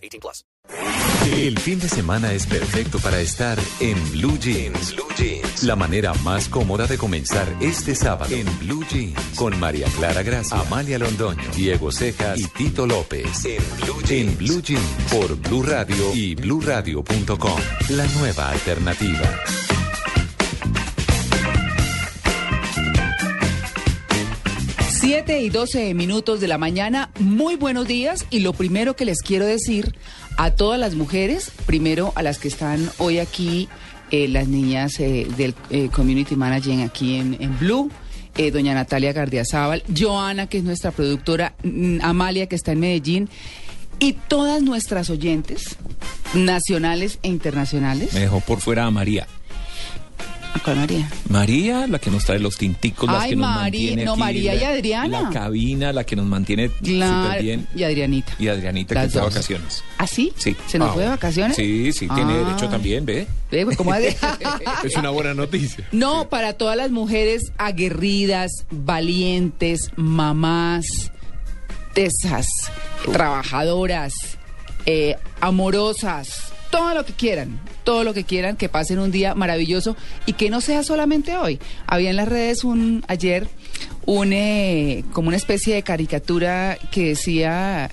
18 plus. El fin de semana es perfecto para estar en Blue Jeans. Blue Jeans. La manera más cómoda de comenzar este sábado en Blue Jeans. Con María Clara Gracia, Amalia Londoño, Diego Cejas y Tito López. En Blue Jeans. En Blue Jeans. Por Blue Radio y BlueRadio.com. La nueva alternativa. 7 y 12 minutos de la mañana, muy buenos días y lo primero que les quiero decir a todas las mujeres, primero a las que están hoy aquí, eh, las niñas eh, del eh, Community Managing aquí en, Blue, doña Natalia Gardiazabal, Joana que es nuestra productora, mm, Amalia que está en Medellín y todas nuestras oyentes nacionales e internacionales. Me dejó por fuera a María. ¿A cuál María? María, la que nos trae los tinticos, las Ay, que nos Mari- mantiene no, aquí, María y la- Adriana. La cabina, la que nos mantiene Claro, súper bien. y Adrianita. Y Adrianita, Las que está de vacaciones. ¿Ah, sí? Sí. ¿Se nos Ah, fue de vacaciones? Sí, sí, tiene Ah. derecho también, ¿ve? Ve, pues, ¿cómo Es una buena noticia. No, para todas las mujeres aguerridas, valientes, mamás, tesas, trabajadoras, eh, amorosas, todo lo que quieran, todo lo que quieran, que pasen un día maravilloso y que no sea solamente hoy. Había en las redes un ayer un eh, como una especie de caricatura que decía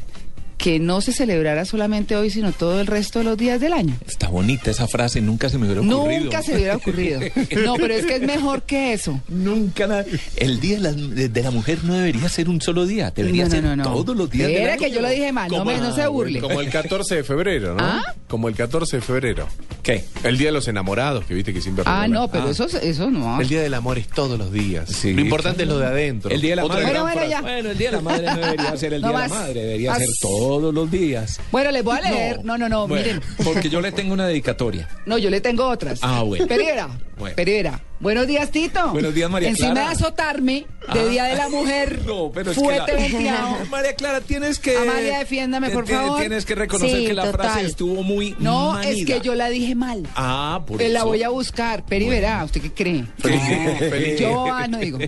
que no se celebrara solamente hoy, sino todo el resto de los días del año. Está bonita esa frase, nunca se me hubiera ocurrido. Nunca se hubiera ocurrido. No, pero es que es mejor que eso. Nunca nada. El día de la, de- de la mujer no debería ser un solo día, debería No, no, ser no, no. todos los días del año. que yo lo dije mal, no, me, no se burle. Como el 14 de febrero, ¿no? ¿Ah? Como el 14 de febrero. ¿Qué? El Día de los Enamorados, que viste que siempre Ah, no, pero eso, eso no. El Día del Amor es todos los días. Sí. Lo importante es lo de adentro. El día de la Otra madre. Bueno, bueno, frase. ya. Bueno, el día de la madre no debería ser el No día de la madre, debería ser todos los días. Bueno, les voy a leer. No, no, no, Bueno, miren. Porque yo le tengo una dedicatoria. No, yo le tengo otras. Ah, bueno. Pereira, Bueno. Pereira. Buenos días, Tito. Buenos días, María Encima Clara. de azotarme de Ah. Día de la Mujer, No, pero es que la-. María Clara, tienes que... Amalia, defiéndame, por favor. Tienes que reconocer Sí, que la total. frase estuvo muy No, manida. es que yo la dije mal. Ah, por Eh, eso. La voy a buscar. Peri verá, ¿usted qué cree? Feliz Yo ah, no digo.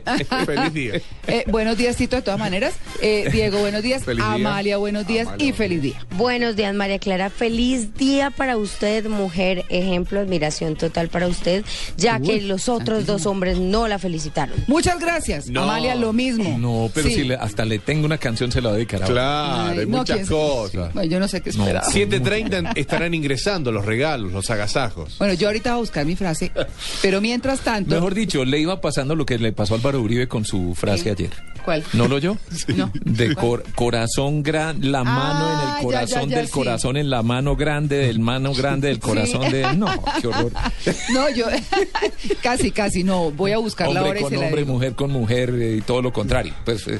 Feliz día. Eh, buenos días, Tito, de todas maneras. Eh, Diego, buenos días. Feliz día. Amalia, buenos días. Amalia, y feliz día. Buenos días, María Clara. Feliz día para usted, mujer. Ejemplo, admiración total para usted, ya que los otros dos hombres no la felicitaron. Muchas gracias. No. Amalia, lo mismo. No, pero Sí. si le- hasta le tengo una canción, se la dedicará. Claro, Ay, hay no, muchas ¿quién- cosas. Bueno, yo no sé qué No. esperaba. 7.30 estarán ingresando los regalos, los agasajos. Bueno, yo ahorita voy a buscar mi frase, pero mientras tanto... Mejor dicho, le iba pasando lo que le pasó a Álvaro Uribe con su frase ayer. ¿Cuál? ¿No lo oyó? No. De cor- corazón gran, la mano en Ah, el ya, corazón ya, ya, del sí. corazón en la mano grande del mano grande del corazón de... No, qué horror. No, yo... casi, casi, no. Voy a buscar la hora Hombre y con la hombre, digo. mujer con mujer eh, y todo lo contrario. Pues eh,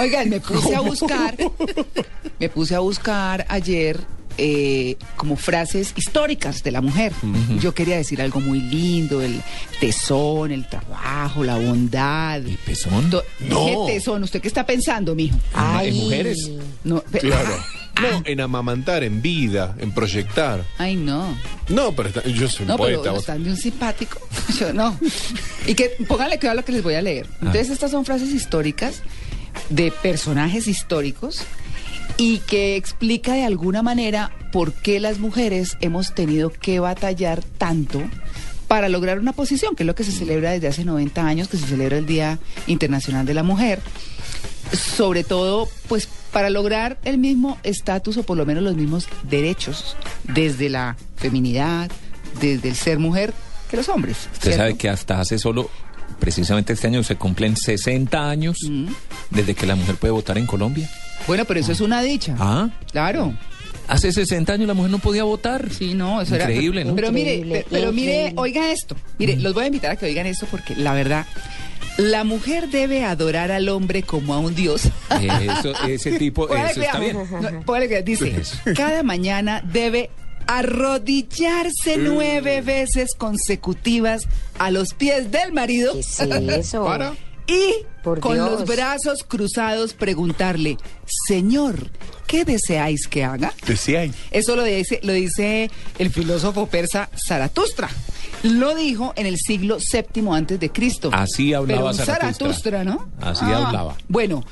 Oigan, me puse a buscar, me puse a buscar ayer eh, como frases históricas de la mujer. Yo quería decir algo muy lindo, el tesón, el trabajo, la bondad. ¿El pezón? Do- No. Dije tesón, ¿usted qué está pensando, mijo? Ay, mujeres. No, Claro. No, en amamantar, en vida, en proyectar. Ay, no. No, pero está- yo soy No, poeta. pero vos- están de un simpático. Yo no. Y que pónganle cuidado a lo que les voy a leer. Ah. Entonces, estas son frases históricas de personajes históricos y que explica de alguna manera por qué las mujeres hemos tenido que batallar tanto para lograr una posición, que es lo que se celebra desde hace 90 años, que se celebra el Día Internacional de la Mujer sobre todo pues para lograr el mismo estatus o por lo menos los mismos derechos desde la feminidad, desde el ser mujer que los hombres. Usted ¿cierto? sabe que hasta hace solo, precisamente este año, se cumplen 60 años Mm. desde que la mujer puede votar en Colombia. Bueno, pero eso es una dicha. Ah, Claro. Hace 60 años la mujer no podía votar. Sí, no, eso Increíble, era. ¿no? Pero mire, Increíble, pe- pero mire, oiga esto. Mire, los voy a invitar a que oigan esto porque la verdad La mujer debe adorar al hombre como a un dios. Eso, ese tipo, eso está bien. No, póngale cuidado. Dice, Eso. cada mañana debe arrodillarse nueve veces consecutivas a los pies del marido ¿Qué es eso? Para. Y Por con Dios. los brazos cruzados preguntarle, Señor, ¿qué deseáis que haga? Decía Eso lo dice, lo dice el filósofo persa Zaratustra. Lo dijo en el siglo VII antes de Cristo. Así hablaba Pero un Zaratustra. Zaratustra, ¿no? Así Ah, hablaba. Bueno,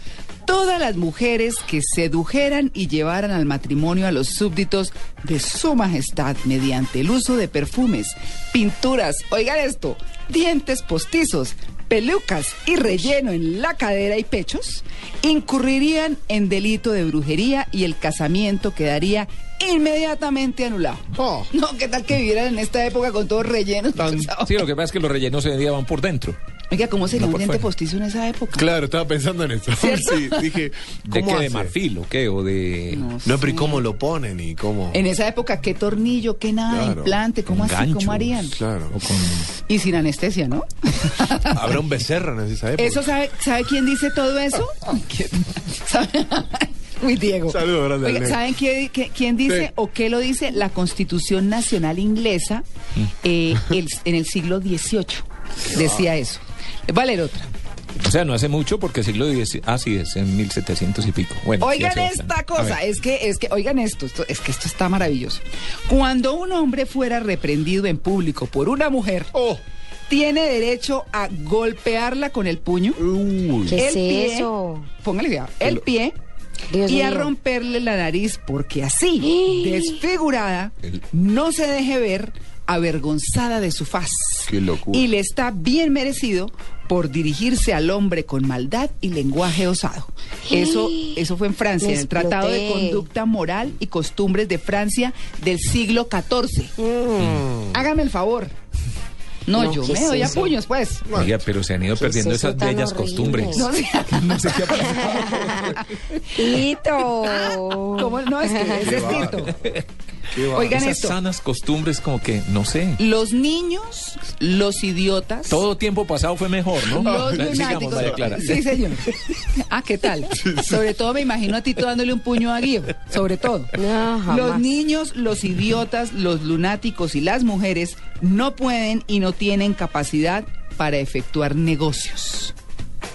todas las mujeres que sedujeran y llevaran al matrimonio a los súbditos de su majestad mediante el uso de perfumes, pinturas, oigan esto, dientes postizos, pelucas y relleno en la cadera y pechos, incurrirían en delito de brujería y el casamiento quedaría inmediatamente anulado. Oh. No, ¿qué tal que vivieran en esta época con todos rellenos? Tan- Sí, lo que pasa es que los rellenos hoy en día van por dentro. Oiga, ¿cómo sería No un diente postizo en esa época? Claro, estaba pensando en eso. Sí, dije, ¿De ¿cómo qué? ¿De marfil o qué? ¿O de...? No No, pero ¿y cómo lo ponen y cómo? En esa época, ¿qué tornillo, qué nada, Claro. implante? ¿Cómo Con así? ganchos. ¿Cómo harían? Claro. Con... Y sin anestesia, ¿no? Habrá un becerra en esa época. ¿Eso sabe, sabe quién dice todo eso? ¿Sabe? Uy, Diego. Saludos grande Oiga. ¿Saben qué- qué- quién dice Sí. o qué lo dice? La Constitución Nacional Inglesa eh, el- en el siglo XVIII. Decía eso. Les va a leer otra. O sea, no hace mucho porque siglo X... Ah, sí, es en 1700 y pico. Bueno, Oigan esta cosa, es que, es que, oigan esto, esto, es que esto está maravilloso. Cuando un hombre fuera reprendido en público por una mujer, Oh. tiene derecho a golpearla con el puño, Uy. ¿Qué el es pie, eso? póngale cuidado, el pie Dios y a romperle la nariz porque así, desfigurada, El- no se deje ver avergonzada de su faz. Qué locura. Y le está bien merecido por dirigirse al hombre con maldad y lenguaje osado. Eso, eso fue en Francia, en el Tratado de. Conducta Moral y Costumbres de Francia del siglo XIV. Mm. Hágame el favor. No, No, yo ¿qué me es doy a eso? puños, pues. Oiga, pero se han ido ¿Qué es perdiendo esas bellas horrible? costumbres. No, sé, No sé qué ha pasado. Tito. ¿cómo? no es que ese es Tito. Oigan Esas esto. sanas costumbres como que, no sé. Los niños, los idiotas, Todo tiempo pasado fue mejor, ¿no? los lunáticos. María Clara. Sí, señor. Ah, ¿qué tal? Sobre todo me imagino a Tito dándole un puño a Guido. Sobre todo. No. Los niños, los idiotas, los lunáticos y las mujeres no pueden y no tienen capacidad para efectuar negocios.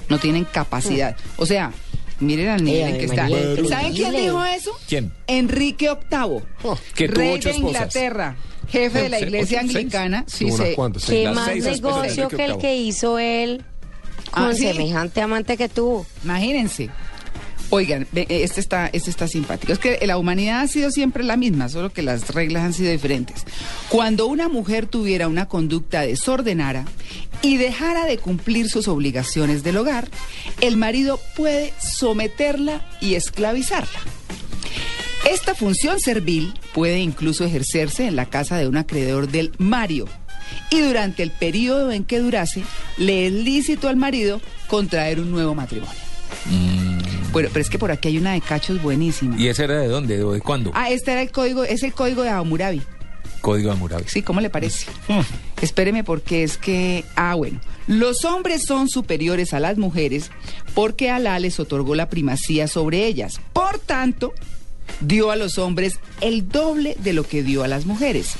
No tienen capacidad. O sea, miren al nivel Eh, en que está. ¿Saben quién dijo eso? ¿Quién? Enrique VIII. Que tuvo rey de. Inglaterra, jefe de la iglesia anglicana. Sí, sí. ¿Qué más negocio que el que hizo él con Ah, ¿sí? semejante amante que tuvo? Imagínense. Oigan, eh, este está, este está simpático. Es que la humanidad ha sido siempre la misma, solo que las reglas han sido diferentes. Cuando una mujer tuviera una conducta desordenada y dejara de cumplir sus obligaciones del hogar, el marido puede someterla y esclavizarla. Esta función servil puede incluso ejercerse en la casa de un acreedor del Mario. Y durante el periodo en que durase, le es lícito al marido contraer un nuevo matrimonio. Bueno, pero es que por aquí hay una de cachos buenísima. ¿Y ese era de dónde? ¿O de cuándo? Ah, este era el código, es el código de Hammurabi. Código de Hammurabi. Sí, ¿cómo le parece? Espéreme porque es que, ah, bueno, los hombres son superiores a las mujeres porque Alá les otorgó la primacía sobre ellas. Por tanto, dio a los hombres el doble de lo que dio a las mujeres.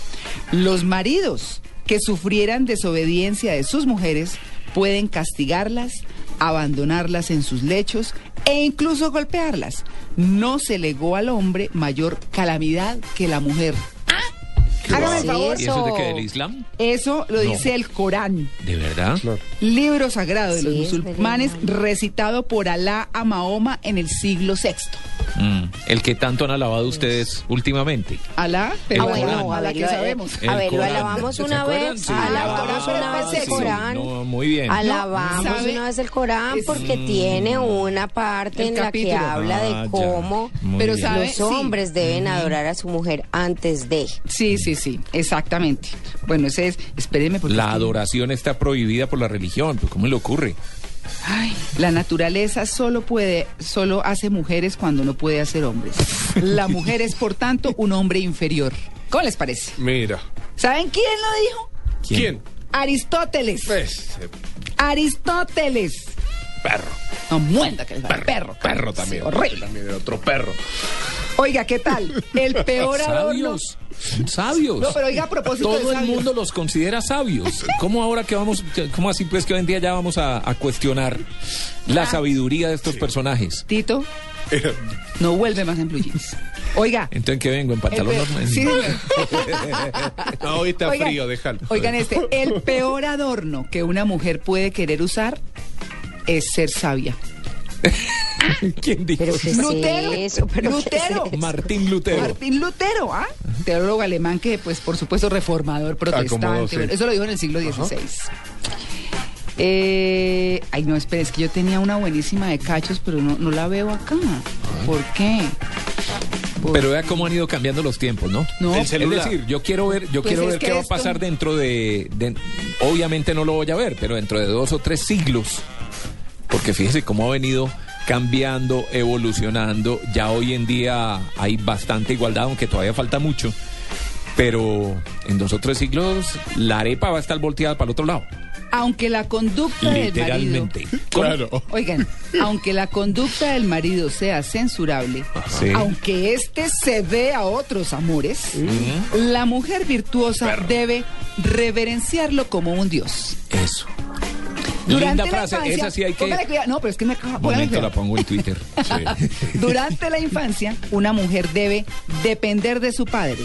Los maridos que sufrieran desobediencia de sus mujeres pueden castigarlas, abandonarlas en sus lechos e incluso golpearlas. No se legó al hombre mayor calamidad que la mujer. Hágame el favor. ¿Y eso es de qué? ¿Del Islam? Eso lo dice el Corán, ¿De verdad? libro sagrado de los musulmanes, recitado por Alá a Mahoma en el siglo VI. Mm, El que tanto han alabado ustedes últimamente. Alá, pero Ah, bueno, a que sabemos. A ver, lo alabamos ¿Se una vez. Sí. Alabamos Ah, una vez el sí, Corán. No, muy bien. Alabamos ¿sabe? una vez el Corán Es- porque tiene una parte El en la que habla Ah, de ya. cómo Pero los sí. hombres deben adorar a su mujer antes de. Sí, sí, sí, exactamente. Bueno, ese es, espérenme porque... La adoración está prohibida por la religión. ¿pero ¿Cómo le ocurre? Ay, la naturaleza solo puede, solo hace mujeres cuando no puede hacer hombres. La mujer es, por tanto, un hombre inferior. ¿Cómo les parece? Mira. ¿Saben quién lo dijo? ¿Quién? Aristóteles. Pues, eh, Aristóteles. Perro. No muerda que les va. Perro. Perro. Perro también. Sí, horrible. También el otro perro. Oiga, ¿qué tal? El peor adorno. Sabios. Sabios. No, pero oiga, a propósito de Todo el sabios. mundo los considera sabios. ¿Cómo ahora que vamos, que- cómo así pues que hoy en día ya vamos a, a cuestionar la Ah. sabiduría de estos personajes? Tito, no vuelve más en blue jeans. Oiga. Entonces, ¿en qué vengo? ¿En el pantalón normal? sí. No, hoy está Oigan, frío, déjalo. Oigan este, el peor adorno que una mujer puede querer usar es ser sabia. ¿Quién dijo? Pero ¿qué es Lutero, eso? ¿Pero qué es Lutero. eso? Martín Lutero. Martín Lutero, ¿ah? Teólogo alemán que, pues, por supuesto, reformador, protestante. Acomodó, sí. Bueno, eso lo dijo en el siglo XVI. Eh, ay, no, espera, es que yo tenía una buenísima de cachos, pero no, no la veo acá. ¿Por qué? Por- Pero vea cómo han ido cambiando los tiempos, ¿no? No. El Es decir, yo quiero ver, yo Pues quiero ver qué va a pasar dentro de, de- obviamente no lo voy a ver, pero dentro de dos o tres siglos, porque fíjese cómo ha venido cambiando, evolucionando. Ya hoy en día hay bastante igualdad, aunque todavía falta mucho. Pero en dos o tres siglos la arepa va a estar volteada para el otro lado. Aunque la conducta del marido... Literalmente. Claro. Oigan, aunque la conducta del marido sea censurable, Sí. aunque éste se dé a otros amores, la mujer virtuosa debe reverenciarlo como un dios. Eso. Durante Linda la frase, infancia- esa sí hay que... póngale cuidado, No, pero es que me acaba- momento la pongo en Twitter. Durante la infancia, una mujer debe depender de su padre,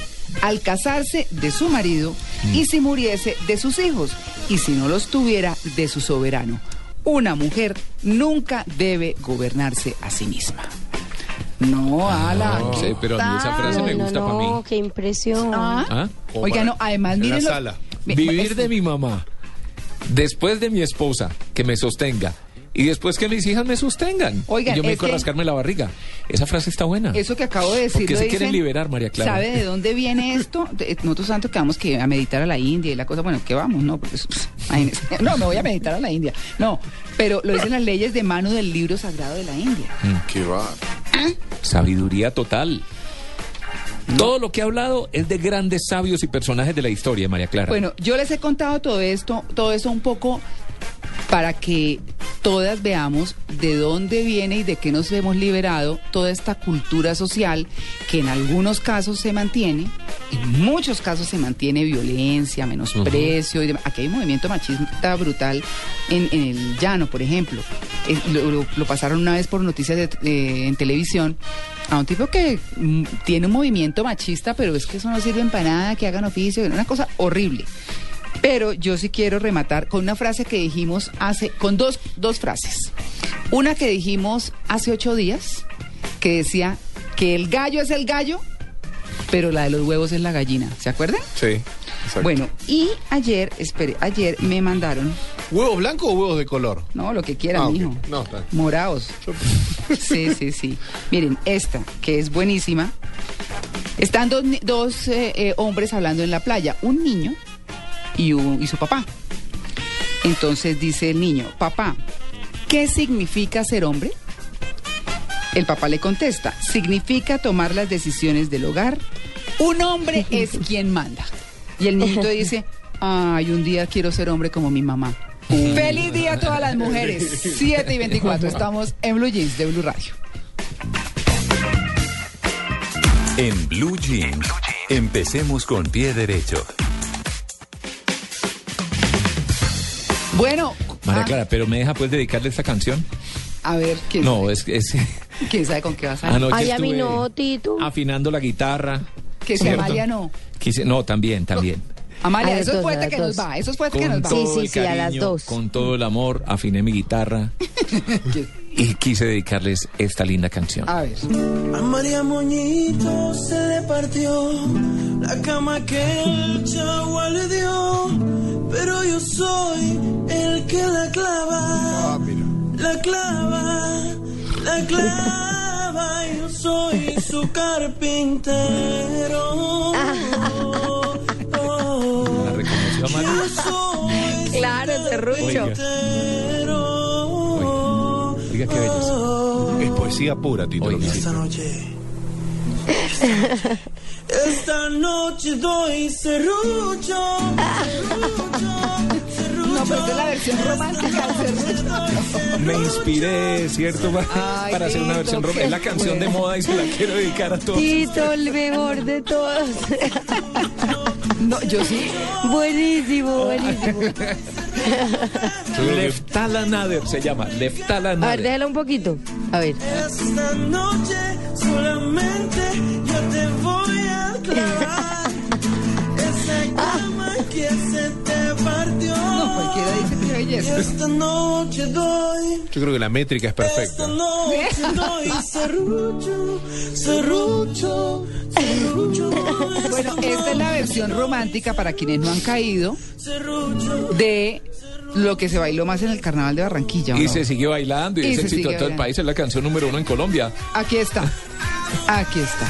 al casarse de su marido y si muriese de sus hijos y si no los tuviera de su soberano. Una mujer nunca debe gobernarse a sí misma. No, Ala. no ¿qué sé, pero a mí esa frase No, me no, gusta pa' mí. no, qué impresión. Ah. ¿Ah? Oiga, no, además la miren sala. Vivir es- de mi mamá, después de mi esposa, que me sostenga, y después que mis hijas me sostengan. Oigan, y yo me dedico a que- rascarme la barriga. Esa frase está buena. Eso que acabo de decir. ¿Por qué lo se dicen- quieren liberar, María Clara? ¿Sabe de dónde viene esto? De- Nosotros tanto que vamos que a meditar a la India y la cosa, bueno, que vamos, ¿no? Porque, no, me voy a meditar a la India. No, pero lo dicen las leyes de mano del libro sagrado de la India. Qué va. Sabiduría total. Todo lo que ha hablado es de grandes sabios y personajes de la historia, María Clara. Bueno, yo les he contado todo esto, todo esto un poco para que todas veamos de dónde viene y de qué nos hemos liberado toda esta cultura social que en algunos casos se mantiene, en muchos casos se mantiene violencia, menosprecio y demás. Aquí hay un movimiento machista brutal en, el llano, por ejemplo. Lo, pasaron una vez por noticias eh, en televisión a un tipo que mm, tiene un movimiento machista, pero es que eso no sirve para nada, que hagan oficio, una cosa horrible. Pero yo sí quiero rematar con una frase que dijimos hace, con dos, dos frases. Una que dijimos hace ocho días, que decía que el gallo es el gallo, pero la de los huevos es la gallina. ¿Se acuerdan? Sí. exacto. Bueno, y ayer, espere, ayer me mandaron, ¿Huevos blancos o huevos de color? no, lo que quieran, Ah, ok. mijo. No, está. Morados. Sí, sí, sí. Miren, esta, que es buenísima. Están dos, dos eh, eh, hombres hablando en la playa, un niño y, un- y su papá. Entonces dice el niño, papá, ¿qué significa ser hombre? El papá le contesta, significa tomar las decisiones del hogar. Un hombre es quien manda. Y el niñito dice, ay, un día quiero ser hombre como mi mamá. Feliz día a todas las mujeres. 7 y 24. Estamos en Blue Jeans de Blue Radio. En Blue Jeans, empecemos con pie derecho. Bueno, María ah, Clara, pero me deja pues dedicarle esta canción. a ver, ¿quién, No, es que es, quién sabe con qué vas a anoche Ay, a mí estuve no, Tito. afinando la guitarra. Que si ¿cierto? Amalia no. Quise- no, también, también. Amalia, A las eso es fuerte que nos va. Eso es fuerte que nos va. Sí, sí, sí, a las dos. con todo el amor, afiné mi guitarra y quise dedicarles esta linda canción. A ver. A María Moñito se le partió la cama que el chagua le dio, pero yo soy el que la clava, la clava, la clava, yo soy su carpintero. ¿La reconoció, Yo Amalia? soy su Claro, serrucho. Carpintero. Oiga, qué belleza. Es poesía pura, Tito. Oiga. hiciste. Esta noche. Esta noche doy serrucho, serrucho. No, pero esta es la versión romántica del serrucho. Me inspiré, ¿cierto? Para, Ay, para hacer una versión romántica. Es la canción de moda y se la quiero dedicar a todos. Tito, el mejor de todos. No, yo sí. buenísimo, buenísimo. Leftalanader se llama. A ver, Leftalanader. déjala un poquito. A ver. Esta noche solamente yo te voy a clavar. Esa cama que Esta noche doy. Yo creo que la métrica es perfecta. Esta noche doy serrucho, serrucho, serrucho. Bueno, esta es la versión romántica para quienes no han caído de lo que se bailó más en el carnaval de Barranquilla. ¿o Y no? se sigue bailando y, Y es se éxito sigue de todo el bailando. país. Es la canción número uno en Colombia. Aquí está. Aquí está.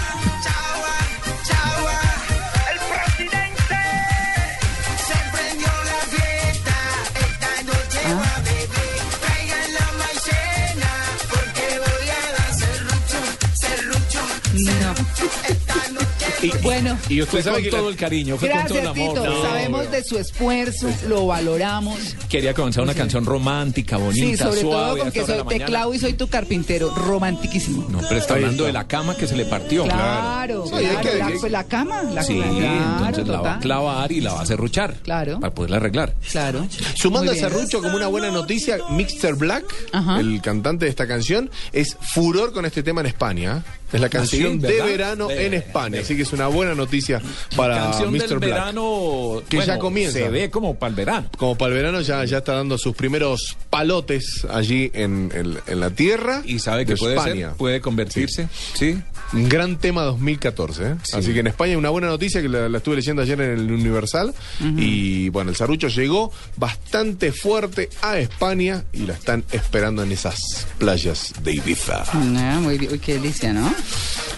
No. Y, Bueno. y usted fue sabe con que todo la- el cariño, fue con todo el Gracias, amor. Tito. No, Sabemos de su esfuerzo, lo valoramos. Quería comenzar una canción romántica, Sí, bonita, sobre todo suave. porque hora de soy teclado y soy tu carpintero. Romantiquísimo. No, pero está hablando de la cama que se le partió. Claro, Sí, claro, que- la, pues la cama, la Sí, claro, entonces la va a clavar y la va a serruchar. Claro. Para poderla arreglar. Claro. Sumando a. Serrucho como una buena noticia, Mixter Black, Ajá. el cantante de esta canción, es furor con este tema en España. Es la canción de ¿verdad? verano De- en España, de- así que es una buena noticia para canción Mr. del Black. verano Que ya comienza. Se ve como para el verano. Como para el verano ya, ya está dando sus primeros palotes allí en, en- en la tierra. Y sabe que de puede España. ser, puede convertirse. Sí. Un gran tema 2014. ¿eh? Sí. Así que en España una buena noticia que la, la estuve leyendo ayer en el Universal. Y bueno, el Sarrucho llegó bastante fuerte a España y la están esperando en esas playas de Ibiza. Ah, muy bien, uy, qué delicia, ¿no?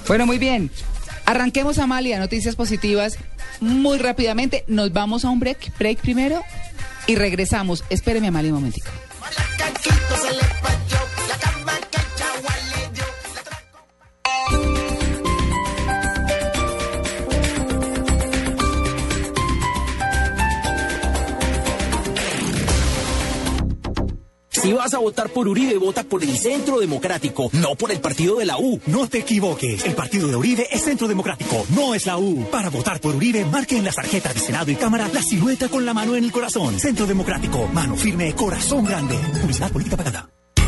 Bueno, muy bien. Arranquemos, Amalia, noticias positivas muy rápidamente. Nos vamos a un break, break primero y regresamos. Espéreme, Amalia, un momentico. Si vas a votar por Uribe, vota por el Centro Democrático, no por el partido de la U. No te equivoques, el partido de Uribe es Centro Democrático, no es la U. Para votar por Uribe, marque en las tarjetas de Senado y Cámara la silueta con la mano en el corazón. Centro Democrático, mano firme, corazón grande. Publicidad política pagada.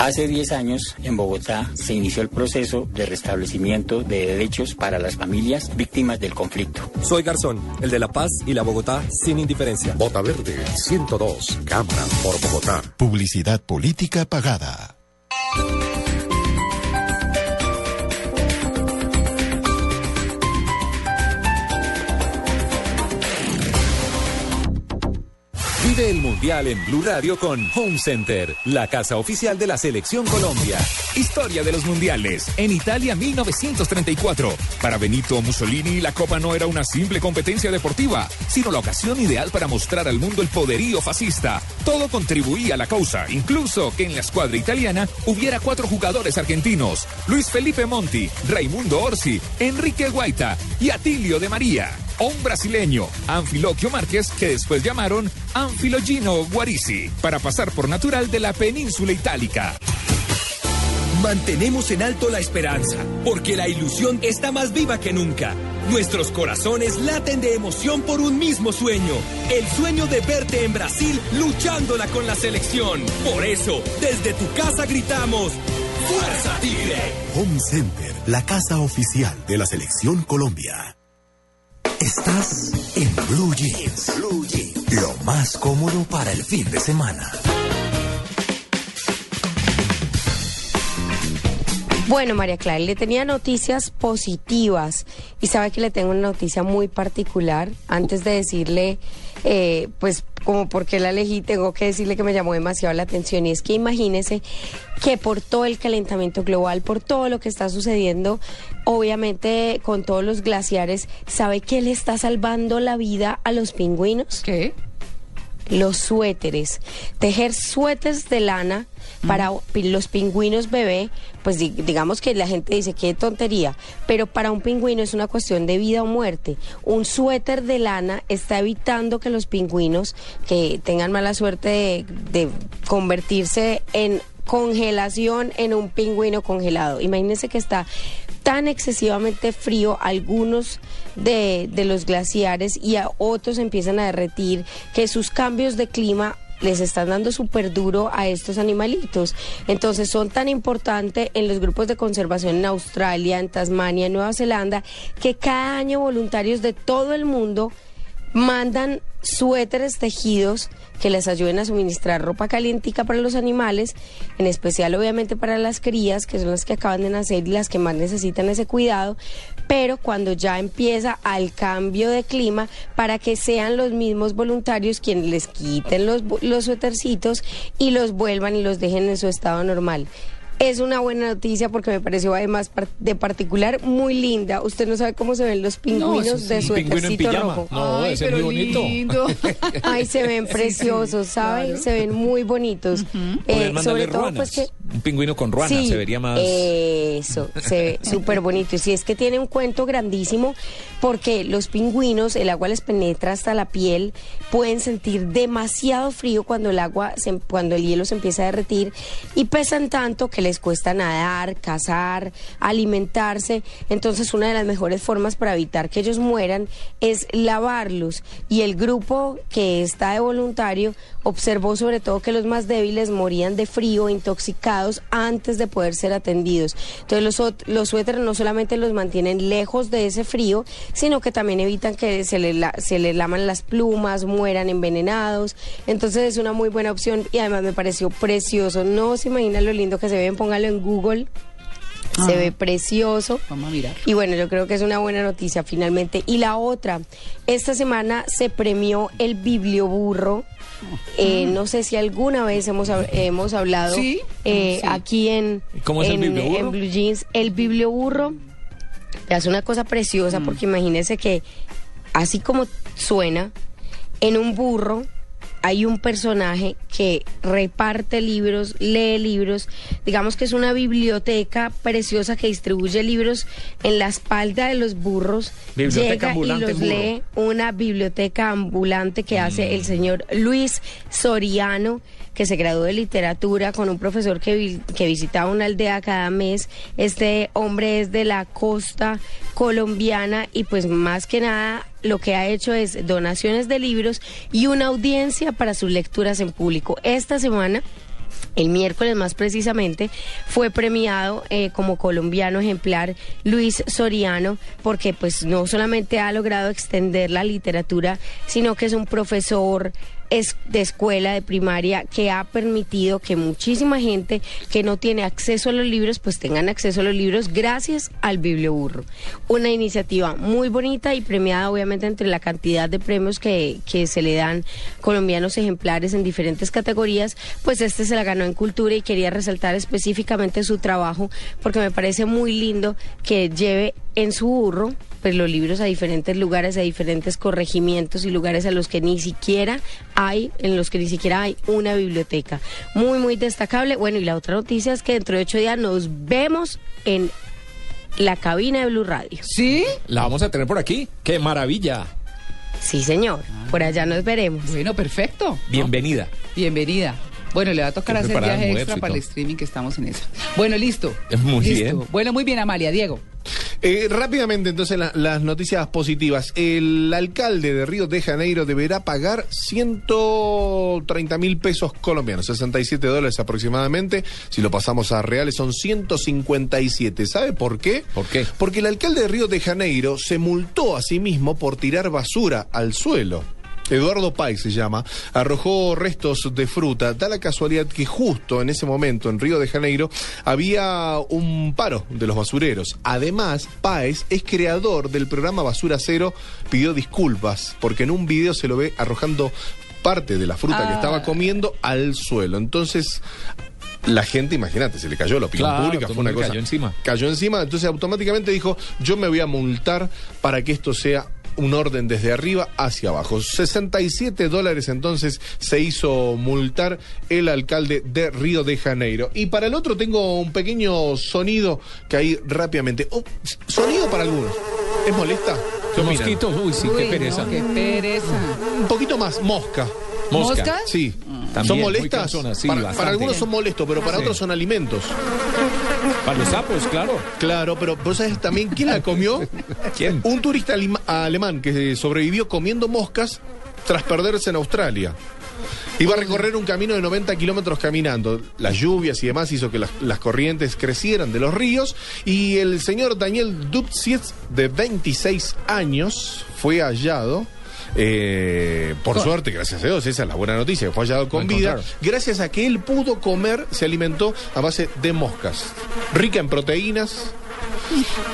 Hace 10 años, en Bogotá, se inició el proceso de restablecimiento de derechos para las familias víctimas del conflicto. Soy Garzón, el de La Paz y la Bogotá sin indiferencia. Bota Verde 102, Cámara por Bogotá. Publicidad política pagada. El Mundial en Blue Radio con Home Center, la casa oficial de la Selección Colombia. Historia de los mundiales. En Italia 1934. Para Benito Mussolini la Copa no era una simple competencia deportiva, sino la ocasión ideal para mostrar al mundo el poderío fascista. Todo contribuía a la causa, incluso que en la escuadra italiana hubiera cuatro jugadores argentinos. Luis Felipe Monti, Raimundo Orsi, Enrique Guaita y Atilio de María. O un brasileño, Anfiloquio Márquez, que después llamaron Anfilogino Guarisi, para pasar por natural de la península itálica. Mantenemos en alto la esperanza, porque la ilusión está más viva que nunca. Nuestros corazones laten de emoción por un mismo sueño, el sueño de verte en Brasil luchándola con la selección. Por eso, desde tu casa gritamos, ¡Fuerza Tigre! Home Center, la casa oficial de la Selección Colombia. Estás en Blue Jeans. Blue Jeans. Lo más cómodo para el fin de semana. Bueno, María Clara, le tenía noticias positivas y sabe que le tengo una noticia muy particular. Antes de decirle, eh, pues, como por qué la elegí, tengo que decirle que me llamó demasiado la atención y es que imagínese que por todo el calentamiento global, por todo lo que está sucediendo, obviamente con todos los glaciares, ¿sabe qué le está salvando la vida a los pingüinos? ¿Qué? Los suéteres. Tejer suéteres de lana para pi- los pingüinos bebé, pues di- digamos que la gente dice qué tontería, pero para un pingüino es una cuestión de vida o muerte. Un suéter de lana está evitando que los pingüinos que tengan mala suerte de, de convertirse en congelación en un pingüino congelado. Imagínense que está tan excesivamente frío algunos de, los glaciares y a otros empiezan a derretir, que sus cambios de clima les están dando súper duro a estos animalitos. Entonces son tan importantes en los grupos de conservación en Australia, en Tasmania, en Nueva Zelanda, que cada año voluntarios de todo el mundo mandan suéteres tejidos que les ayuden a suministrar ropa calientica para los animales, en especial obviamente para las crías, que son las que acaban de nacer y las que más necesitan ese cuidado, pero cuando ya empieza al cambio de clima, para que sean los mismos voluntarios quienes les quiten los, los suétercitos y los vuelvan y los dejen en su estado normal. Es una buena noticia porque me pareció además de particular muy linda. Usted no sabe cómo se ven los pingüinos eso sí. de Un pingüino rojo. No, Ay, ese es pero muy bonito. lindo. Ay, se ven preciosos, ¿saben? Se ven muy bonitos. Poder Eh, mandarle sobre todo, ruanas. pues que Un pingüino con ruana Sí, se vería más. Eso, se ve súper bonito. Y si es que tiene un cuento grandísimo, porque los pingüinos, el agua les penetra hasta la piel, pueden sentir demasiado frío cuando el agua, se- cuando el hielo se empieza a derretir, y pesan tanto que les cuesta nadar, cazar, alimentarse. Entonces, una de las mejores formas para evitar que ellos mueran es lavarlos. Y el grupo que está de voluntario observó sobre todo que los más débiles morían de frío, intoxicados antes de poder ser atendidos. Entonces los, los suéteres no solamente los mantienen lejos de ese frío, sino que también evitan que se les, la- se laman las plumas, mueran envenenados. Entonces es una muy buena opción y además me pareció precioso. No se imagina lo lindo que se ven, póngalo en Google. Se Ah. ve precioso. Vamos a mirar. Y bueno, yo creo que es una buena noticia finalmente. Y la otra, esta semana se premió el biblioburro. Eh, no sé si alguna vez hemos, hemos hablado Sí, eh, sí. aquí en, ¿Cómo es el en, biblioburro? en Blue Jeans. El biblioburro es una cosa preciosa porque imagínense que así como suena, en un burro hay un personaje que reparte libros, lee libros, digamos que es una biblioteca preciosa que distribuye libros en la espalda de los burros, Biblioteca llega y los burro. lee una biblioteca ambulante que hace el señor Luis Soriano, que se graduó de literatura con un profesor que, que visitaba una aldea cada mes. Este hombre es de la costa colombiana y pues más que nada lo que ha hecho es donaciones de libros y una audiencia para sus lecturas en público. Esta semana el miércoles más precisamente fue premiado eh, como colombiano ejemplar Luis Soriano porque pues no solamente ha logrado extender la literatura, sino que es un profesor es de escuela de primaria que ha permitido que muchísima gente que no tiene acceso a los libros pues tengan acceso a los libros gracias al biblioburro. Una iniciativa muy bonita y premiada obviamente entre la cantidad de premios que, que se le dan colombianos ejemplares en diferentes categorías, pues este se la ganó en cultura y quería resaltar específicamente su trabajo porque me parece muy lindo que lleve en su burro pues los libros a diferentes lugares, a diferentes corregimientos y lugares a los que ni siquiera hay, en los que ni siquiera hay una biblioteca. Muy, muy destacable. Bueno, y la otra noticia es que dentro de ocho días nos vemos en la cabina de Blue Radio. ¿Sí? La vamos a tener por aquí. ¡Qué maravilla! Sí, señor. Por allá nos veremos. Bueno, perfecto. Bienvenida. Bienvenida. Bueno, le va a tocar Estoy hacer viaje extra para el streaming que estamos en eso. Bueno, listo. Muy Listo. bien. Bueno, muy bien, Amalia. Diego. Eh, rápidamente, entonces, la- las noticias positivas. El alcalde de Río de Janeiro deberá pagar 130 mil pesos colombianos, 67 dólares aproximadamente. Si lo pasamos a reales, son 157. ¿Sabe por qué? ¿Por qué? Porque el alcalde de Río de Janeiro se multó a sí mismo por tirar basura al suelo. Eduardo Páez se llama, arrojó restos de fruta. Da la casualidad que justo en ese momento en Río de Janeiro había un paro de los basureros. Además, Páez es creador del programa Basura Cero, pidió disculpas porque en un video se lo ve arrojando parte de la fruta que Ah. estaba comiendo al suelo. Entonces, la gente, imagínate, se le cayó la opinión Claro, pública, fue una cosa. cayó encima. Cayó encima, entonces automáticamente dijo, yo me voy a multar para que esto sea un orden desde arriba hacia abajo. 67 dólares entonces se hizo multar el alcalde de Río de Janeiro. Y para el otro tengo un pequeño sonido que ahí rápidamente... Oh, sonido para algunos. ¿Es molesta? ¿Qué? Mosquitos, uy, sí, qué pereza. qué pereza. Un poquito más, mosca. Mosca. ¿Moscas? Sí. También, ¿Son molestas? sí, para, algunos son molestos, pero para Sí. otros son alimentos. Para los sapos, claro. Claro, pero vos sabés también quién la comió. ¿Quién? Un turista alemán que sobrevivió comiendo moscas tras perderse en Australia. Iba a recorrer un camino de 90 kilómetros caminando. Las lluvias y demás hizo que las, las corrientes crecieran de los ríos. Y el señor Daniel Dubsietz, de 26 años, fue hallado. Eh, por suerte, gracias a Dios, esa es la buena noticia, fue hallado con vida, gracias a que él pudo comer, se alimentó a base de moscas, rica en proteínas,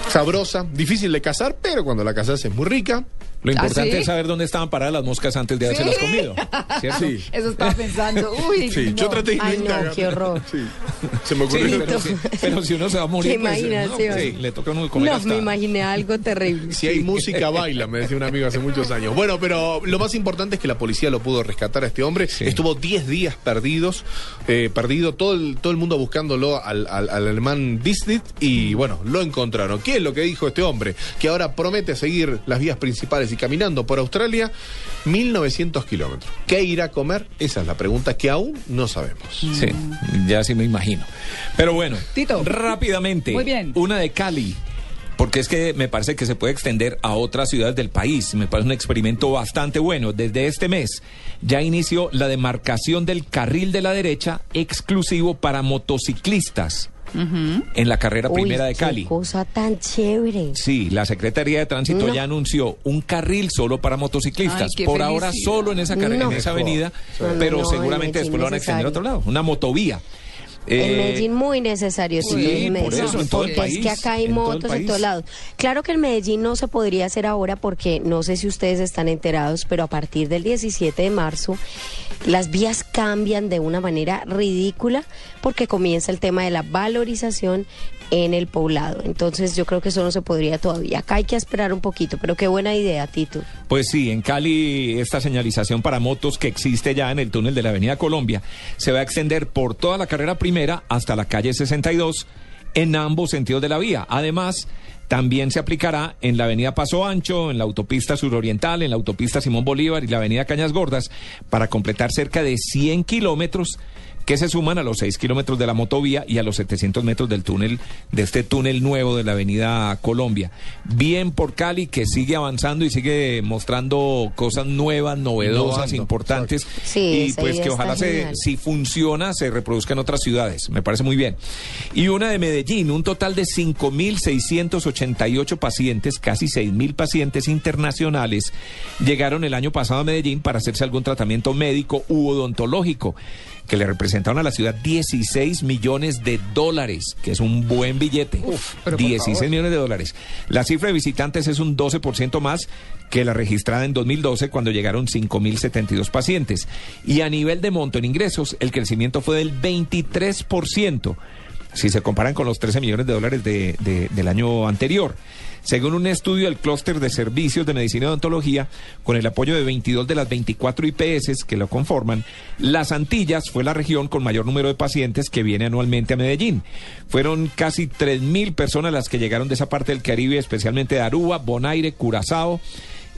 sabrosa, difícil de cazar, pero cuando la cazas es muy rica. Lo importante sí? es saber dónde estaban paradas las moscas antes de haberse las comido. ¿Cierto? Sí. Eso estaba pensando. Uy, Sí, yo traté de Ay, no, qué horror. Sí, se me ocurrió. pero, si uno se va a morir, pues, no, sí, le toca uno comer No, hasta- me imaginé algo terrible. Si hay música, baila, me decía un amigo hace muchos años. Bueno, pero lo más importante es que la policía lo pudo rescatar a este hombre. Estuvo 10 días perdidos, eh, perdido, todo el, todo el mundo buscándolo al, al- al alemán Disney y bueno, lo encontraron. ¿Qué es lo que dijo este hombre? Que ahora promete seguir las vías principales y caminando por Australia 1900 kilómetros. ¿Qué irá a comer? Esa es la pregunta que aún no sabemos. Sí, ya sí me imagino. Pero bueno, Tito. rápidamente, Muy bien. una de Cali. Porque es que me parece que se puede extender a otras ciudades del país. Me parece un experimento bastante bueno. Desde este mes ya inició la demarcación del carril de la derecha exclusivo para motociclistas en la carrera Uy, primera de qué Cali. cosa tan chévere. Sí, la Secretaría de Tránsito No. ya anunció un carril solo para motociclistas. Ay, Por ahora solo en esa carrera, No. en esa avenida, No, pero no, seguramente en después lo van a extender a otro lado. Una motovía. En Eh, Medellín muy necesario, sí, por eso, en todo el porque es que acá hay en todo motos en todos lados. Claro que en Medellín no se podría hacer ahora porque no sé si ustedes están enterados, pero a partir del 17 de marzo las vías cambian de una manera ridícula porque comienza el tema de la valorización en el poblado. Entonces yo creo que eso no se podría todavía. Acá hay que esperar un poquito, pero qué buena idea, Tito. Pues sí, en Cali esta señalización para motos que existe ya en el túnel de la Avenida Colombia se va a extender por toda la carrera primera hasta la calle 62 en ambos sentidos de la vía. Además, también se aplicará en la Avenida Paso Ancho, en la autopista suroriental, en la autopista Simón Bolívar y la Avenida Cañas Gordas para completar cerca de 100 kilómetros que se suman a los 6 kilómetros de la motovía y a los 700 metros del túnel, de este túnel nuevo de la Avenida Colombia. Bien por Cali, que sigue avanzando y sigue mostrando cosas nuevas, novedosas, importantes. Sí, y pues que ojalá se, si funciona, se reproduzca en otras ciudades. Me parece muy bien. Y una de Medellín, un total de 5.688 pacientes, casi 6.000 pacientes internacionales, llegaron el año pasado a Medellín para hacerse algún tratamiento médico u odontológico que le representaron a la ciudad 16 millones de dólares, que es un buen billete. por 16 favor. millones de dólares. La cifra de visitantes es un 12% más que la registrada en 2012 cuando llegaron 5.072 pacientes. Y a nivel de monto en ingresos, el crecimiento fue del 23%, si se comparan con los 13 millones de dólares de- de- del año anterior. Según un estudio del clúster de servicios de medicina y odontología, con el apoyo de 22 de las 24 IPS que lo conforman, Las Antillas fue la región con mayor número de pacientes que viene anualmente a Medellín. Fueron casi 3.000 personas las que llegaron de esa parte del Caribe, especialmente de Aruba, Bonaire, Curazao,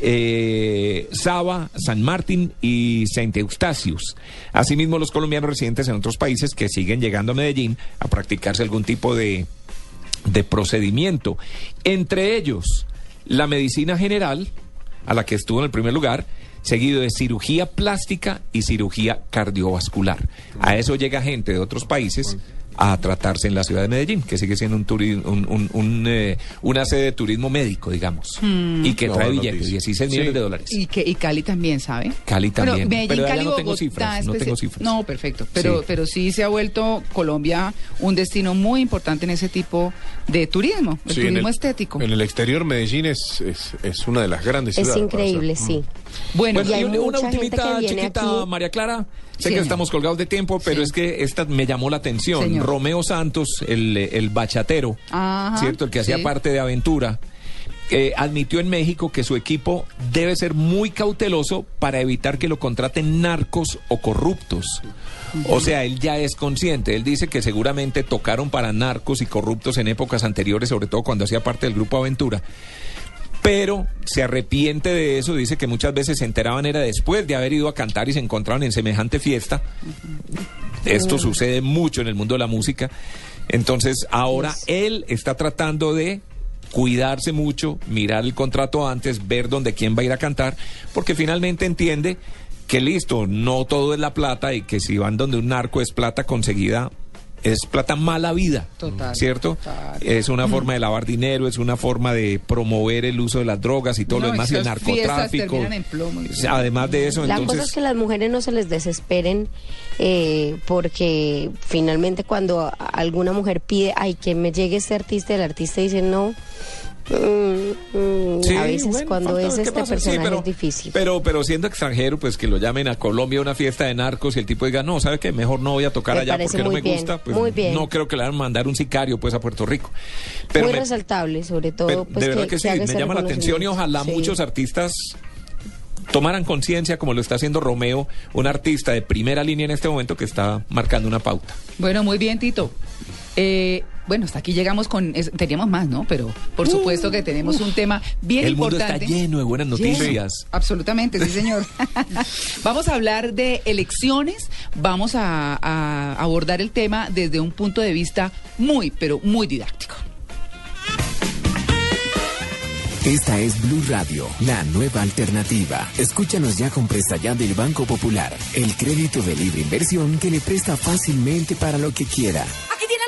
eh, Saba, San Martín y Saint Eustatius. Asimismo, los colombianos residentes en otros países que siguen llegando a Medellín a practicarse algún tipo de, de procedimiento. Entre ellos, la medicina general, a la que estuvo en el primer lugar, seguido de cirugía plástica y cirugía cardiovascular. A eso llega gente de otros países a tratarse en la ciudad de Medellín, que sigue siendo un, turi- un- un- un, eh, una sede de turismo médico, digamos, Mm. y que No, trae billetes, noticia. 16 millones Sí. de dólares. Y, que, y Cali también, ¿sabe? Cali Bueno, también. Medellín, pero allá Cali, no tengo Bogotá, cifras, no tengo cifras. No, perfecto. Pero, Sí. pero sí se ha vuelto Colombia un destino muy importante en ese tipo de turismo, el Sí, en turismo el- estético. En el exterior, Medellín es, es, es una de las grandes Es ciudades. para increíble, sí. Bueno, y hay una, una mucha gente ultimita que viene chiquita, aquí. María Clara. Sé que estamos colgados de tiempo, pero Sí. es que esta me llamó la atención. Señor. Romeo Santos, el, el bachatero, Ajá, ¿cierto? El que hacía parte de Aventura. eh, admitió en México que su equipo debe ser muy cauteloso para evitar que lo contraten narcos o corruptos. O sea, él ya es consciente. Él dice que seguramente tocaron para narcos y corruptos en épocas anteriores, sobre todo cuando hacía parte del grupo Aventura. Pero se arrepiente de eso, dice que muchas veces se enteraban era después de haber ido a cantar y se encontraban en semejante fiesta. Esto sucede mucho en el mundo de la música. Entonces, ahora él está tratando de cuidarse mucho, mirar el contrato antes, ver dónde quién va a ir a cantar, porque finalmente entiende que listo, no todo es la plata y que si van donde un narco es plata conseguida, es plata mala vida, Total, ¿cierto? total. Es una forma de lavar dinero, es una forma de promover el uso de las drogas y todo lo demás y el narcotráfico. terminan en plomo. Además de eso, La entonces... cosa es que las mujeres no se les desesperen eh, porque finalmente cuando alguna mujer pide, ay, que me llegue este artista, el artista dice no. Mm, mm, Sí, a veces bueno, cuando es este pasa. Sí, personaje pero- es difícil. Pero, pero siendo extranjero, pues que lo llamen a Colombia a una fiesta de narcos y el tipo diga, no, ¿sabe qué? Mejor no voy a tocar Me allá porque no me bien, gusta. Pues muy bien. no creo que le van a mandar un sicario pues a Puerto Rico. Pero Muy me- resaltable, sobre todo. pero pues, de verdad que, sí, me llama la atención y ojalá Sí. muchos artistas tomaran conciencia como lo está haciendo Romeo, un artista de primera línea en este momento que está marcando una pauta. Bueno, muy bien, Tito. Eh, bueno, hasta aquí llegamos con... es- teníamos más, ¿no? Pero por supuesto que tenemos un tema bien el mundo importante. está lleno de buenas Lleno. noticias. Absolutamente, sí, señor. vamos a hablar de elecciones, vamos a, a abordar el tema desde un punto de vista muy, pero muy didáctico. Esta es Blue Radio, la nueva alternativa. Escúchanos ya con presta ya del Banco Popular, el crédito de libre inversión que le presta fácilmente para lo que quiera. Aquí tienen los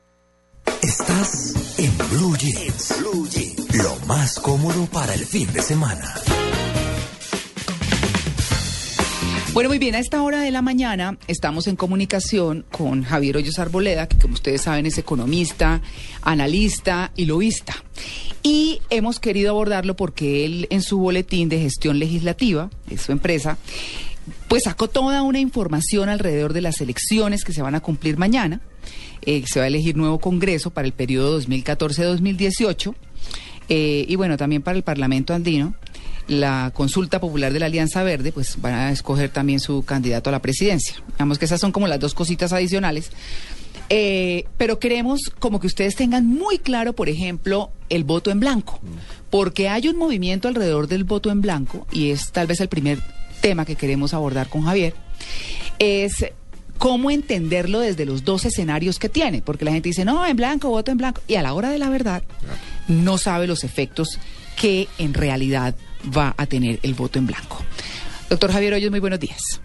Estás en Blue Jeans. Lo más cómodo para el fin de semana. Bueno, muy bien, a esta hora de la mañana estamos en comunicación con Javier Hoyos Arboleda, que como ustedes saben es economista, analista y lobista. Y hemos querido abordarlo porque él en su boletín de gestión legislativa, de su empresa, pues sacó toda una información alrededor de las elecciones que se van a cumplir mañana. Eh, se va a elegir nuevo Congreso para el periodo 2014-2018. Eh, y bueno, también para el Parlamento andino, la consulta popular de la Alianza Verde, pues van a escoger también su candidato a la presidencia. Digamos que esas son como las dos cositas adicionales. Eh, pero queremos como que ustedes tengan muy claro, por ejemplo, el voto en blanco, porque hay un movimiento alrededor del voto en blanco, y es tal vez el primer tema que queremos abordar con Javier, es cómo entenderlo desde los dos escenarios que tiene, porque la gente dice, no, en blanco, voto en blanco, y a la hora de la verdad no sabe los efectos que en realidad va a tener el voto en blanco. Doctor Javier Hoyos, muy buenos días.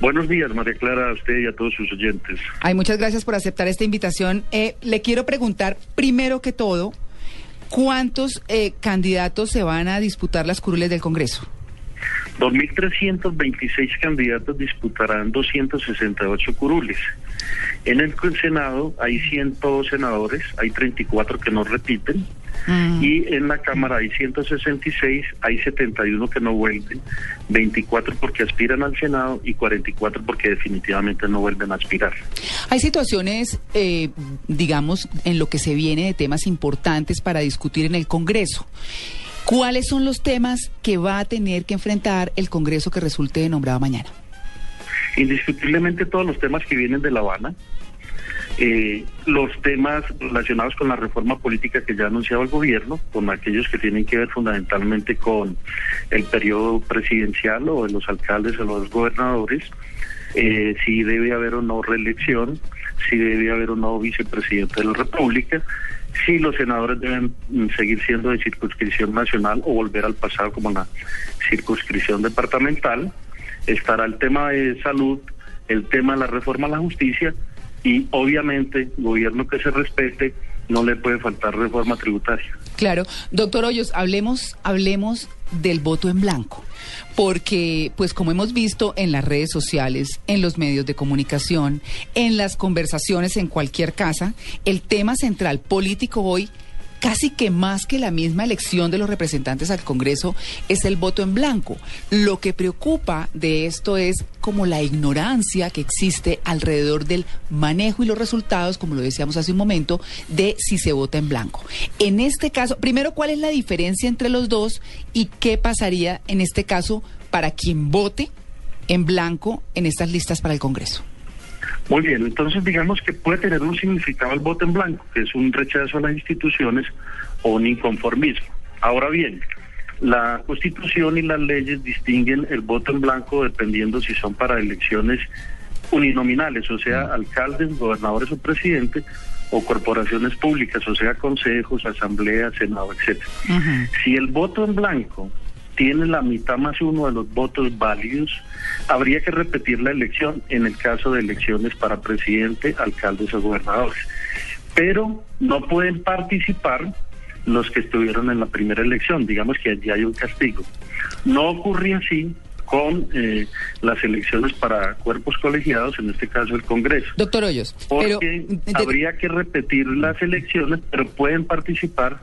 Buenos días, María Clara, a usted y a todos sus oyentes. Ay, muchas gracias por aceptar esta invitación. Eh, le quiero preguntar, primero que todo, ¿cuántos eh, candidatos se van a disputar las curules del Congreso? 2.326 candidatos disputarán 268 curules. En el Senado hay 102 senadores, hay 34 que no repiten, y en la Cámara hay 166, hay 71 que no vuelven, 24 porque aspiran al Senado y 44 porque definitivamente no vuelven a aspirar. Hay situaciones, eh, digamos, en lo que se viene de temas importantes para discutir en el Congreso. ¿Cuáles son los temas que va a tener que enfrentar el Congreso que resulte nombrado mañana? Indiscutiblemente todos los temas que vienen de La Habana, eh, los temas relacionados con la reforma política que ya ha anunciado el gobierno, con aquellos que tienen que ver fundamentalmente con el periodo presidencial o de los alcaldes o los gobernadores, eh, si debe haber o no reelección, si debe haber o no vicepresidente de la República, si los senadores deben seguir siendo de circunscripción nacional o volver al pasado como la circunscripción departamental, estará el tema de salud, el tema de la reforma a la justicia y obviamente gobierno que se respete no le puede faltar reforma tributaria. Claro, doctor Hoyos, hablemos, hablemos del voto en blanco, porque pues como hemos visto en las redes sociales, en los medios de comunicación, en las conversaciones en cualquier casa, el tema central político hoy casi que más que la misma elección de los representantes al Congreso es el voto en blanco. Lo que preocupa de esto es como la ignorancia que existe alrededor del manejo y los resultados, como lo decíamos hace un momento, de si se vota en blanco. En este caso, primero, ¿cuál es la diferencia entre los dos y qué pasaría en este caso para quien vote en blanco en estas listas para el Congreso? Muy bien, entonces digamos que puede tener un significado el voto en blanco, que es un rechazo a las instituciones o un inconformismo. Ahora bien, la Constitución y las leyes distinguen el voto en blanco dependiendo si son para elecciones uninominales, o sea, alcaldes, gobernadores o presidentes, o corporaciones públicas, o sea, consejos, asambleas, senado, etcétera. Si el voto en blanco tiene la mitad más uno de los votos válidos, habría que repetir la elección en el caso de elecciones para presidente, alcaldes o gobernadores. Pero no pueden participar los que estuvieron en la primera elección, digamos que allí hay un castigo. No ocurre así con eh, las elecciones para cuerpos colegiados, en este caso el Congreso. Doctor Hoyos, porque habría que repetir las elecciones, pero pueden participar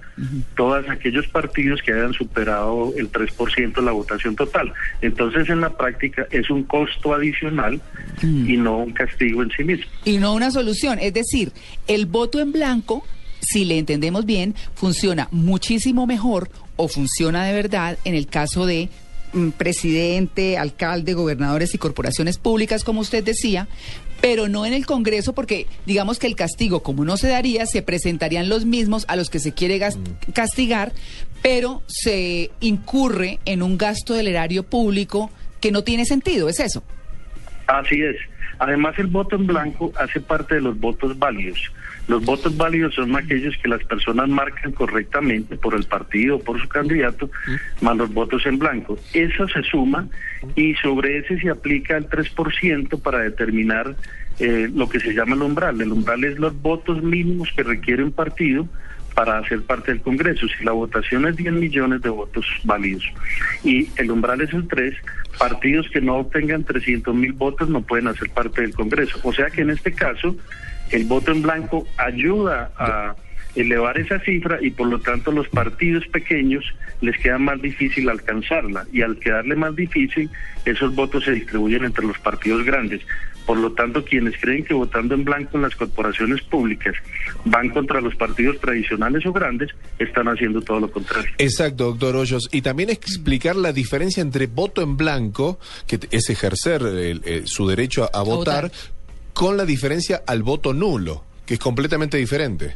todos aquellos partidos que hayan superado el 3% de la votación total. Entonces, en la práctica es un costo adicional y no un castigo en sí mismo. Y no una solución, es decir, el voto en blanco si le entendemos bien, funciona muchísimo mejor o funciona de verdad en el caso de Mm, presidente, alcalde, gobernadores y corporaciones públicas, como usted decía, pero no en el Congreso porque digamos que el castigo, como no se daría, se presentarían los mismos a los que se quiere mm. castigar, pero se incurre en un gasto del erario público que no tiene sentido, ¿es eso? Así es. Además, el voto en blanco hace parte de los votos válidos. Los votos válidos son aquellos que las personas marcan correctamente por el partido o por su candidato, más los votos en blanco. Eso se suma y sobre ese se aplica el 3% para determinar eh, lo que se llama el umbral. El umbral es los votos mínimos que requiere un partido para hacer parte del Congreso. Si la votación es 10 millones de votos válidos y el umbral es el 3, partidos que no obtengan 300 mil votos no pueden hacer parte del Congreso. O sea que en este caso el voto en blanco ayuda a elevar esa cifra y por lo tanto los partidos pequeños les queda más difícil alcanzarla y al quedarle más difícil esos votos se distribuyen entre los partidos grandes. Por lo tanto, quienes creen que votando en blanco en las corporaciones públicas van contra los partidos tradicionales o grandes, están haciendo todo lo contrario. Exacto, doctor Hoyos. Y también explicar la diferencia entre voto en blanco, que es ejercer eh, su derecho a, votar, con la diferencia al voto nulo, que es completamente diferente.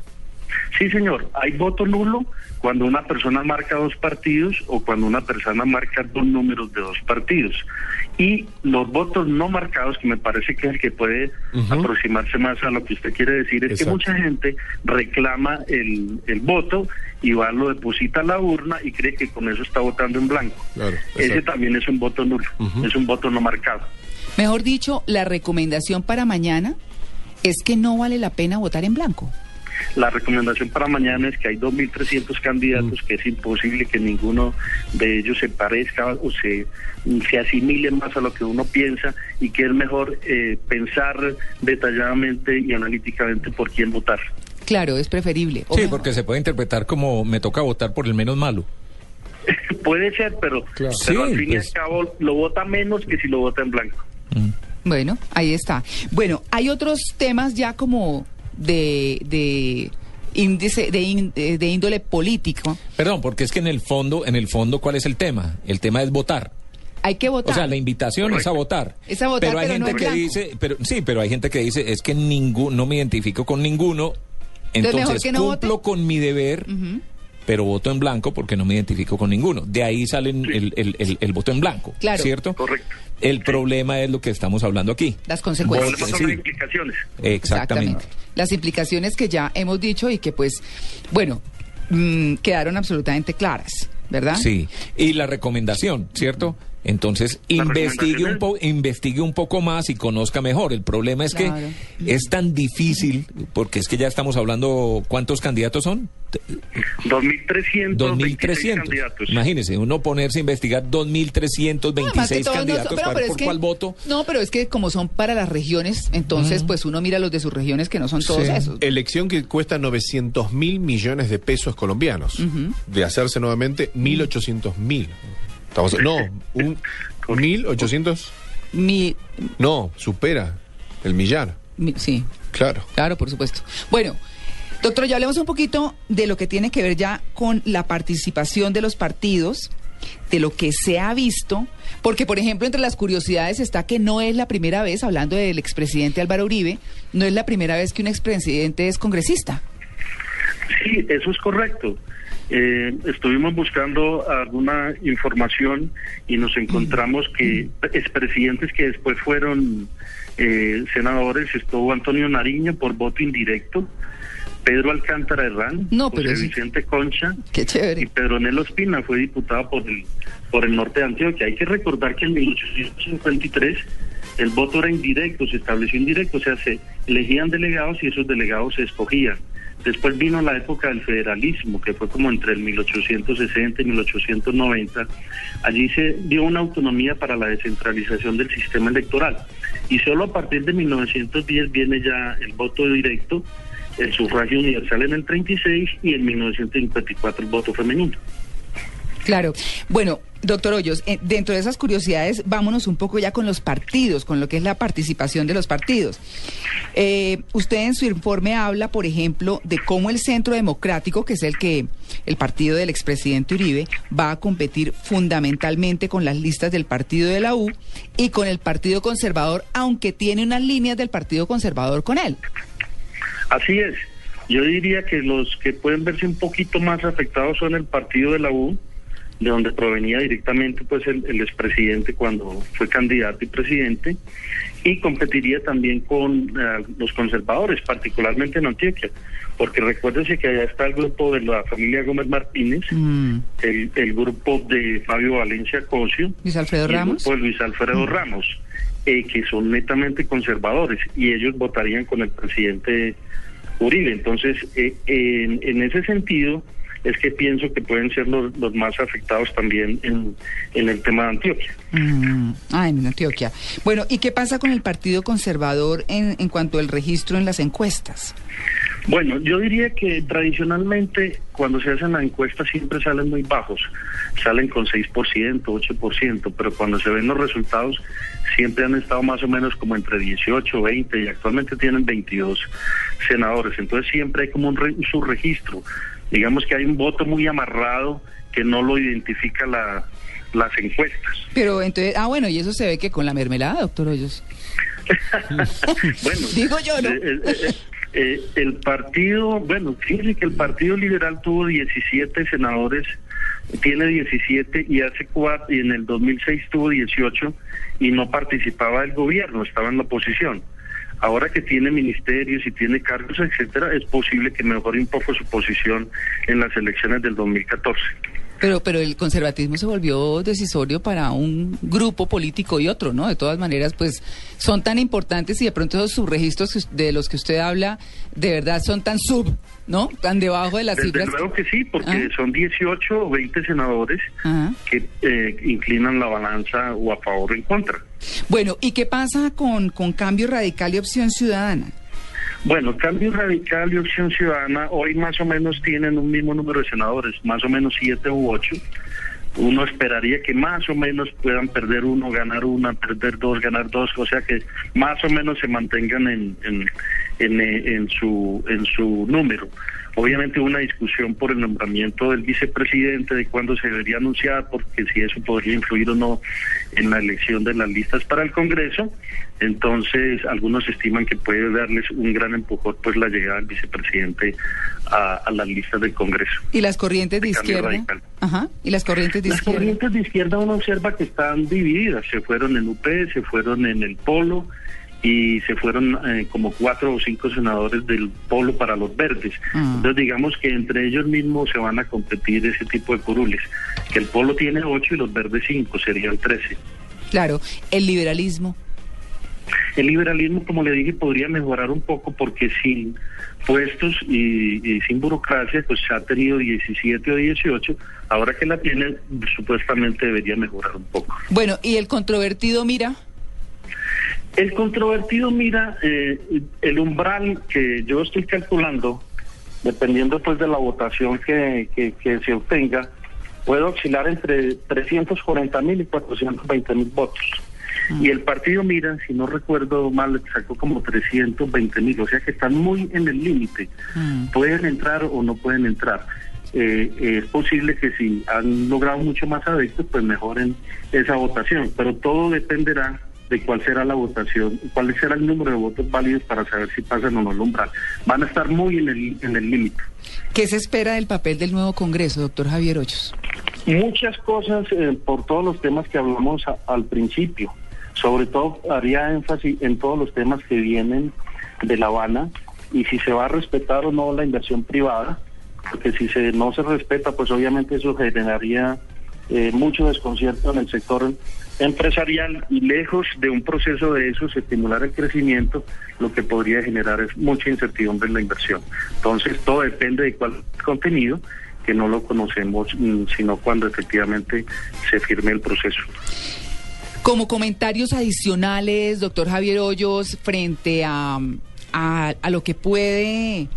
Sí, señor. Hay voto nulo cuando una persona marca dos partidos o cuando una persona marca dos números de dos partidos. Y los votos no marcados, que me parece que es el que puede aproximarse más a lo que usted quiere decir, es que mucha gente reclama el, el voto y va, lo deposita a la urna y cree que con eso está votando en blanco. Ese también es un voto nulo, es un voto no marcado. Mejor dicho, la recomendación para mañana es que no vale la pena votar en blanco. La recomendación para mañana es que hay 2.300 candidatos, mm. que es imposible que ninguno de ellos se parezca o se, se asimile más a lo que uno piensa y que es mejor eh, pensar detalladamente y analíticamente por quién votar. Claro, es preferible. sí, porque se puede interpretar como me toca votar por el menos malo. puede ser, pero, al fin y al pues. cabo lo vota menos que si lo vota en blanco. Mm. Bueno, ahí está. Bueno, hay otros temas ya como de, de índice de, de, índole político. Perdón, porque es que en el fondo, en el fondo, ¿cuál es el tema? El tema es votar. hay que votar. O sea, la invitación es a votar. Es a votar, pero hay pero gente en que blanco. dice, pero sí, pero hay gente que dice es que ningún, no me identifico con ninguno, Entonces, mejor que no cumplo con mi deber. Pero voto en blanco porque no me identifico con ninguno. De ahí sale el, el- el- el voto en blanco, Claro. ¿cierto? Correcto. El problema es lo que estamos hablando aquí. Las El consecuencias. problema son sí. las implicaciones. Exactamente. Las implicaciones que ya hemos dicho y que pues, bueno, mm, quedaron absolutamente claras, ¿verdad? Sí, y la recomendación, ¿cierto? Entonces, investigue un, po investigue un poco más y conozca mejor. El problema es Claro. que es tan difícil, porque es que ya estamos hablando, ¿cuántos candidatos son? 2.326 2.300. candidatos. Imagínese, uno ponerse a investigar 2.326 No, todos no candidatos pero- para pero por cuál voto. No, pero es que como son para las regiones, entonces pues uno mira los de sus regiones que no son todos Sí. esos. Elección que cuesta 900 mil millones de pesos colombianos. De hacerse nuevamente 1.800 mil. Estamos, no, un 1.800. Mi, No, supera el millar. mi- sí, Claro. claro, por supuesto. Bueno, doctor, ya hablemos un poquito de lo que tiene que ver ya con la participación de los partidos, de lo que se ha visto, porque por ejemplo entre las curiosidades está que no es la primera vez, hablando del expresidente Álvaro Uribe, no es la primera vez que un expresidente es congresista. Sí, eso es correcto. Eh, estuvimos buscando alguna información y nos encontramos que expresidentes que después fueron eh, senadores, estuvo Antonio Nariño por voto indirecto, Pedro Alcántara Herrán, No, pero José Vicente Concha Qué y. Pedro Nelo Espina fue diputado por el, por el norte de Antioquia. Hay que recordar que en 1853 el voto era indirecto, se estableció indirecto, o sea, se elegían delegados y esos delegados se escogían. Después vino la época del federalismo, que fue como entre el 1860 y 1890. Allí se dio una autonomía para la descentralización del sistema electoral. Y solo a partir de 1910 viene ya el voto directo, el sufragio universal en el 36 y en 1954 el voto femenino. Claro. Bueno, doctor Hoyos, eh, dentro de esas curiosidades, vámonos un poco ya con los partidos, con lo que es la participación de los partidos. Eh, usted en su informe habla, por ejemplo, de cómo el Centro Democrático, que es el que el partido del expresidente Uribe, va a competir fundamentalmente con las listas del partido de la U y con el Partido Conservador, aunque tiene unas líneas del Partido Conservador con él. Así es. Yo diría que los que pueden verse un poquito más afectados son el partido de la U, de donde provenía directamente pues el, el expresidente cuando fue candidato y presidente, y competiría también con eh, los conservadores, particularmente en Antioquia, porque recuérdense que allá está el grupo de la familia Gómez Martínez, el, el grupo de Fabio Valencia Cosio, Luis Alfredo y el Ramos. grupo de Luis Alfredo Ramos, eh, que son netamente conservadores, y ellos votarían con el presidente Uribe. Entonces, eh, en, en ese sentido, es que pienso que pueden ser los, los más afectados también en, en el tema de Antioquia. Mm, ah, en Antioquia. Bueno, ¿y qué pasa con el Partido Conservador en, en cuanto al registro en las encuestas? Bueno, yo diría que tradicionalmente cuando se hacen las encuestas siempre salen muy bajos, salen con 6%, 8%, pero cuando se ven los resultados siempre han estado más o menos como entre 18, 20 y actualmente tienen 22 senadores, entonces siempre hay como un, re- un subregistro, digamos que hay un voto muy amarrado que no lo identifica la, las encuestas. Pero entonces, ah, bueno, y eso se ve que con la mermelada, doctor Hoyos. Bueno, Digo yo, ¿no? eh, eh, eh, el partido, bueno, fíjense que el Partido Liberal tuvo 17 senadores, tiene 17 y hace cuatro, y en el 2006 tuvo 18 y no participaba del gobierno, estaba en la oposición. Ahora que tiene ministerios y tiene cargos, etcétera, es posible que mejore un poco su posición en las elecciones del 2014. Pero, pero el conservatismo se volvió decisorio para un grupo político y otro, ¿no? De todas maneras, pues son tan importantes y de pronto esos subregistros de los que usted habla, de verdad son tan sub, ¿no? Tan debajo de las Desde cifras. luego que sí, porque Ah. son 18 o 20 senadores Ajá. que eh, inclinan la balanza o a favor o en contra. Bueno, ¿y qué pasa con, con Cambio Radical y Opción Ciudadana? Bueno, Cambio Radical y Opción Ciudadana hoy más o menos tienen un mismo número de senadores, más o menos siete u ocho. Uno esperaría que más o menos puedan perder uno, ganar una, perder dos, ganar dos, o sea que más o menos se mantengan en, en, en, eh, en su en su número. Obviamente hubo una discusión por el nombramiento del vicepresidente, de cuándo se debería anunciar, porque si eso podría influir o no en la elección de las listas para el Congreso. Entonces, algunos estiman que puede darles un gran empujón pues la llegada del vicepresidente a, a las listas del Congreso. ¿Y las corrientes de izquierda? radical. Ajá. ¿Y las corrientes de Las izquierda? corrientes de izquierda uno observa que están divididas. Se fueron en UP, se fueron en el Polo y se fueron eh, como cuatro o cinco senadores del Polo para los verdes. Ah. Entonces digamos que entre ellos mismos se van a competir ese tipo de curules. Que el Polo tiene ocho y los verdes cinco, serían trece. Claro, el liberalismo. El liberalismo, como le dije, podría mejorar un poco porque sin puestos y, y sin burocracia, pues se ha tenido 17 o 18. Ahora que la tiene, supuestamente debería mejorar un poco. Bueno, ¿y el controvertido mira? El controvertido mira eh, el umbral que yo estoy calculando, dependiendo pues de la votación que, que, que se obtenga, puede oscilar entre 340 mil y 420 mil votos. Y el partido Mira, si no recuerdo mal, sacó como 320 mil, o sea que están muy en el límite. Pueden entrar o no pueden entrar. Eh, eh, es posible que si han logrado mucho más adeptos, pues mejoren esa votación, pero todo dependerá de cuál será la votación, cuál será el número de votos válidos para saber si pasan o no el umbral. Van a estar muy en el en el límite. ¿Qué se espera del papel del nuevo Congreso, doctor Javier Hoyos? Muchas cosas eh, por todos los temas que hablamos a- al principio. Sobre todo haría énfasis en todos los temas que vienen de La Habana y si se va a respetar o no la inversión privada, porque si se no se respeta, pues obviamente eso generaría eh, mucho desconcierto en el sector empresarial y lejos de un proceso de esos estimular el crecimiento, lo que podría generar es mucha incertidumbre en la inversión. Entonces todo depende de cuál contenido que no lo conocemos mm, sino cuando efectivamente se firme el proceso. Como comentarios adicionales, doctor Javier Hoyos, frente a, a, a lo que puede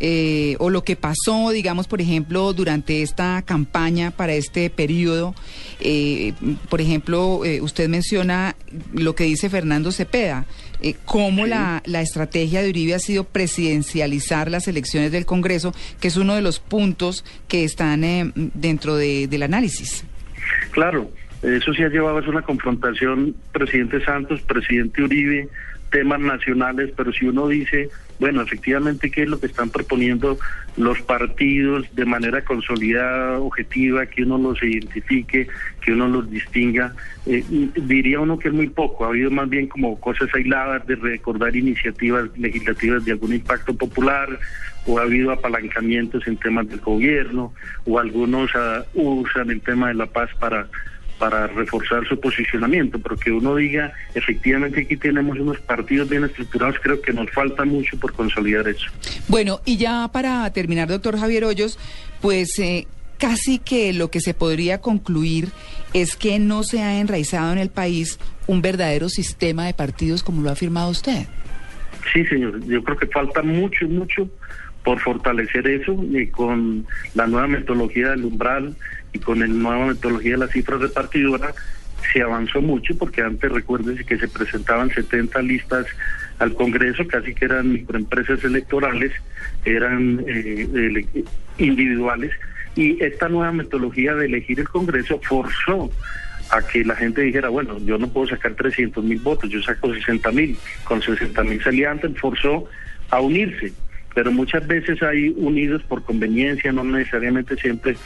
eh, o lo que pasó, digamos, por ejemplo, durante esta campaña para este periodo. eh, por ejemplo, eh, usted menciona lo que dice Fernando Cepeda, eh, cómo la, la estrategia de Uribe ha sido presidencializar las elecciones del Congreso, que es uno de los puntos que están eh, dentro de- del análisis. Claro, eso sí ha llevado a una confrontación presidente Santos, presidente Uribe, temas nacionales, pero si uno dice, bueno, efectivamente, ¿qué es lo que están proponiendo los partidos de manera consolidada, objetiva, que uno los identifique, que uno los distinga? Eh, diría uno que es muy poco, ha habido más bien como cosas aisladas de recordar iniciativas legislativas de algún impacto popular, o ha habido apalancamientos en temas del gobierno, o algunos ah, usan el tema de la paz para para reforzar su posicionamiento, pero que uno diga, efectivamente aquí tenemos unos partidos bien estructurados, creo que nos falta mucho por consolidar eso. Bueno, y ya para terminar, doctor Javier Hoyos, pues eh, casi que lo que se podría concluir es que no se ha enraizado en el país un verdadero sistema de partidos como lo ha afirmado usted. Sí, señor, yo creo que falta mucho, mucho por fortalecer eso y con la nueva metodología del umbral y con la nueva metodología de las cifras repartidoras se avanzó mucho porque antes recuérdense que se presentaban 70 listas al Congreso, casi que eran microempresas electorales, eran eh, individuales y esta nueva metodología de elegir el Congreso forzó a que la gente dijera, bueno, yo no puedo sacar 300 mil votos, yo saco 60 mil, con 60 mil salía forzó a unirse, pero muchas veces hay unidos por conveniencia, no necesariamente siempre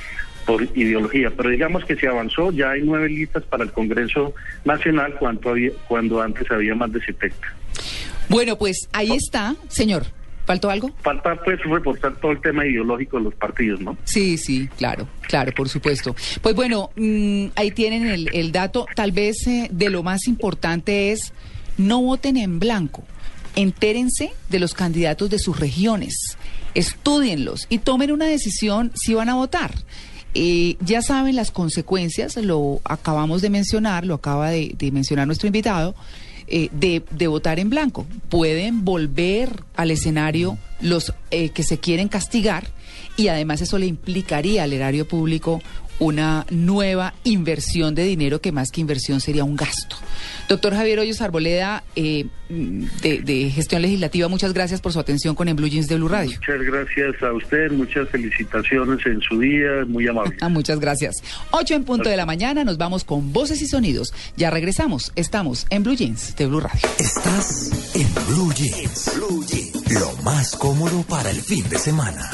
por ideología, pero digamos que se avanzó, ya hay nueve listas para el Congreso Nacional cuando, había, cuando antes había más de 70. Bueno, pues ahí está, señor. ¿Faltó algo? Falta pues reportar todo el tema ideológico de los partidos, ¿no? Sí, sí, claro, claro, por supuesto. Pues bueno, mm, ahí tienen el, el dato. Tal vez eh, de lo más importante es no voten en blanco. Entérense de los candidatos de sus regiones, estudienlos y tomen una decisión si van a votar. Eh, ya saben las consecuencias, lo acabamos de mencionar, lo acaba de, mencionar nuestro invitado, eh, de, de votar en blanco. Pueden volver al escenario los eh, que se quieren castigar y además eso le implicaría al erario público una nueva inversión de dinero que más que inversión sería un gasto. Doctor Javier Hoyos Arboleda, eh, de, de, Gestión Legislativa, muchas gracias por su atención con el Blue Jeans de Blue Radio. Muchas gracias a usted, muchas felicitaciones en su día, muy amable. Ah, muchas gracias. Ocho en punto de la mañana, nos vamos con voces y sonidos. Ya regresamos, estamos en Blue Jeans de Blue Radio. Estás en Blue Jeans, Blue Jeans. lo más cómodo para el fin de semana.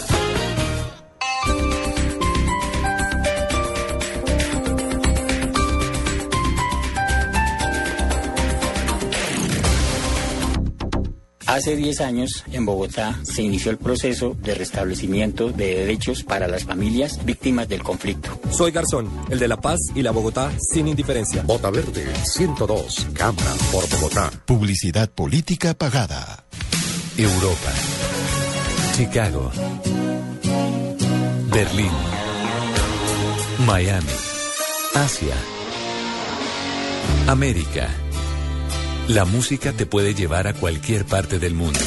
Hace 10 años, en Bogotá, se inició el proceso de restablecimiento de derechos para las familias víctimas del conflicto. Soy Garzón, el de la paz y la Bogotá sin indiferencia. Bota Verde, 102, Cámara por Bogotá. Publicidad política pagada. Europa. Chicago. Berlín. Miami. Asia. América. La música te puede llevar a cualquier parte del mundo.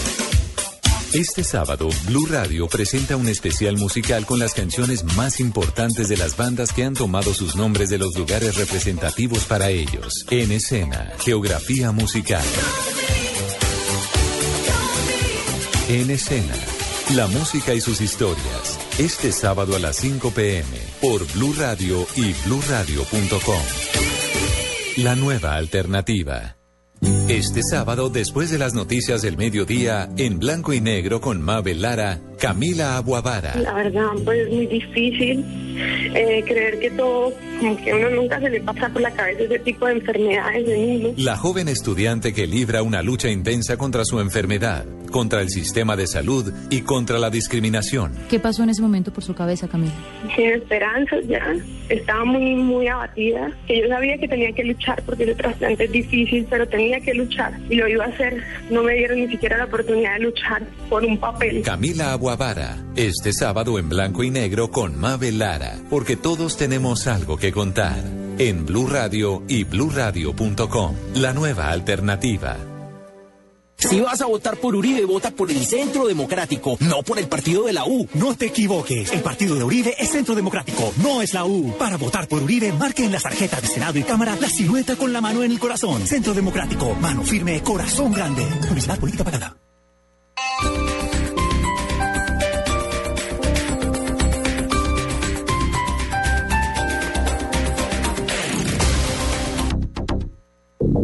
Este sábado, Blue Radio presenta un especial musical con las canciones más importantes de las bandas que han tomado sus nombres de los lugares representativos para ellos. En escena, geografía musical. En escena, la música y sus historias. Este sábado a las 5 pm por Blue Radio y bluradio.com. La nueva alternativa. Este sábado, después de las noticias del mediodía, en blanco y negro con Mabel Lara, Camila Aguavara. La verdad, pues es muy difícil eh, creer que todo, como que a uno nunca se le pasa por la cabeza ese tipo de enfermedades de niños. La joven estudiante que libra una lucha intensa contra su enfermedad, contra el sistema de salud y contra la discriminación. ¿Qué pasó en ese momento por su cabeza, Camila? Sin esperanzas ya. Estaba muy, muy abatida. Que yo sabía que tenía que luchar porque ese trasplante es difícil, pero tenía que luchar y lo iba a hacer. No me dieron ni siquiera la oportunidad de luchar por un papel. Camila Aguavara, este sábado en blanco y negro con Mabel Lara, porque todos tenemos algo que contar. En Blue Radio y bluradio.com, la nueva alternativa. Si vas a votar por Uribe, vota por el Centro Democrático, no por el partido de la U. No te equivoques. El partido de Uribe es Centro Democrático, no es la U. Para votar por Uribe, marque en las tarjetas de Senado y Cámara la silueta con la mano en el corazón. Centro Democrático, mano firme, corazón grande. Publicidad política pagada.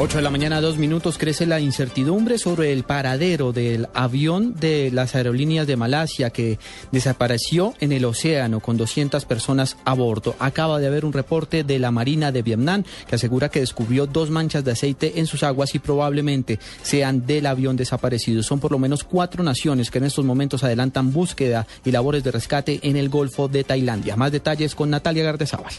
8 de la mañana, dos minutos, crece la incertidumbre sobre el paradero del avión de las aerolíneas de Malasia que desapareció en el océano con 200 personas a bordo. Acaba de haber un reporte de la Marina de Vietnam que asegura que descubrió dos manchas de aceite en sus aguas y probablemente sean del avión desaparecido. Son por lo menos cuatro naciones que en estos momentos adelantan búsqueda y labores de rescate en el Golfo de Tailandia. Más detalles con Natalia Gardezábal.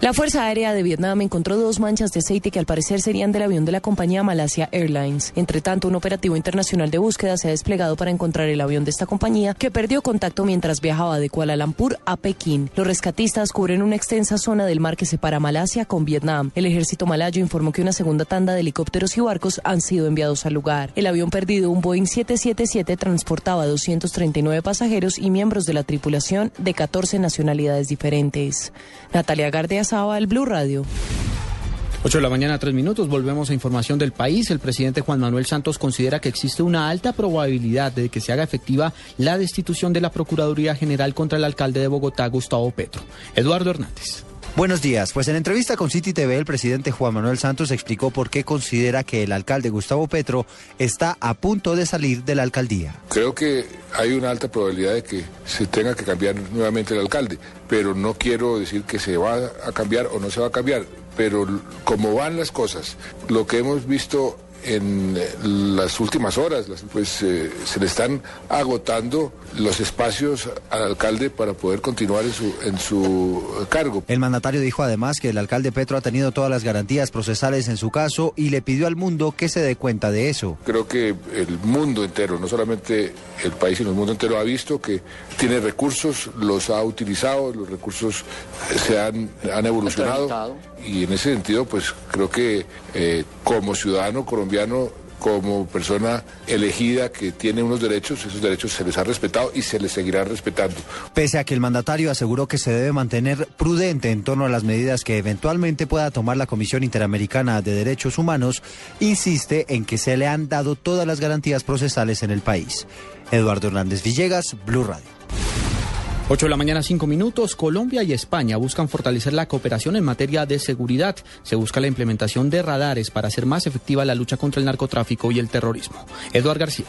La Fuerza Aérea de Vietnam encontró dos manchas de aceite que al parecer serían del avión de la compañía Malasia Airlines. Entre tanto, un operativo internacional de búsqueda se ha desplegado para encontrar el avión de esta compañía que perdió contacto mientras viajaba de Kuala Lumpur a Pekín. Los rescatistas cubren una extensa zona del mar que separa Malasia con Vietnam. El ejército malayo informó que una segunda tanda de helicópteros y barcos han sido enviados al lugar. El avión perdido, un Boeing 777, transportaba 239 pasajeros y miembros de la tripulación de 14 nacionalidades diferentes. Natalia Gardeas el Blue Radio. 8 de la mañana, tres minutos. Volvemos a información del país. El presidente Juan Manuel Santos considera que existe una alta probabilidad de que se haga efectiva la destitución de la Procuraduría General contra el alcalde de Bogotá, Gustavo Petro. Eduardo Hernández. Buenos días. Pues en entrevista con City TV, el presidente Juan Manuel Santos explicó por qué considera que el alcalde Gustavo Petro está a punto de salir de la alcaldía. Creo que hay una alta probabilidad de que se tenga que cambiar nuevamente el alcalde, pero no quiero decir que se va a cambiar o no se va a cambiar, pero como van las cosas, lo que hemos visto en las últimas horas pues eh, se le están agotando los espacios al alcalde para poder continuar en su, en su cargo. El mandatario dijo además que el alcalde Petro ha tenido todas las garantías procesales en su caso y le pidió al mundo que se dé cuenta de eso. Creo que el mundo entero, no solamente el país, sino el mundo entero ha visto que tiene recursos, los ha utilizado, los recursos se han, han evolucionado y en ese sentido pues creo que eh, como ciudadano colombiano como persona elegida que tiene unos derechos, esos derechos se les ha respetado y se les seguirá respetando. Pese a que el mandatario aseguró que se debe mantener prudente en torno a las medidas que eventualmente pueda tomar la Comisión Interamericana de Derechos Humanos, insiste en que se le han dado todas las garantías procesales en el país. Eduardo Hernández Villegas, Blue Radio. 8 de la mañana, 5 minutos. Colombia y España buscan fortalecer la cooperación en materia de seguridad. Se busca la implementación de radares para hacer más efectiva la lucha contra el narcotráfico y el terrorismo. Eduard García.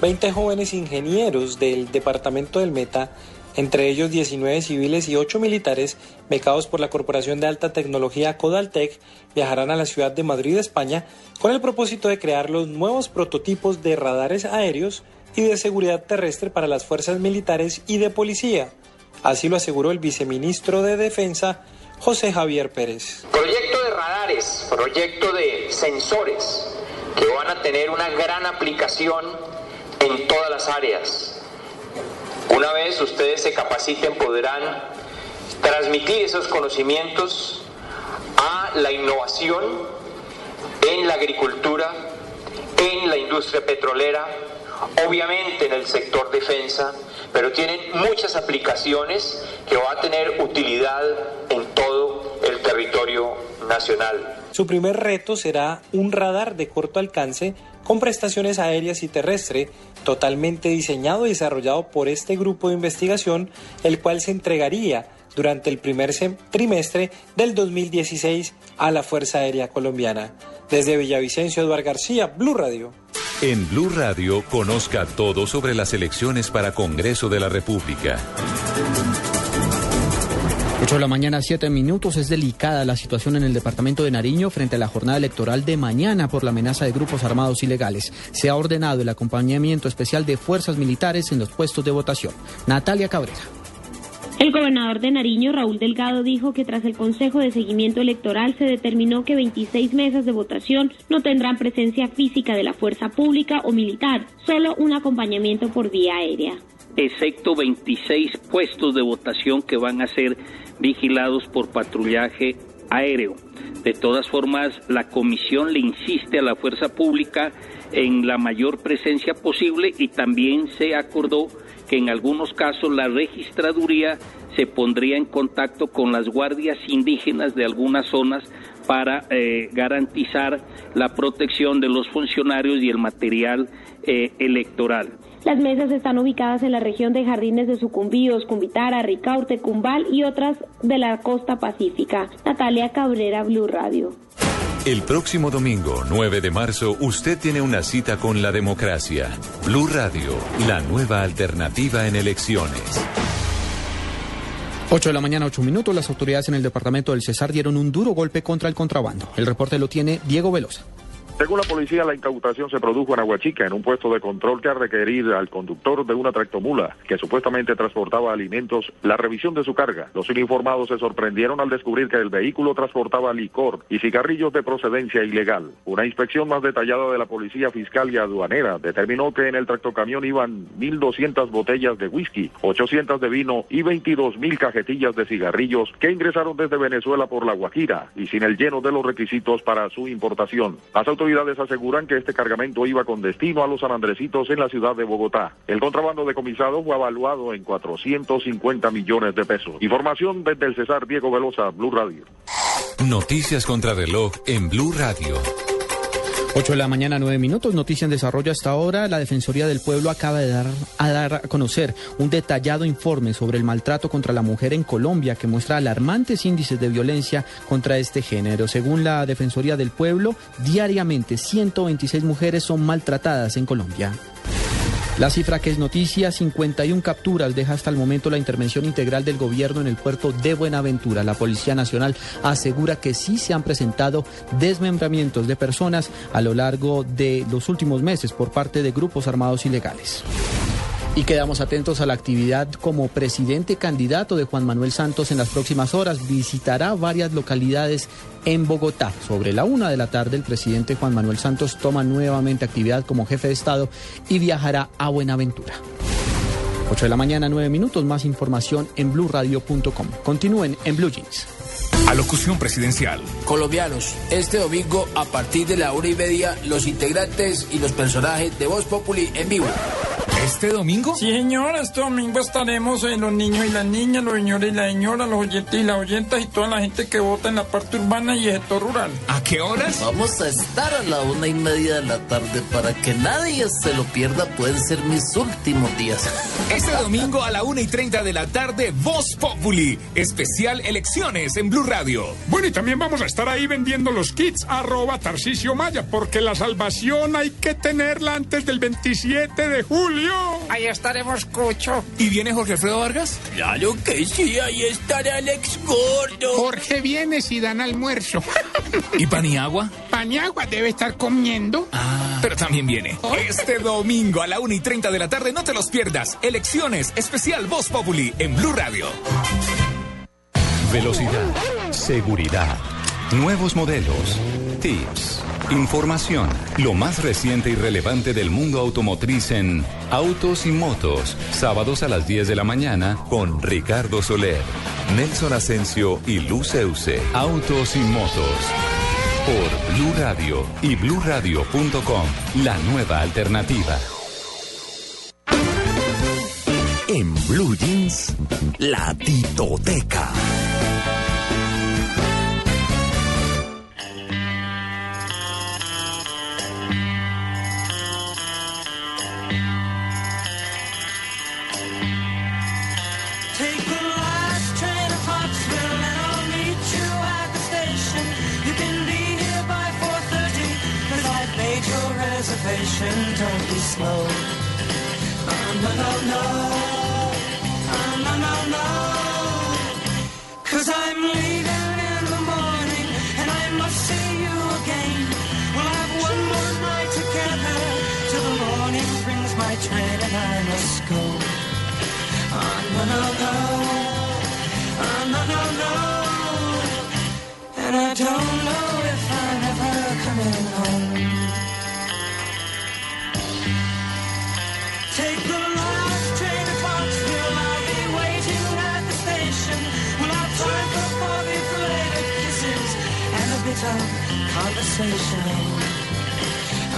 20 jóvenes ingenieros del departamento del Meta, entre ellos 19 civiles y 8 militares, becados por la Corporación de Alta Tecnología Codaltec, viajarán a la ciudad de Madrid, España, con el propósito de crear los nuevos prototipos de radares aéreos y de seguridad terrestre para las fuerzas militares y de policía. Así lo aseguró el viceministro de Defensa, José Javier Pérez. Proyecto de radares, proyecto de sensores que van a tener una gran aplicación en todas las áreas. Una vez ustedes se capaciten podrán transmitir esos conocimientos a la innovación en la agricultura, en la industria petrolera, obviamente en el sector defensa, pero tienen muchas aplicaciones que va a tener utilidad en todo el territorio nacional. Su primer reto será un radar de corto alcance con prestaciones aéreas y terrestre, totalmente diseñado y desarrollado por este grupo de investigación, el cual se entregaría durante el primer trimestre del 2016 a la Fuerza Aérea Colombiana. Desde Villavicencio, Eduardo García, Blue Radio. En Blue Radio conozca todo sobre las elecciones para Congreso de la República. 8 de la mañana, 7 minutos. Es delicada la situación en el departamento de Nariño frente a la jornada electoral de mañana por la amenaza de grupos armados ilegales. Se ha ordenado el acompañamiento especial de fuerzas militares en los puestos de votación. Natalia Cabrera. El gobernador de Nariño, Raúl Delgado, dijo que tras el Consejo de Seguimiento Electoral se determinó que 26 mesas de votación no tendrán presencia física de la fuerza pública o militar, solo un acompañamiento por vía aérea. Excepto 26 puestos de votación que van a ser vigilados por patrullaje aéreo. De todas formas, la comisión le insiste a la fuerza pública en la mayor presencia posible y también se acordó que en algunos casos la registraduría se pondría en contacto con las guardias indígenas de algunas zonas para eh, garantizar la protección de los funcionarios y el material eh, electoral. Las mesas están ubicadas en la región de Jardines de Sucumbíos, Cumbitara, Ricaurte, Cumbal y otras de la costa pacífica. Natalia Cabrera, Blue Radio. El próximo domingo, 9 de marzo, usted tiene una cita con la democracia. Blue Radio, la nueva alternativa en elecciones. 8 de la mañana, 8 minutos. Las autoridades en el departamento del Cesar dieron un duro golpe contra el contrabando. El reporte lo tiene Diego Velosa. Según la policía, la incautación se produjo en Aguachica, en un puesto de control que ha requerido al conductor de una tractomula que supuestamente transportaba alimentos la revisión de su carga. Los uniformados se sorprendieron al descubrir que el vehículo transportaba licor y cigarrillos de procedencia ilegal. Una inspección más detallada de la policía fiscal y aduanera determinó que en el tractocamión iban 1.200 botellas de whisky, 800 de vino y 22.000 cajetillas de cigarrillos que ingresaron desde Venezuela por la Guajira y sin el lleno de los requisitos para su importación. Las autoridades autoridades aseguran que este cargamento iba con destino a los sanandrecitos en la ciudad de Bogotá. El contrabando decomisado fue evaluado en 450 millones de pesos. Información desde el Cesar Diego Velosa, Blue Radio. Noticias contra reloj en Blue Radio. 8 de la mañana, 9 minutos. Noticia en desarrollo hasta ahora. La Defensoría del Pueblo acaba de dar a, dar a conocer un detallado informe sobre el maltrato contra la mujer en Colombia que muestra alarmantes índices de violencia contra este género. Según la Defensoría del Pueblo, diariamente 126 mujeres son maltratadas en Colombia. La cifra que es noticia, 51 capturas, deja hasta el momento la intervención integral del gobierno en el puerto de Buenaventura. La Policía Nacional asegura que sí se han presentado desmembramientos de personas a lo largo de los últimos meses por parte de grupos armados ilegales. Y quedamos atentos a la actividad como presidente candidato de Juan Manuel Santos en las próximas horas. Visitará varias localidades en Bogotá. Sobre la una de la tarde, el presidente Juan Manuel Santos toma nuevamente actividad como jefe de Estado y viajará a Buenaventura. 8 de la mañana, 9 minutos. Más información en blurradio.com. Continúen en Blue Jeans. Alocución presidencial. Colombianos, este domingo a partir de la una y media, los integrantes y los personajes de Voz Populi en vivo. ¿Este domingo? Sí, señor, este domingo estaremos en los niños y las niñas, los señores y las señoras, los oyentes y las oyentas y toda la gente que vota en la parte urbana y el sector rural. ¿A qué horas? Vamos a estar a la una y media de la tarde para que nadie se lo pierda. Pueden ser mis últimos días. Este domingo a la una y treinta de la tarde, Voz Populi, especial elecciones en Blue Radio. Bueno, y también vamos a estar ahí vendiendo los kits, arroba Tarcisio Maya, porque la salvación hay que tenerla antes del 27 de julio. Ahí estaremos, Cucho. ¿Y viene Jorge Alfredo Vargas? Claro que sí, ahí estará Alex Gordo. Jorge viene si dan almuerzo. ¿Y Paniagua? Paniagua debe estar comiendo. Ah, pero también viene. Este domingo a la una y treinta de la tarde, no te los pierdas. Elecciones, especial Voz Populi en Blue Radio. Velocidad, seguridad, nuevos modelos, tips, información, lo más reciente y relevante del mundo automotriz en Autos y Motos, sábados a las 10 de la mañana con Ricardo Soler, Nelson Asensio y Luceuse. Autos y Motos por Blue Radio y bluradio.com, la nueva alternativa. En Blue Jeans, la titoteca. Train and I must go. Oh, no, no, no. Oh, no, no, no. And I don't know if I'm ever coming home. Take the last train to Pottsville. I'll be waiting at the station. Time for kisses and a bit of conversation.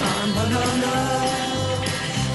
Oh, no, no, no.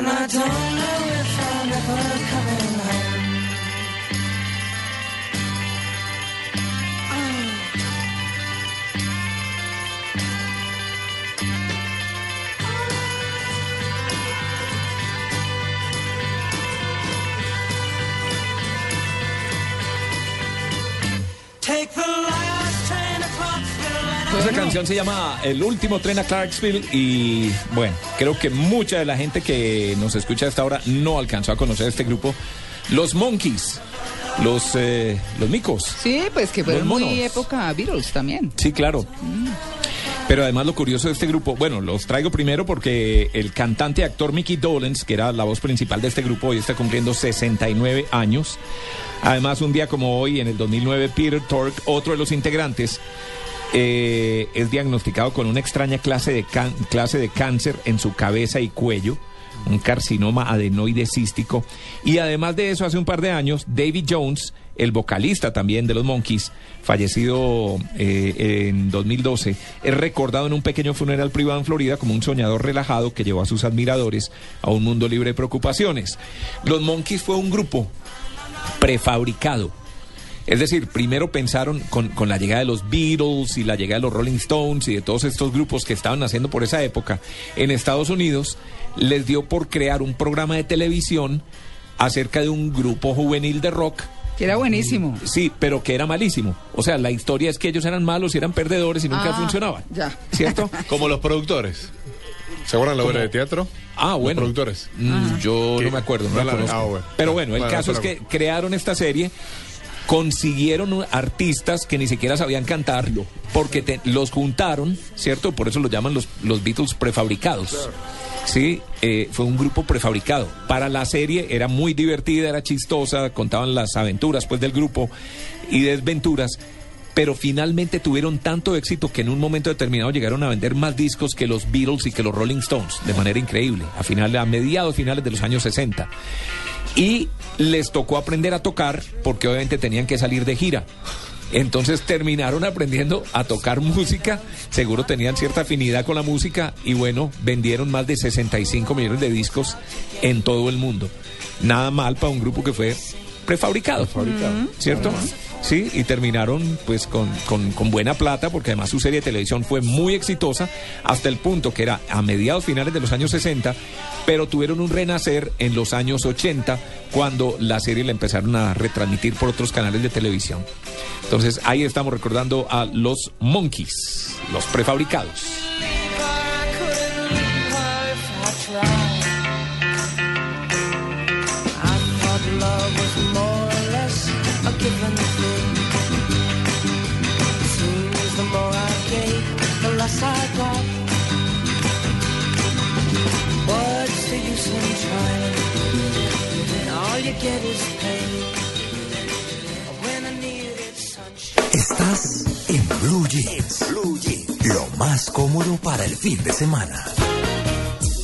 Oh, no, no, no. And I don't know if I'm ever coming Esa canción se llama El último tren a Clarksville y bueno, creo que mucha de la gente que nos escucha a esta hora no alcanzó a conocer este grupo. Los Monkeys, los, eh, los micos. Sí, pues que fueron muy época Beatles también. Sí, claro. Pero además lo curioso de este grupo, bueno, los traigo primero porque el cantante y actor Mickey Dolenz, que era la voz principal de este grupo, hoy está cumpliendo 69 años. Además, un día como hoy, en el 2009, Peter Tork, otro de los integrantes, eh, es diagnosticado con una extraña clase de, clase de cáncer en su cabeza y cuello, un carcinoma adenoide cístico. Y además de eso, hace un par de años, David Jones, el vocalista también de los Monkeys, fallecido eh, en 2012, es recordado en un pequeño funeral privado en Florida como un soñador relajado que llevó a sus admiradores a un mundo libre de preocupaciones. Los Monkeys fue un grupo prefabricado. Es decir, primero pensaron con, con, la llegada de los Beatles y la llegada de los Rolling Stones y de todos estos grupos que estaban naciendo por esa época en Estados Unidos, les dio por crear un programa de televisión acerca de un grupo juvenil de rock. Que era buenísimo. Sí, pero que era malísimo. O sea, la historia es que ellos eran malos y eran perdedores y nunca Ah, funcionaban. Ya. ¿Cierto? Como los productores. ¿Se acuerdan la obra de teatro? Ah, Los bueno. productores. Mm, yo ¿Qué? no me acuerdo, no la la- ah, bueno. Pero bueno, el Bueno, caso es que crearon esta serie, consiguieron artistas que ni siquiera sabían cantar, porque los juntaron, ¿cierto? Por eso los llaman los, los Beatles prefabricados. Sí, eh, fue un grupo prefabricado. Para la serie era muy divertida, era chistosa, contaban las aventuras pues del grupo y desventuras, pero finalmente tuvieron tanto éxito que en un momento determinado llegaron a vender más discos que los Beatles y que los Rolling Stones, de manera increíble, a finales, a mediados finales de los años 60. Y les tocó aprender a tocar porque obviamente tenían que salir de gira. Entonces terminaron aprendiendo a tocar música, seguro tenían cierta afinidad con la música y bueno, vendieron más de 65 millones de discos en todo el mundo. Nada mal para un grupo que fue prefabricado, ¿cierto? Sí, y terminaron pues con, con- buena plata porque además su serie de televisión fue muy exitosa hasta el punto que era a mediados finales de los años 60, pero tuvieron un renacer en los años 80 cuando la serie la empezaron a retransmitir por otros canales de televisión. Entonces ahí estamos recordando a los Monkeys, los prefabricados. I Estás en Blue Jeans. Blue. Lo más cómodo para el fin de semana.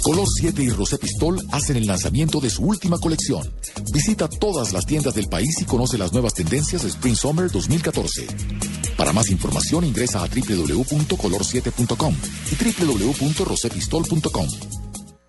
Color 7 y Rosé Pistol hacen el lanzamiento de su última colección. Visita todas las tiendas del país y conoce las nuevas tendencias de Spring Summer 2014. Para más información ingresa a www.color7.com y www.rosepistol.com.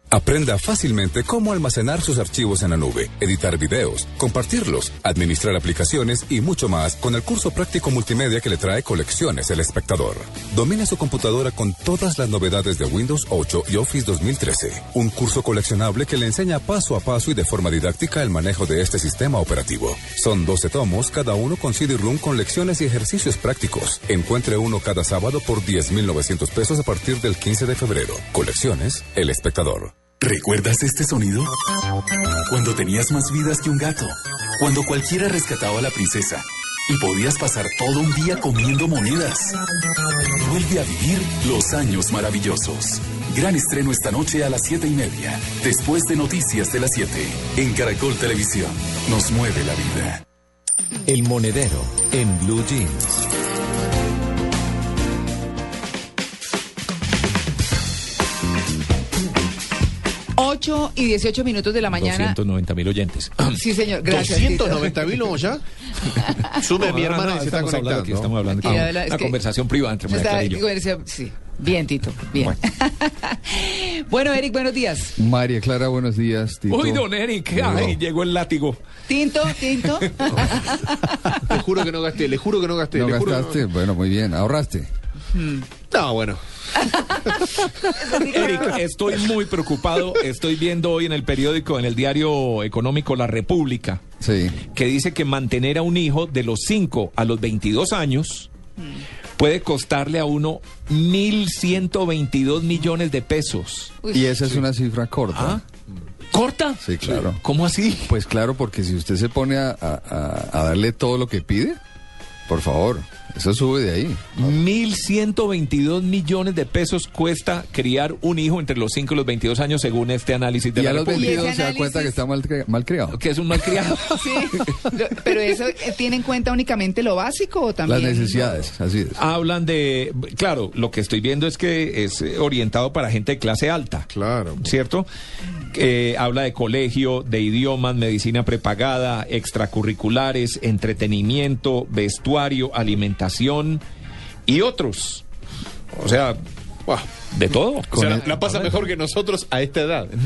Aprenda fácilmente cómo almacenar sus archivos en la nube, editar videos, compartirlos, administrar aplicaciones y mucho más con el curso práctico multimedia que le trae Colecciones El Espectador. Domina su computadora con todas las novedades de Windows 8 y Office 2013. Un curso coleccionable que le enseña paso a paso y de forma didáctica el manejo de este sistema operativo. Son 12 tomos, cada uno con CD-ROOM con lecciones y ejercicios prácticos. Encuentre uno cada sábado por 10,900 pesos a partir del 15 de febrero. Colecciones El Espectador. ¿Recuerdas este sonido? Cuando tenías más vidas que un gato. Cuando cualquiera rescataba a la princesa. Y podías pasar todo un día comiendo monedas. Vuelve a vivir los años maravillosos. Gran estreno esta noche a las siete y media. Después de Noticias de las 7. En Caracol Televisión. Nos mueve la vida. El monedero en Blue Jeans. 8 y 18 minutos de la mañana. 290 mil oyentes. Sí, señor. Gracias. 290 mil o ya. Sube mi No, no, hermana no, y se está estamos hablando aquí, conectando. estamos hablando aquí. Y Una, conversación privada entre María y yo. sí. Bien, Tito. Bien. Bueno. Eric, buenos días. María Clara, buenos días. Tito. Uy, don Eric, ay, llegó el látigo. Tinto, tinto. Le juro que no gasté, le juro que no gasté. ¿No le juro que gastaste? Bueno, muy bien. ¿Ahorraste? No, bueno. Eric, estoy muy preocupado. Estoy viendo hoy en el periódico, en el diario económico La República, que dice que mantener a un hijo de los 5 a los 22 años puede costarle a uno 1.122 millones de pesos. y esa es una cifra corta. ¿Corta? Sí, claro. ¿Cómo así? Pues claro, porque si usted se pone a, a- a- a darle todo lo que pide, por favor, eso sube de ahí. 1.122 millones de pesos cuesta criar un hijo entre los 5 y los 22 años, según este análisis de Y la a los República. 22 se da cuenta que está mal, mal criado. Que es un malcriado. Sí. Lo- Pero eso eh, tiene en cuenta únicamente lo básico o también. Las necesidades, así es. Hablan de, claro, lo que estoy viendo es que es eh, orientado para gente de clase alta. Claro. ¿Cierto? Eh, habla de colegio, de idiomas, medicina prepagada, extracurriculares, entretenimiento, vestuario, alimentación y otros. O sea, de todo. O sea, la pasa mejor que nosotros a esta edad.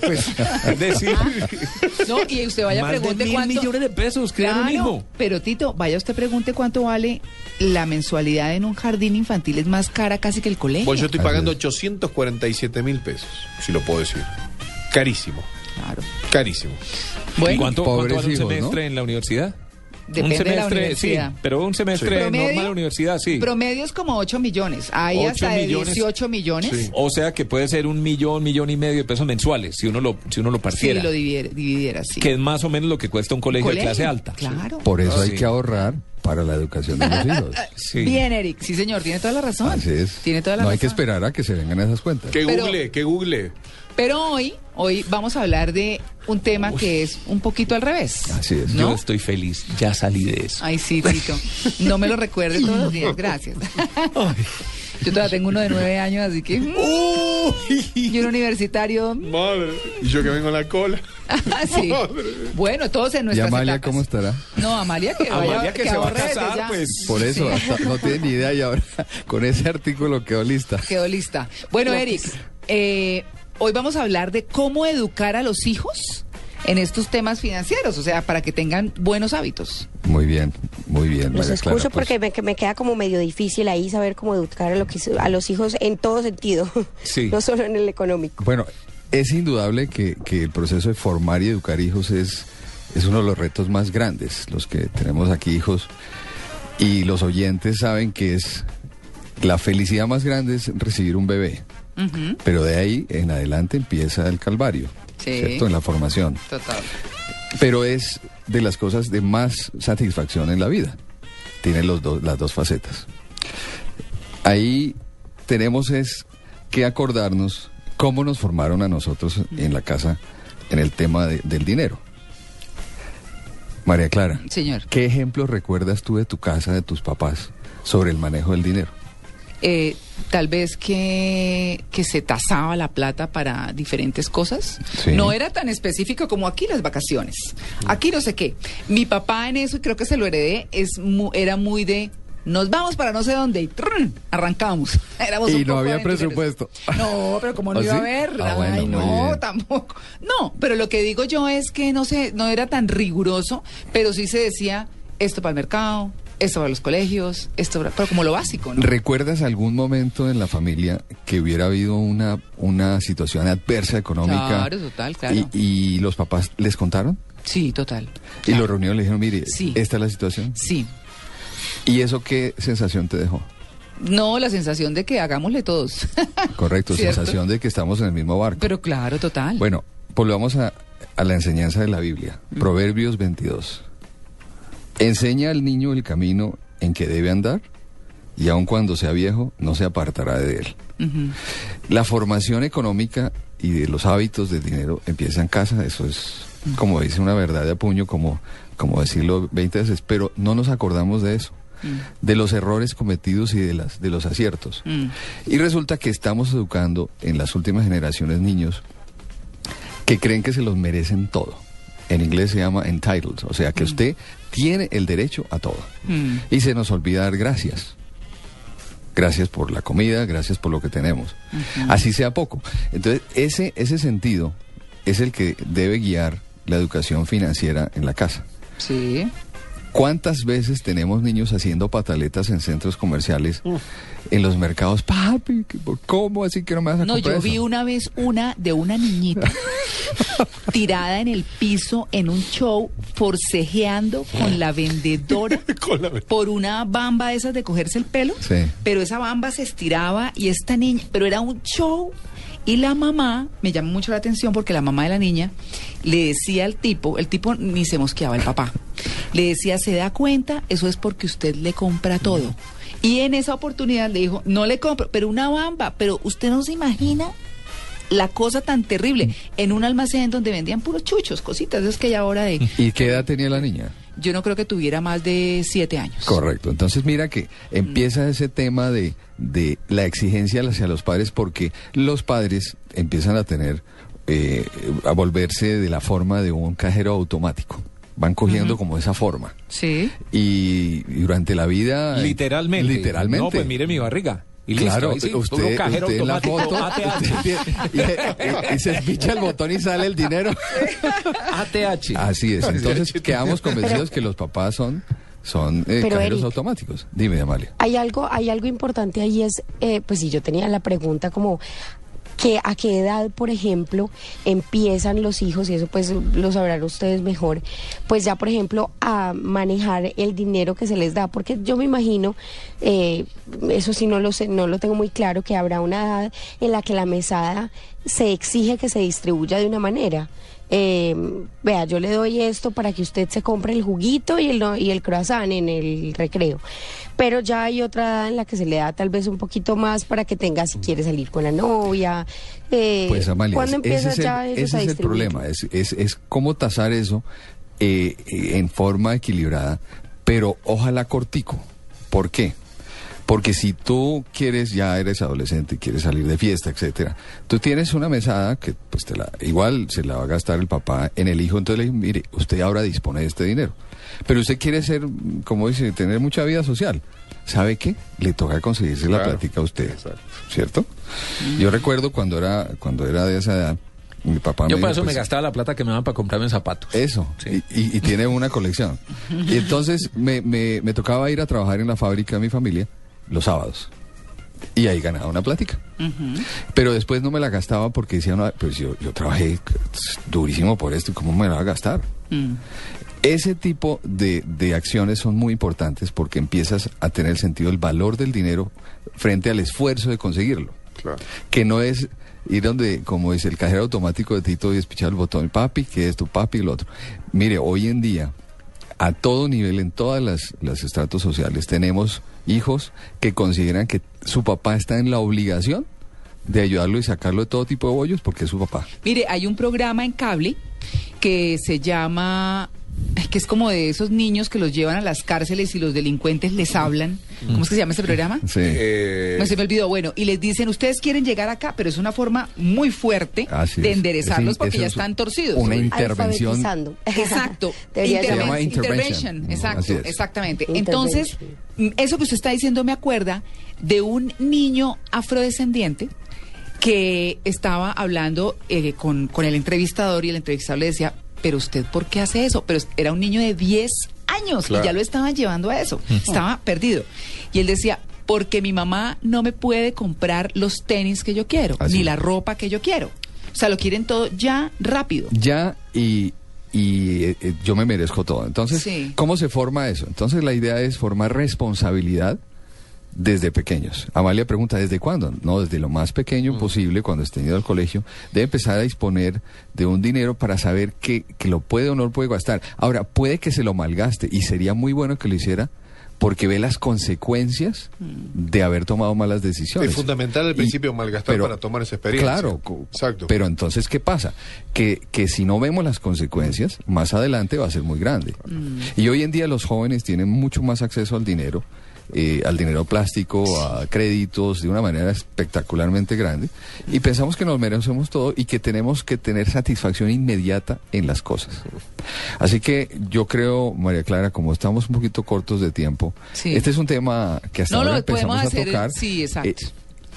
Pues, es decir, No, y usted vaya Más de pregunte mil cuánto. millones de pesos, criar un hijo. Pero Tito, vaya usted pregunte cuánto vale la mensualidad en un jardín infantil. Es más cara casi que el colegio. Pues yo estoy pagando 847 mil pesos, si lo puedo decir. Carísimo. Claro. Carísimo. ¿Y ¿Cuánto, cuánto vale un hijos, semestre en la universidad? Depende un de la semestre, universidad. sí, pero un semestre ¿Promedio? normal en la universidad, sí. Promedio es como 8 millones. Hay 8 hasta de millones. 18 millones. O sea que puede ser un millón, millón y medio de pesos mensuales, si uno lo, si uno lo Si partiera. lo dividiera, dividiera sí. Que es más o menos lo que cuesta un colegio, Colegio, de clase alta. claro. Por eso hay Sí. que ahorrar para la educación de los hijos. Bien, Eric. Sí, señor. Tiene toda la razón. Así es. Tiene toda la no hay que esperar a que se vengan esas cuentas. Que Pero- google, que google. Pero hoy, hoy vamos a hablar de un tema que es un poquito al revés. Así es. ¿No? Yo estoy feliz, ya salí de eso. Ay, sí, Tito. No me lo recuerde todos los días. Gracias. Yo todavía tengo uno de nueve años, así que... Y un universitario... Madre. Y yo que vengo en la cola. sí. Bueno, todos en ¿Y nuestras Amalia etapas. cómo estará? No, Amalia que vaya, Amalia que se va a casar, ya. pues. Por eso, Sí. hasta no tiene ni idea y ahora con ese artículo quedó lista. Quedó lista. Bueno, Eric, eh, hoy vamos a hablar de cómo educar a los hijos en estos temas financieros, o sea, para que tengan buenos hábitos. Muy bien, muy bien. Los María escucho Clara, pues, porque me, que me queda como medio difícil ahí saber cómo educar a, lo que, a los hijos en todo sentido, Sí. no solo en el económico. Bueno, es indudable que, que el proceso de formar y educar hijos es, es uno de los retos más grandes. Los que tenemos aquí hijos y los oyentes saben que es la felicidad más grande es recibir un bebé. Pero de ahí en adelante empieza el calvario, Sí. ¿cierto? En la formación. Total. Pero es de las cosas de más satisfacción en la vida. Tiene los las dos facetas. Ahí tenemos es que acordarnos cómo nos formaron a nosotros en la casa en el tema de- del dinero. María Clara, Señor. ¿qué ejemplos recuerdas tú de tu casa, de tus papás, sobre el manejo del dinero? Eh, tal vez que, que se tasaba la plata para diferentes cosas. Sí. No era tan específico como aquí las vacaciones. Aquí no sé qué. Mi papá en eso, y creo que se lo heredé, es mu- era muy de... Nos vamos para no sé dónde y ¡trrr! arrancamos. Éramos Y un no poco había presupuesto. No, pero como no ¿Ah, iba a haber, Ah, bueno, ay, muy no, bien. tampoco. No, pero lo que digo yo es que no sé, no era tan riguroso, pero sí se decía esto para el mercado, esto para los colegios, esto para, pero como lo básico, ¿no? ¿Recuerdas algún momento en la familia que hubiera habido una, una situación adversa económica? Claro, total, claro. Y, y los papás les contaron? Sí, total. Y los reunieron y le dijeron, mire, Sí. esta es la situación. Sí. ¿Y eso qué sensación te dejó? No, la sensación de que hagámosle todos. Correcto, ¿Cierto? sensación de que estamos en el mismo barco. Pero claro, total. Bueno, volvamos a, a la enseñanza de la Biblia. Proverbios 22. Enseña al niño el camino en que debe andar y aun cuando sea viejo no se apartará de él. La formación económica y de los hábitos del dinero empieza en casa, eso es como dice una verdad de puño, como, como decirlo 20 veces, pero no nos acordamos de eso, de los errores cometidos y de, las, de los aciertos. Mm. Y resulta que estamos educando en las últimas generaciones niños que creen que se los merecen todo. En inglés se llama entitled, o sea que usted tiene el derecho a todo. Mm. Y se nos olvida dar gracias. Gracias por la comida, gracias por lo que tenemos. Así sea poco. Entonces, ese, ese sentido es el que debe guiar la educación financiera en la casa. Sí. ¿Cuántas veces tenemos niños haciendo pataletas en centros comerciales, en los mercados? Papi, ¿qué- ¿cómo así que no me vas a No, comprar yo eso?" vi una vez una de una niñita tirada en el piso en un show forcejeando con la vendedora por una bamba de esas de cogerse el pelo. Sí. Pero esa bamba se estiraba y esta niña, pero era un show. Y la mamá, me llamó mucho la atención porque la mamá de la niña le decía al tipo, el tipo ni se mosqueaba, el papá, le decía, ¿se da cuenta? Eso es porque usted le compra todo. Y en esa oportunidad le dijo, no le compro, pero una bamba, pero usted no se imagina la cosa tan terrible en un almacén donde vendían puros chuchos, cositas, es que hay ahora de... ¿Y qué edad tenía la niña? Yo no creo que tuviera más de siete años. Correcto. Entonces mira que empieza ese tema de, de la exigencia hacia los padres porque los padres empiezan a tener eh, a volverse de la forma de un cajero automático. Van cogiendo como esa forma. Sí. Y, y durante la vida... Literalmente. Literalmente. No, pues mire mi barriga. Y claro, listo, sí, usted, cajero usted en la foto usted y, y- y se espicha el botón y sale el dinero. ATH. Así es. Entonces quedamos convencidos que los papás son, son eh, Pero, cajeros Eric- automáticos. Dime, Amalia. Hay algo, hay algo importante ahí es, eh, pues si yo tenía la pregunta como que a qué edad, por ejemplo, empiezan los hijos, y eso pues lo sabrán ustedes mejor, pues ya por ejemplo a manejar el dinero que se les da, porque yo me imagino, eh, eso sí no lo sé, no lo tengo muy claro, que habrá una edad en la que la mesada se exige que se distribuya de una manera. Eh, vea, yo le doy esto para que usted se compre el juguito y el, no- y el croissant en el recreo. Pero ya hay otra edad en la que se le da tal vez un poquito más para que tenga, si quiere salir con la novia. Eh, Pues Amalia, ¿Cuándo ese empieza es el, ya ese es el problema, es, es, es cómo tasar eso eh, en forma equilibrada, pero ojalá cortico. ¿Por qué? Porque si tú quieres, ya eres adolescente y quieres salir de fiesta, etcétera, tú tienes una mesada que pues te la, igual se la va a gastar el papá en el hijo, entonces le dice, mire, usted ahora dispone de este dinero. Pero usted quiere ser, como dice, tener mucha vida social. ¿Sabe qué? Le toca conseguirse la plática a usted, ¿cierto? Yo recuerdo cuando era, cuando era de esa edad, mi papá Yo me dijo, eso me pues, gastaba la plata que me daban para comprarme zapatos. eso, y, y- y tiene una colección. Y entonces me, me- me tocaba ir a trabajar en la fábrica de mi familia los sábados. Y ahí ganaba una plática. Pero después no me la gastaba porque decía, no, pues yo, yo trabajé durísimo por esto, ¿cómo me la va a gastar? Ese tipo de, de acciones son muy importantes porque empiezas a tener el sentido del valor del dinero frente al esfuerzo de conseguirlo. Que no es ir donde, como dice el cajero automático de Tito y despichar el botón, papi, que esto, papi, y lo otro. Mire, hoy en día, a todo nivel, en todas las, las estratos sociales, tenemos hijos que consideran que su papá está en la obligación de ayudarlo y sacarlo de todo tipo de bollos porque es su papá. Mire, hay un programa en cable que se llama ay, que es como de esos niños que los llevan a las cárceles y los delincuentes les hablan. ¿Cómo es que se llama ese programa? Sí. No se me olvidó. Bueno, y les dicen, ustedes quieren llegar acá, pero es una forma muy fuerte Así de es. enderezarlos Es porque ya es están torcidos. una intervención. Exacto. Debería Se Interven- llama intervention. Exacto, Así es. exactamente. Entonces, eso que usted está diciendo me acuerda de un niño afrodescendiente que estaba hablando eh, con, con el entrevistador y el entrevistador le decía, pero usted, ¿por qué hace eso? Pero era un niño de 10 años Claro. y ya lo estaban llevando a eso. Estaba perdido. Y él decía, porque mi mamá no me puede comprar los tenis que yo quiero, Así ni la ropa que yo quiero. O sea, lo quieren todo ya rápido. Ya y, y, eh, eh, yo me merezco todo. Entonces, Sí. ¿cómo se forma eso? Entonces la idea es formar responsabilidad desde pequeños. Amalia pregunta, ¿desde cuándo? No, desde lo más pequeño posible, cuando esté yendo al colegio, debe empezar a disponer de un dinero para saber que, que lo puede o no lo puede gastar. Ahora, puede que se lo malgaste y sería muy bueno que lo hiciera porque ve las consecuencias de haber tomado malas decisiones. Es fundamental el Y- principio malgastar pero- para tomar esa experiencia. Claro, Exacto. pero entonces, ¿qué pasa? Que, que si no vemos las consecuencias, más adelante va a ser muy grande. Y hoy en día los jóvenes tienen mucho más acceso al dinero, eh, al dinero plástico, a créditos, de una manera espectacularmente grande. Y pensamos que nos merecemos todo y que tenemos que tener satisfacción inmediata en las cosas. Así que yo creo, María Clara, como estamos un poquito cortos de tiempo, Sí. este es un tema que hasta No, ahora lo empezamos podemos a hacer. tocar. Sí, exacto. Eh,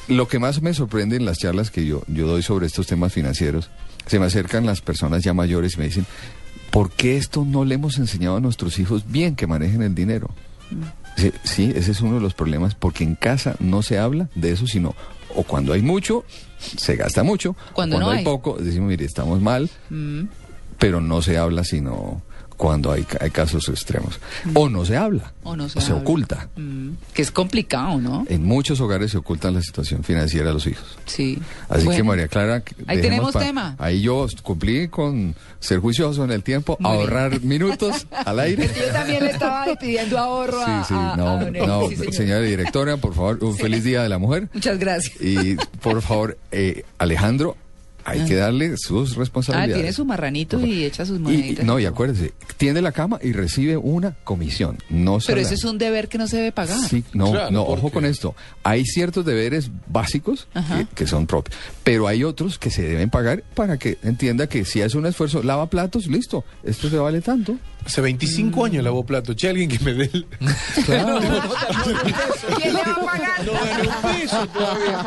lo que más me sorprende en las charlas que yo, yo doy sobre estos temas financieros, se me acercan las personas ya mayores y me dicen, ¿por qué esto no le hemos enseñado a nuestros hijos bien que manejen el dinero? Sí, sí, ese es uno de los problemas, porque en casa no se habla de eso, sino o cuando hay mucho, se gasta mucho, Cuando no hay, hay. poco, decimos, mire, estamos mal, Mm. pero no se habla sino cuando hay, hay casos extremos. O no se habla, O no se o se habla. oculta. Mm, que es complicado, ¿no? En muchos hogares se oculta la situación financiera de los hijos. Sí. Así Bueno. que María Clara, Ahí tenemos tema. Ahí yo cumplí con ser juicioso en el tiempo, Muy bien. ahorrar minutos al aire. Yo también le estaba pidiendo ahorro Sí, sí, a- no, a Sí, señora directora, por favor, un feliz día de la mujer. Muchas gracias. Y por favor, eh, Alejandro, hay Ah. que darle sus Ah, responsabilidades. tiene su marranito y echa sus Y- y, moneditas. no, y acuérdese, tiende la cama y recibe una comisión. No Pero ese es un deber que no se debe pagar. Sí, no, Claro, no, ¿por ojo con esto. Hay ciertos deberes básicos que son propios, pero hay otros que se deben pagar para que entienda que si hace un esfuerzo, lava platos, listo, esto se vale tanto. Hace 25 años lavó plato. Che, alguien que me dé el... Claro. ¿Quién le va a pagar? No gané un peso todavía.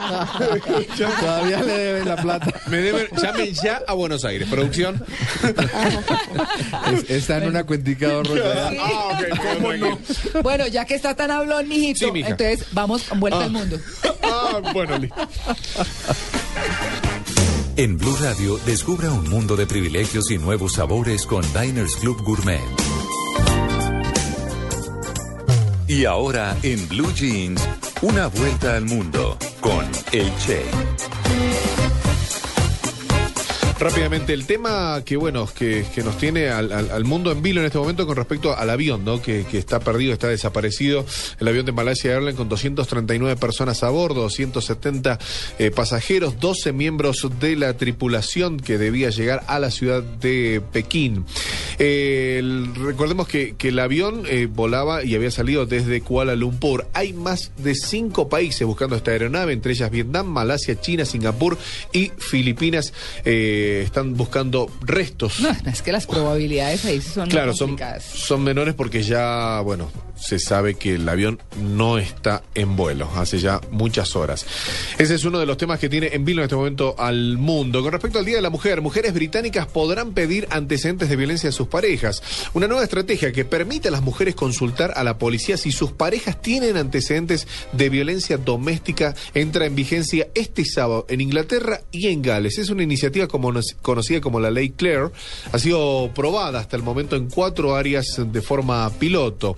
Todavía le deben la plata. Me deben, llamen ya a Buenos Aires. Producción. Es- está en una cuentica de ahorros allá. Ah, ok, ¿cómo no? Bueno, ya que está tan hablón, mijito, Sí, entonces vamos vuelta Ah. al mundo. Ah, bueno, listo. En Blue Radio, descubra un mundo de privilegios y nuevos sabores con Diners Club Gourmet. Y ahora, en Blue Jeans, una vuelta al mundo con El Che. Rápidamente, el tema que bueno, que, nos tiene al, mundo en vilo en este momento con respecto al avión, ¿no? Que, está perdido, está desaparecido. El avión de Malaysia Airlines con 239 personas a bordo, 270 eh, pasajeros, 12 miembros de la tripulación que debía llegar a la ciudad de Pekín. Eh, recordemos que, que el avión eh, volaba y había salido desde Kuala Lumpur. Hay más de cinco países buscando esta aeronave, entre ellas Vietnam, Malasia, China, Singapur y Filipinas. eh, están buscando restos. No, es que las probabilidades ahí son Claro, son, son menores porque ya, bueno, se sabe que el avión no está en vuelo hace ya muchas horas. Ese es uno de los temas que tiene en vilo en este momento al mundo. Con respecto al Día de la Mujer, mujeres británicas podrán pedir antecedentes de violencia a sus parejas. Una nueva estrategia que permite a las mujeres consultar a la policía si sus parejas tienen antecedentes de violencia doméstica entra en vigencia este sábado en Inglaterra y en Gales. Es una iniciativa conocida como la Ley Claire. Ha sido probada hasta el momento en cuatro áreas de forma piloto.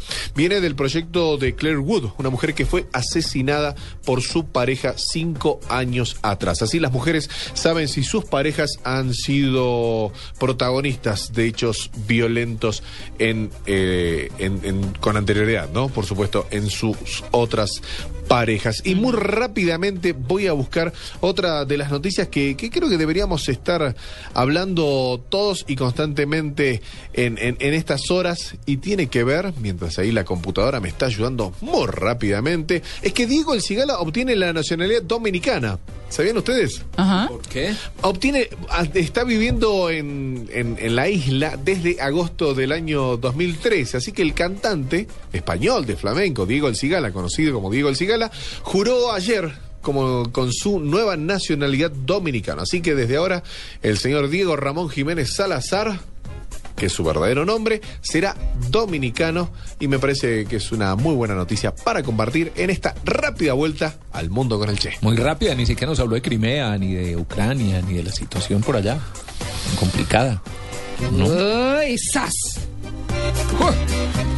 Del proyecto de Claire Wood, una mujer que fue asesinada por su pareja cinco años atrás. Así las mujeres saben si sus parejas han sido protagonistas de hechos violentos en, eh, en- en- con anterioridad, ¿no? Por supuesto, en sus otras parejas. Y muy rápidamente voy a buscar otra de las noticias que, que creo que deberíamos estar hablando todos y constantemente en, en- en estas horas y tiene que ver, mientras ahí la computadora me está ayudando muy rápidamente, es que Diego El Cigala obtiene la nacionalidad dominicana. ¿Sabían ustedes? Ajá. ¿Por qué? Obtiene, a- está viviendo en, en- en la isla desde agosto del año 2013, así que el cantante español de flamenco, Diego El Cigala, conocido como Diego El Cigala, juró ayer como con su nueva nacionalidad dominicana. Así que desde ahora el señor Diego Ramón Jiménez Salazar, que es su verdadero nombre, será dominicano y me parece que es una muy buena noticia para compartir en esta rápida vuelta al mundo con el Che. Muy rápida, ni siquiera nos habló de Crimea, ni de Ucrania, ni de la situación por allá. Complicada. Uy, sas. ¡Uf!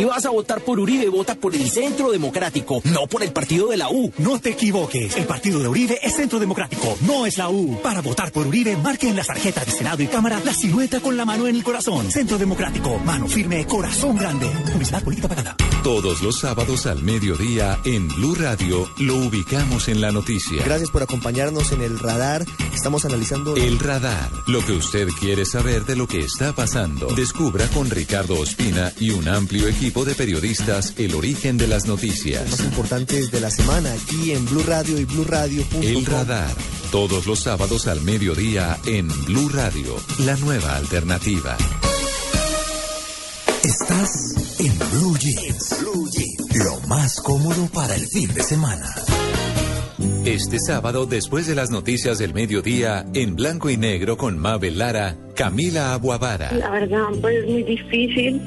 Si vas a votar por Uribe, vota por el Centro Democrático, no por el partido de la U. No te equivoques, el partido de Uribe es Centro Democrático, no es la U. Para votar por Uribe, marque en las tarjetas de Senado y Cámara la silueta con la mano en el corazón. Centro Democrático, mano firme, corazón grande. Publicidad política pagada. Todos los sábados al mediodía en Blue Radio lo ubicamos en la noticia. Gracias por acompañarnos en el radar. Estamos analizando El radar, lo que usted quiere saber de lo que está pasando. Descubra con Ricardo Ospina y un amplio equipo de periodistas el origen de las noticias. más importantes de la semana aquí en Blue Radio y BlueRadio.com. El radar, todos los sábados al mediodía en Blue Radio, la nueva alternativa. Estás en Blue Jeans. Lo más cómodo para el fin de semana. Este sábado, después de las noticias del mediodía, en blanco y negro con Mabel Lara, Camila Aguavara. La verdad, pues es muy difícil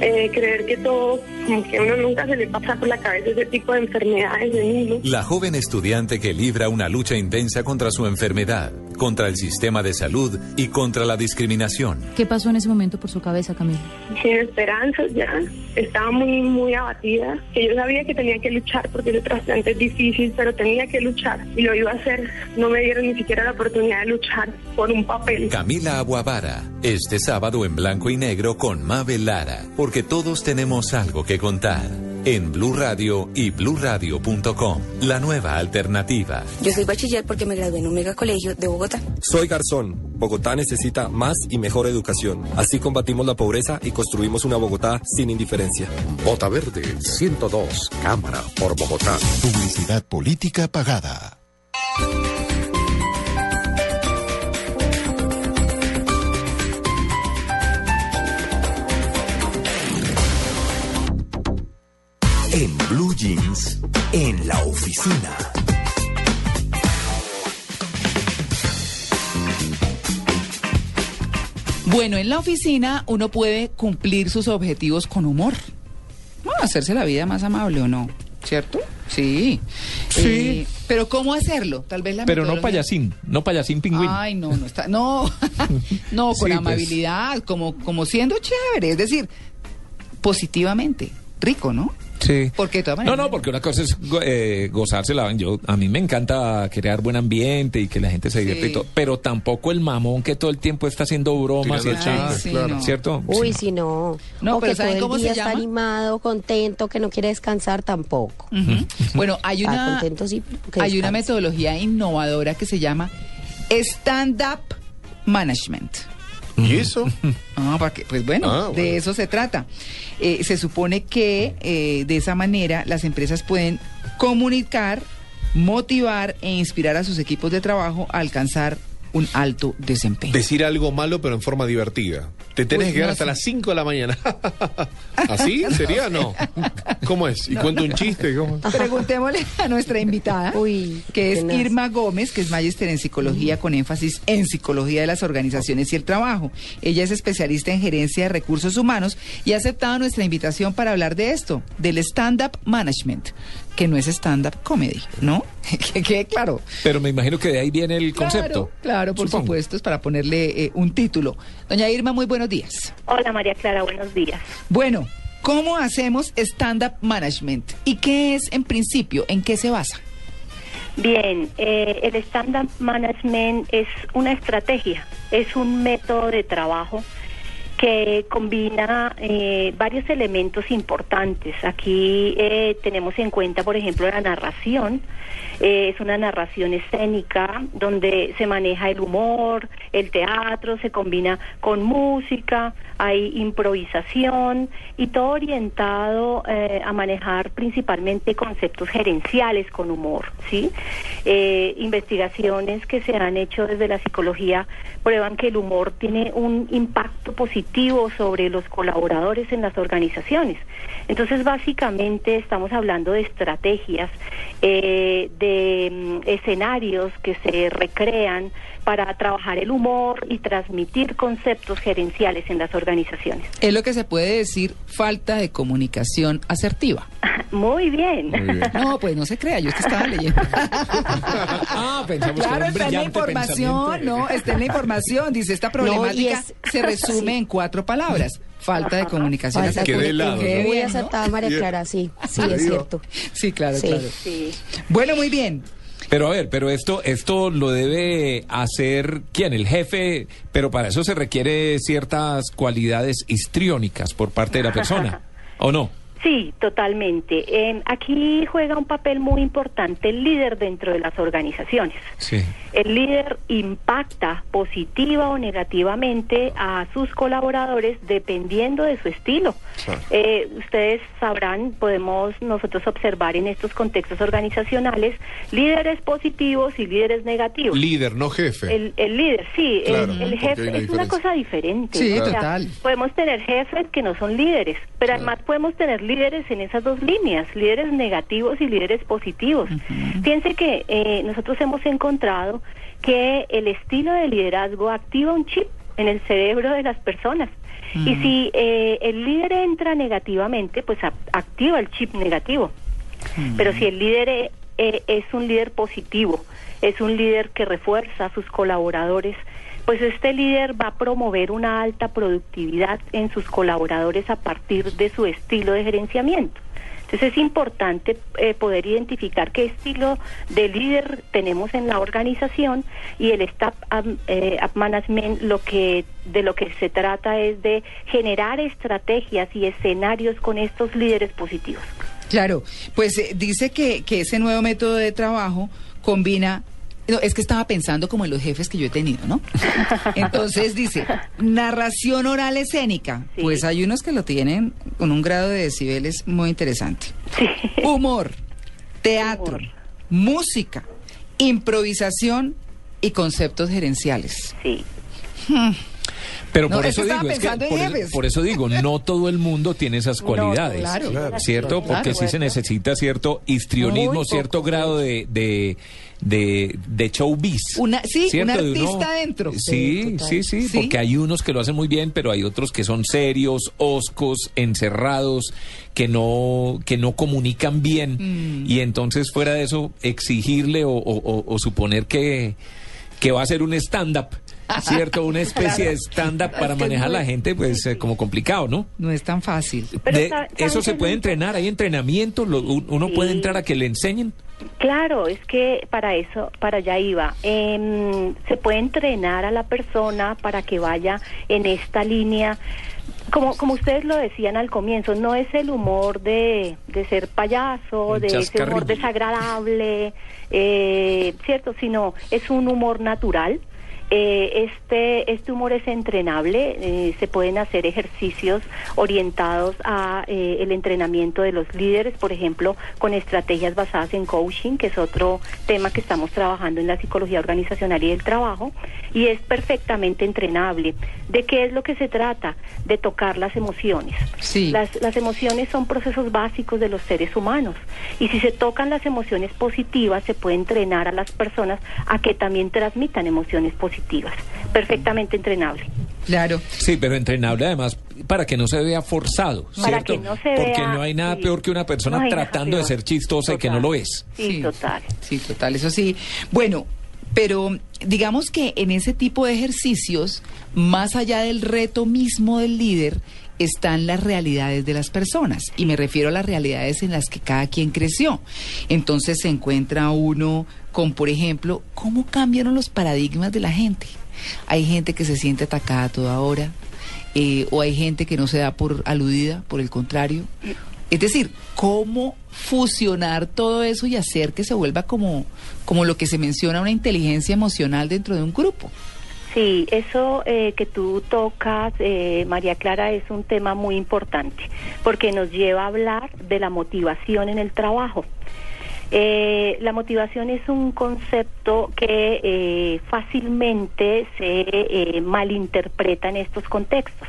eh, creer que todo, como que a uno nunca se le pasa por la cabeza ese tipo de enfermedades de niños. La joven estudiante que libra una lucha intensa contra su enfermedad, contra el sistema de salud y contra la discriminación. ¿Qué pasó en ese momento por su cabeza, Camila? Sin esperanzas ya. Estaba muy, muy abatida. Que yo sabía que tenía que luchar porque el trasplante es difícil, pero tenía que luchar y lo iba a hacer. No me dieron ni siquiera la oportunidad de luchar por un papel. Camila Aguavara, este sábado en blanco y negro con Mabel Lara, porque todos tenemos algo que contar. En Blue Radio y bluradio.com, la nueva alternativa. Yo soy bachiller porque me gradué en un megacolegio de Bogotá. Soy Garzón. Bogotá necesita más y mejor educación. Así combatimos la pobreza y construimos una Bogotá sin indiferencia. Bota Verde 102, Cámara por Bogotá. Publicidad política pagada. En Blue Jeans, en la oficina. Bueno, en la oficina uno puede cumplir sus objetivos con humor. Bueno, hacerse la vida más amable o no, ¿cierto? Sí. Sí. Eh, pero ¿cómo hacerlo? Tal vez la Pero no payasín, no payasín pingüín. Ay, no, no está. No, no, con Sí, pues. amabilidad, como, como siendo chévere. Es decir, positivamente. Rico, ¿no? Sí. Porque de todas No, maneras. no, porque una cosa es go- eh, gozársela. Yo, a mí me encanta crear buen ambiente y que la gente se divierta y todo. Pero tampoco el mamón que todo el tiempo está haciendo bromas y Tirando echando. chistes, Ay, sí, claro. ¿Cierto? Uy, Sí. si no. No, o pero que ¿saben todo el se día está animado, contento, que no quiere descansar tampoco. Bueno, hay Está una, contento, sí, hay una metodología innovadora que se llama Stand-Up Management. ¿Y eso? Ah, para que- pues bueno, Ah, bueno. de eso se trata. Eh, se supone que eh, de esa manera las empresas pueden comunicar, motivar e inspirar a sus equipos de trabajo a alcanzar un alto desempeño. Decir algo malo, pero en forma divertida. Te tenés que quedar no hasta sé. las 5 de la mañana. ¿Así? ¿Sería? No. ¿Cómo es? ¿Y No, cuento no, un chiste? ¿Cómo? Preguntémosle a nuestra invitada, que es. Irma Gómez, que es magíster en psicología con énfasis en psicología de las organizaciones y el trabajo. Ella es especialista en gerencia de recursos humanos y ha aceptado nuestra invitación para hablar de esto, del stand-up management, que no es stand-up comedy, ¿no? que quede claro. Pero me imagino que de ahí viene el concepto. Claro, claro, por Supongo. supuesto, es para ponerle eh, un título. Doña Irma, muy buenos días. Hola María Clara, buenos días. Bueno, ¿cómo hacemos stand-up management? ¿Y qué es en principio? ¿En qué se basa? Bien, eh, el stand-up management es una estrategia, es un método de trabajo que combina eh, varios elementos importantes. Aquí eh, tenemos en cuenta, por ejemplo, la narración. Eh, es una narración escénica donde se maneja el humor, el teatro, se combina con música, hay improvisación y todo orientado eh, a manejar principalmente conceptos gerenciales con humor, ¿sí? Eh, investigaciones que se han hecho desde la psicología prueban que el humor tiene un impacto positivo sobre los colaboradores en las organizaciones. Entonces, básicamente estamos hablando de estrategias, eh, de mm, escenarios que se recrean para trabajar el humor y transmitir conceptos gerenciales en las organizaciones. Es lo que se puede decir falta de comunicación asertiva. Muy bien. No, pues no se crea, yo es que estaba leyendo. Ah, pensamos que Claro, era un está en la información, no, está en la información. Dice, esta No, problemática es- se resume Sí. en cuatro palabras. Falta de comunicación Falta asertiva. de comunicación. Qué Muy bien, ¿no? acertada, María Clara, sí, sí, es cierto. Sí, claro, Sí. claro. Bueno, muy bien. Pero a ver, pero esto, esto lo debe hacer quién, el jefe, pero para eso se requiere ciertas cualidades histriónicas por parte de la persona, ¿o no? Sí, totalmente. Eh, aquí juega un papel muy importante el líder dentro de las organizaciones. Sí. El líder impacta positiva o negativamente a sus colaboradores dependiendo de su estilo. Eh, ustedes sabrán, podemos nosotros observar en estos contextos organizacionales líderes positivos y líderes negativos. Líder, no jefe. El, el líder, sí, el- Claro, el, jefe una es una cosa diferente. Sí, O sea, total. Podemos tener jefes que no son líderes, pero además podemos tener líderes en esas dos líneas, líderes negativos y líderes positivos. Fíjense que eh, nosotros hemos encontrado que el estilo de liderazgo activa un chip en el cerebro de las personas. Y si eh, el líder entra negativamente, pues a- activa el chip negativo. Pero si el líder eh, es un líder positivo, es un líder que refuerza a sus colaboradores, pues este líder va a promover una alta productividad en sus colaboradores a partir de su estilo de gerenciamiento. Entonces es importante eh, poder identificar qué estilo de líder tenemos en la organización y el staff eh, management lo que de lo que se trata es de generar estrategias y escenarios con estos líderes positivos. Claro, pues eh, dice que, que ese nuevo método de trabajo combina... No, es que estaba pensando como en los jefes que yo he tenido, ¿no? Entonces dice, narración oral escénica. Pues hay unos que lo tienen con un grado de decibeles muy interesante. Humor, teatro, música, improvisación y conceptos gerenciales. Sí. Pero No, por eso digo, es que por, eso digo, no todo el mundo tiene esas cualidades, claro, Claro. ¿cierto? claro. Porque sí se necesita cierto histrionismo, cierto grado de, de, de, de showbiz. Una, sí, un artista uno- dentro. Sí, sí, sí, Sí. porque hay unos que lo hacen muy bien, pero hay otros que son serios, oscos, encerrados, que no, que no comunican bien. Mm. Y entonces, fuera de eso, exigirle o, o- o- o suponer que, que va a ser un stand-up. ¿Cierto? Una especie de stand-up para Es que es manejar muy- la gente, pues eh, como complicado, ¿no? No es tan fácil. De- eso ¿sabe se puede entrenar, hay entrenamiento, lo- un- uno puede entrar a que le enseñen. Claro, es que para eso, para allá iba. Em, se puede entrenar a la persona para que vaya en esta línea. Como, como ustedes lo decían al comienzo, no es el humor de, de ser payaso, de ese humor desagradable, eh, ¿cierto? Sino es un humor natural. Eh, este, este humor es entrenable, eh, se pueden hacer ejercicios orientados a eh, el entrenamiento de los líderes, por ejemplo, con estrategias basadas en coaching, que es otro tema que estamos trabajando en la psicología organizacional y del trabajo, y es perfectamente entrenable. ¿De qué es lo que se trata? De tocar las emociones. Las, las emociones son procesos básicos de los seres humanos, y si se tocan las emociones positivas, se puede entrenar a las personas a que también transmitan emociones positivas. Perfectamente entrenable. Claro. Sí, pero entrenable además para que no se vea forzado, Para ¿cierto? que no se Porque vea- no hay nada sí. peor que una persona No tratando de ser chistosa y que no lo es. Sí, total. Sí, total, eso sí. Bueno, pero digamos que en ese tipo de ejercicios, más allá del reto mismo del líder, están las realidades de las personas. Y me refiero a las realidades en las que cada quien creció. Entonces se encuentra uno con, por ejemplo, cómo cambiaron los paradigmas de la gente. Hay gente que se siente atacada toda hora, eh, o hay gente que no se da por aludida, por el contrario. Es decir, cómo fusionar todo eso y hacer que se vuelva como, como lo que se menciona una inteligencia emocional dentro de un grupo. Sí, eso eh, que tú tocas, eh, María Clara, es un tema muy importante porque nos lleva a hablar de la motivación en el trabajo. Eh, la motivación es un concepto que eh, fácilmente se eh, malinterpreta en estos contextos.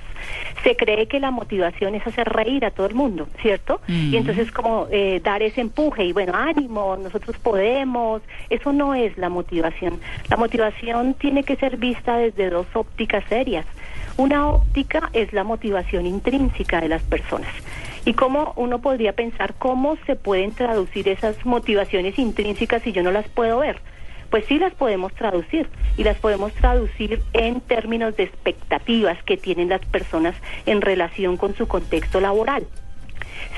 Se cree que la motivación es hacer reír a todo el mundo, ¿cierto? Mm. Y entonces como eh, dar ese empuje y bueno, ánimo, nosotros podemos. Eso no es la motivación. La motivación tiene que ser vista desde dos ópticas serias. Una óptica es la motivación intrínseca de las personas. Y cómo uno podría pensar cómo se pueden traducir esas motivaciones intrínsecas si yo no las puedo ver. Pues sí las podemos traducir y las podemos traducir en términos de expectativas que tienen las personas en relación con su contexto laboral.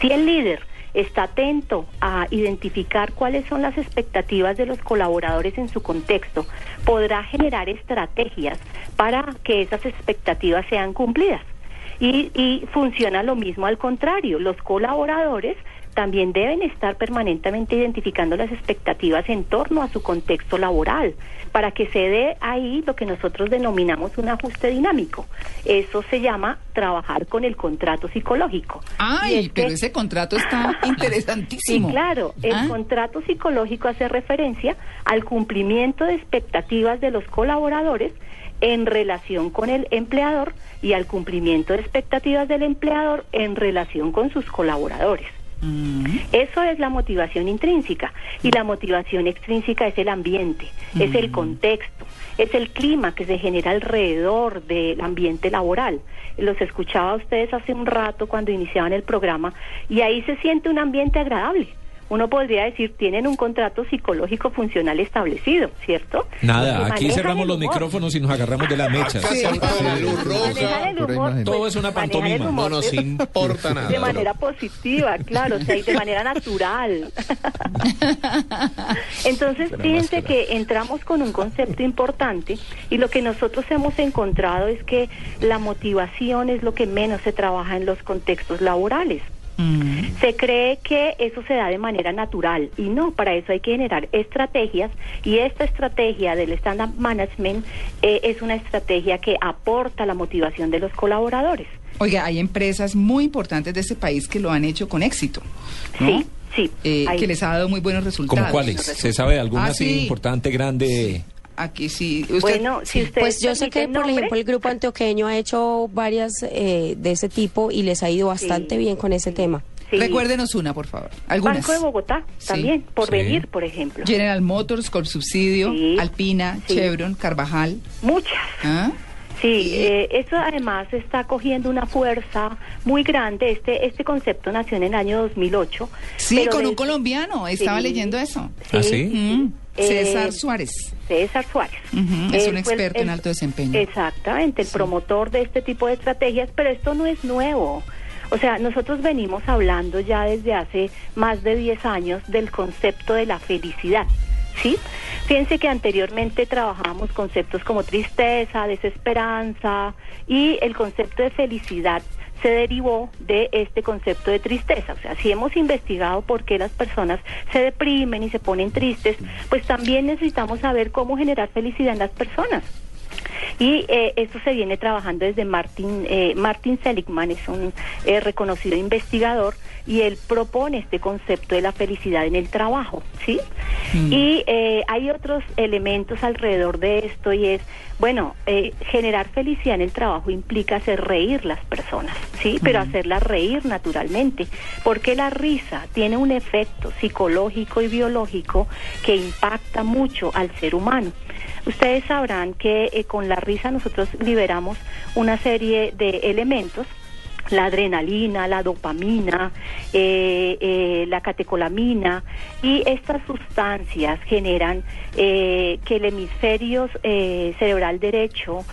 Si el líder está atento a identificar cuáles son las expectativas de los colaboradores en su contexto, podrá generar estrategias para que esas expectativas sean cumplidas. Y, y funciona lo mismo al contrario, los colaboradores también deben estar permanentemente identificando las expectativas en torno a su contexto laboral, para que se dé ahí lo que nosotros denominamos un ajuste dinámico. Eso se llama trabajar con el contrato psicológico. Ay, pero ese contrato está interesantísimo. Sí, claro. El Ah. contrato psicológico hace referencia al cumplimiento de expectativas de los colaboradores en relación con el empleador y al cumplimiento de expectativas del empleador en relación con sus colaboradores. Eso es la motivación intrínseca y la motivación extrínseca es el ambiente, es el contexto, es el clima que se genera alrededor del ambiente laboral. Los escuchaba a ustedes hace un rato cuando iniciaban el programa y ahí se siente un ambiente agradable. Uno podría decir, tienen un contrato psicológico funcional establecido, ¿cierto? Nada, aquí cerramos los micrófonos y nos agarramos de la humor, imagen. Todo pues, es una pantomima. humor No nos de- importa nada. de manera positiva, claro, o sea, y de manera natural. Entonces, Pero fíjense que entramos con un concepto importante y lo que nosotros hemos encontrado es que la motivación es lo que menos se trabaja en los contextos laborales. Se cree que eso se da de manera natural y no, para eso hay que generar estrategias y esta estrategia del stand-up management eh, es una estrategia que aporta la motivación de los colaboradores. Oiga, hay empresas muy importantes de este país que lo han hecho con éxito. ¿no? Sí, sí. Eh, que les ha dado muy buenos resultados. ¿Como cuáles? ¿Se sabe de alguna Ah, así sí. importante, grande? Aquí sí. Usted, Bueno, si usted Pues yo sé que, por ejemplo, el grupo antioqueño ha hecho varias eh, de ese tipo y les ha ido bastante bien con ese tema. Recuérdenos una, por favor. Algunas. Banco de Bogotá Sí. también, por Sí. venir, por ejemplo. General Motors, Subsidio, Sí. Alpina, Sí. Chevron, Carvajal. Muchas. ¿Ah? Sí, eh, eso además está cogiendo una fuerza muy grande. Este este concepto nació en el año 2008. Sí, pero con un colombiano. Estaba Sí. leyendo eso. Sí, ¿Ah, sí? Mm, Eh, César Suárez. César Suárez. Es Él un experto en alto desempeño. Exactamente, el promotor de este tipo de estrategias, pero esto no es nuevo. O sea, nosotros venimos hablando ya desde hace más de 10 años del concepto de la felicidad. ¿Sí? Fíjense que anteriormente trabajábamos conceptos como tristeza, desesperanza y el concepto de felicidad se derivó de este concepto de tristeza. O sea, si hemos investigado por qué las personas se deprimen y se ponen tristes, pues también necesitamos saber cómo generar felicidad en las personas. Y eh, esto se viene trabajando desde Martin, eh, Martin Seligman, es un eh, reconocido investigador, y él propone este concepto de la felicidad en el trabajo, ¿sí? Y eh, hay otros elementos alrededor de esto y es, bueno, eh, generar felicidad en el trabajo implica hacer reír las personas, ¿sí? Pero hacerlas reír naturalmente, porque la risa tiene un efecto psicológico y biológico que impacta mucho al ser humano. Ustedes sabrán que eh, con la risa nosotros liberamos una serie de elementos la adrenalina, la dopamina, eh, eh, la catecolamina y estas sustancias generan eh, que el hemisferio eh, cerebral derecho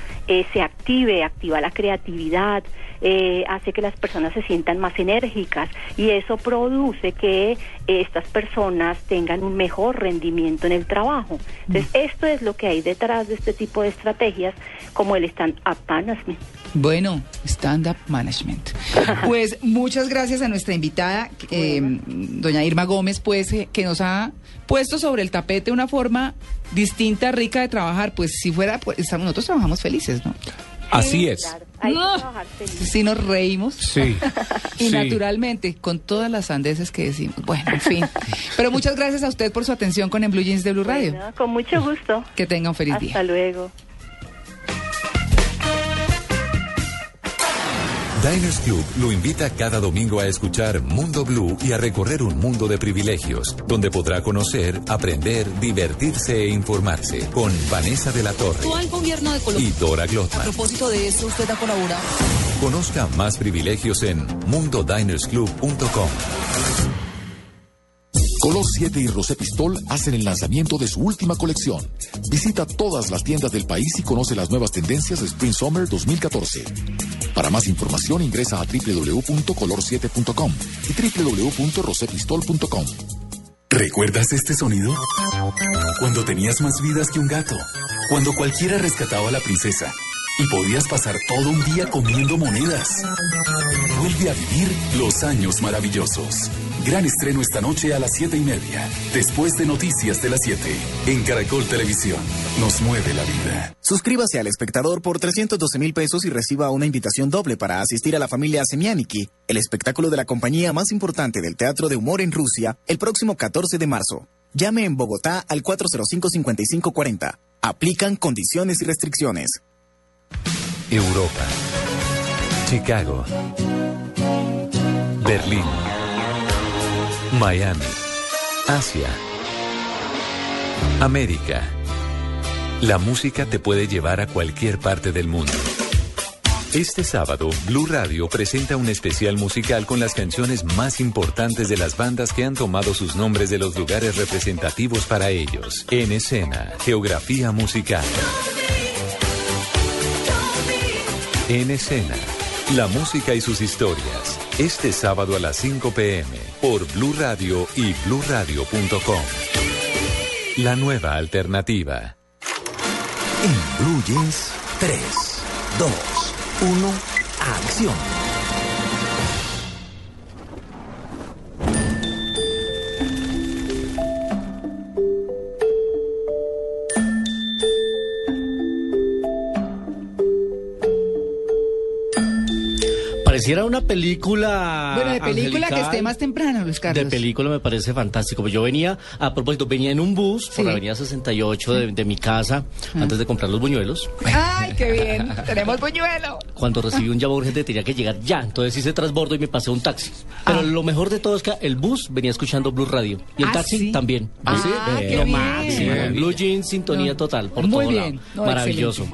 se active, activa la creatividad, eh, hace que las personas se sientan más enérgicas y eso produce que eh, estas personas tengan un mejor rendimiento en el trabajo. Entonces, esto es lo que hay detrás de este tipo de estrategias como el stand-up management. Bueno, stand-up management. Pues muchas gracias a nuestra invitada, eh, doña Irma Gómez, pues, eh, que nos ha puesto sobre el tapete una forma distinta, rica de trabajar. Pues si fuera, pues estamos- nosotros trabajamos felices, ¿no? Así es. Hay No. que trabajar feliz. Si nos reímos. Sí. Y Sí. naturalmente, con todas las sandeces que decimos. Bueno, en fin. Pero muchas gracias a usted por su atención con En Blue Jeans de Blue Radio. Bueno, con mucho gusto. Que tenga un feliz día. Hasta luego. Diners Club lo invita cada domingo a escuchar Mundo Blue y a recorrer un mundo de privilegios, donde podrá conocer, aprender, divertirse e informarse con Vanessa de la Torre Actual gobierno de y. Dora A Glotman. propósito de eso, usted ha colaborado. Conozca más privilegios en mundodinersclub.com. Color 7 y Rosé Pistol hacen el lanzamiento de su última colección. Visita todas las tiendas del país y conoce las nuevas tendencias de Spring Summer 2014. Para más información ingresa a www.color7.com y www.rosepistol.com. ¿Recuerdas este sonido? Cuando tenías más vidas que un gato. Cuando cualquiera rescataba a la princesa. Y podías pasar todo un día comiendo monedas. Vuelve a vivir los años maravillosos. Gran estreno esta noche a las siete y media, después de Noticias de las 7, en Caracol Televisión. Nos mueve la vida. Suscríbase al espectador por 312 mil pesos y reciba una invitación doble para asistir a la familia Semianiki, el espectáculo de la compañía más importante del teatro de humor en Rusia, el próximo 14 de marzo. Llame en Bogotá al 405-5540. Aplican condiciones y restricciones. Europa. Chicago. Berlín. Miami. Asia. América. La música te puede llevar a cualquier parte del mundo. Este sábado, Blue Radio presenta un especial musical con las canciones más importantes de las bandas que han tomado sus nombres de los lugares representativos para ellos. En escena, geografía musical. En escena, la música y sus historias. Este sábado a las 5 pm por Blue Radio y bluradio.com. La nueva alternativa. En Blue Jeans, 3, 2, 1, acción. Pareciera una película. Bueno, de película que esté más temprano, Luis Carlos. De película me parece fantástico. Yo venía, a propósito, venía en un bus por Sí. la avenida 68 de, de mi casa Ah. antes de comprar los buñuelos. Ay, qué bien. Tenemos buñuelo. Cuando recibí un llamado urgente tenía que llegar ya. Entonces hice transbordo y me pasé un taxi. Pero Ah. lo mejor de todo es que el bus venía escuchando Blue Radio. Y el Ah, taxi ¿sí? también. Ah, Sí, lo máximo. Blue Jeans, sintonía total. Por Muy todo bien. lado. No, Maravilloso.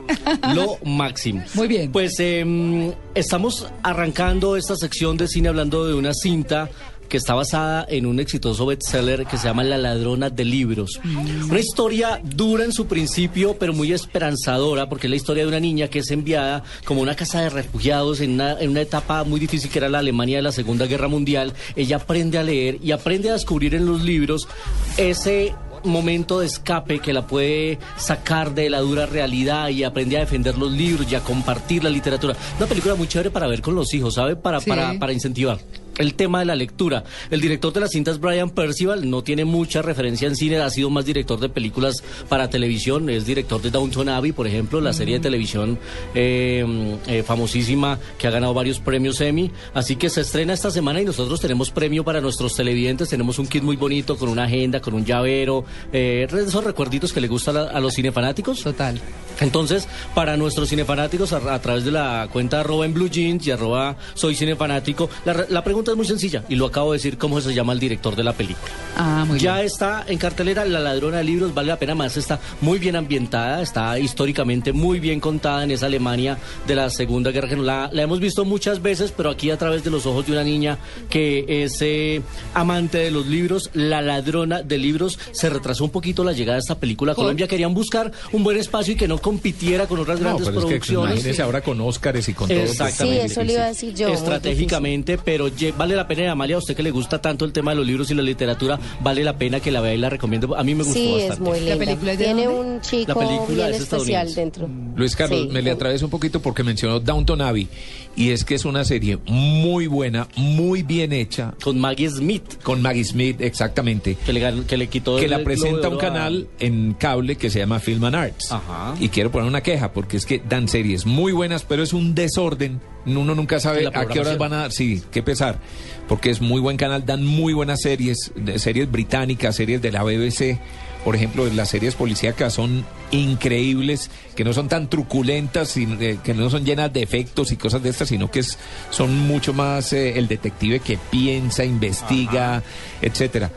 Lo máximo. Muy bien. Pues em, estamos arrancando esta sección de cine hablando de una cinta que está basada en un exitoso bestseller que se llama La ladrona de libros. Una historia dura en su principio, pero muy esperanzadora, porque es la historia de una niña que es enviada como una casa de refugiados en una, en una etapa muy difícil que era la Alemania de la Segunda Guerra Mundial. Ella aprende a leer y aprende a descubrir en los libros ese momento de escape que la puede sacar de la dura realidad y aprende a defender los libros y a compartir la literatura. Una película muy chévere para ver con los hijos, ¿sabe? Para, Sí. para, para incentivar. El tema de la lectura. El director de las cintas, Brian Percival, no tiene mucha referencia en cine, ha sido más director de películas para televisión, es director de Downton Abbey, por ejemplo, la serie de televisión eh, eh, famosísima que ha ganado varios premios Emmy. Así que se estrena esta semana y nosotros tenemos premio para nuestros televidentes, tenemos un kit muy bonito con una agenda, con un llavero, eh, esos recuerditos que le gustan a, a los cinefanáticos. Total. Entonces, para nuestros cinefanáticos, a, a través de la cuenta arroba en Blue Jeans y arroba soy cinefanático, la, la pregunta es muy sencilla y lo acabo de decir cómo se llama el director de la película. Ah, muy ya bien. está en cartelera La ladrona de libros, vale la pena más, está muy bien ambientada, está históricamente muy bien contada en esa Alemania de la Segunda Guerra General. La, la hemos visto muchas veces, pero aquí a través de los ojos de una niña que es eh, amante de los libros, la ladrona de libros, se retrasó un poquito la llegada de esta película a Colombia. Querían buscar un buen espacio y que no compitiera con otras No, grandes pero es que producciones. imagínese ahora con Óscares y con todo. Exactamente. Sí, eso le iba a decir yo, Estratégicamente, pero ye- vale la pena, Amalia, a usted que le gusta tanto el tema de los libros y la literatura, vale la pena que la vea y la recomiendo. A mí me gustó Sí, bastante. es muy linda. película es de Tiene dónde? un chico La película bien es especial dentro. Luis Carlos, Sí. me le atraveso un poquito porque mencionó Downton Abbey y es que es una serie muy buena, muy bien hecha. Con Maggie Smith. Con Maggie Smith, exactamente. Que le, que le quitó que el la presenta un a- canal en cable que se llama Film and Arts. Y quiero poner una queja porque es que dan series muy buenas, pero es un desorden. Uno nunca sabe a qué horas van a dar. Sí, qué pesar. Porque es muy buen canal, dan muy buenas series, de series británicas, series de la BBC. Por ejemplo, las series policíacas son increíbles, que no son tan truculentas, eh, que no son llenas de efectos y cosas de estas, sino que es, son mucho más eh, el detective que piensa, investiga, etcétera.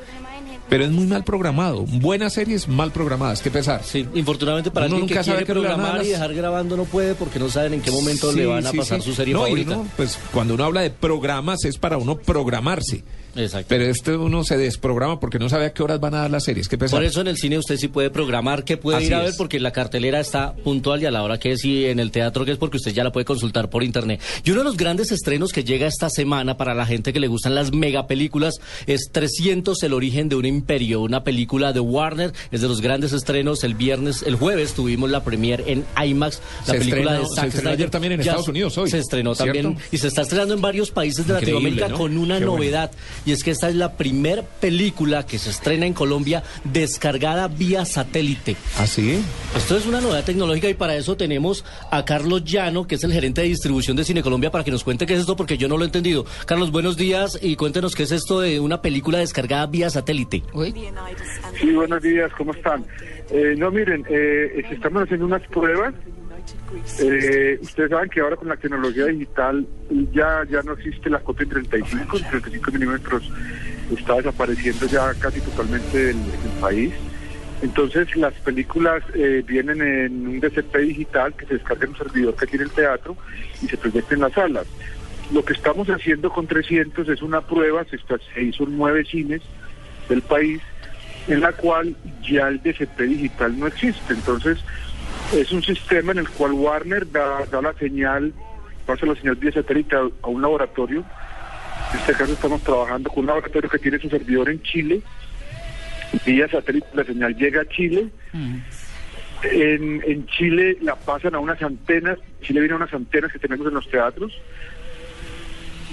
Pero es muy mal programado. Buenas series mal programadas, qué pesar. Sí, infortunadamente para Uno alguien que nunca sabe quiere hora programar y dejar grabando no puede porque no saben en qué momento le van a sí, pasar sí. su serie No, y favorita. uno, pues cuando uno habla de programas es para uno programarse. Exacto. Pero este uno se desprograma porque no sabe a qué horas van a dar las series. Qué. Por eso en el cine usted sí puede programar que puede Así ir a es. ver porque la cartelera está puntual y a la hora que es y en el teatro que es porque usted ya la puede consultar por internet. Y uno de los grandes estrenos que llega esta semana para la gente que le gustan las megapelículas es 300 El origen de un imperio, una película de Warner, es de los grandes estrenos. El viernes, el jueves tuvimos la premier en IMAX, la Se película estrenó- de se Zack estrenó Snyder. ayer también en Ya Estados Unidos hoy, Se estrenó ¿cierto? también y se está estrenando en varios países de Increíble, Latinoamérica ¿no? con una Qué bueno. Y es que esta es la primer película que se estrena en Colombia descargada vía satélite. ¿Ah, sí? Esto es una novedad tecnológica y para eso tenemos a Carlos Llano, que es el gerente de distribución de Cine Colombia, para que nos cuente qué es esto, porque yo no lo he entendido. Carlos, buenos días y cuéntenos qué es esto de una película descargada vía satélite. Sí, buenos días, ¿cómo están? Eh, no, miren, eh, estamos haciendo unas pruebas. Eh, ustedes saben que ahora con la tecnología digital ya ya no existe la copia en 35, en 35 milímetros está desapareciendo ya casi totalmente del, del país. Entonces las películas eh, vienen en un DCP digital que se descarga en un servidor que tiene el teatro y se proyecta en las salas. Lo que estamos haciendo con 300 es una prueba, se, está- se hizo en nueve cines del país, en la cual ya el DCP digital no existe. Entonces es un sistema en el cual Warner da, da la señal, pasa la señal vía satélite a, a un laboratorio. En este caso estamos trabajando con un laboratorio que tiene su servidor en Chile. Vía satélite la señal llega a Chile. En, en Chile la pasan a unas antenas, Chile viene a unas antenas que tenemos en los teatros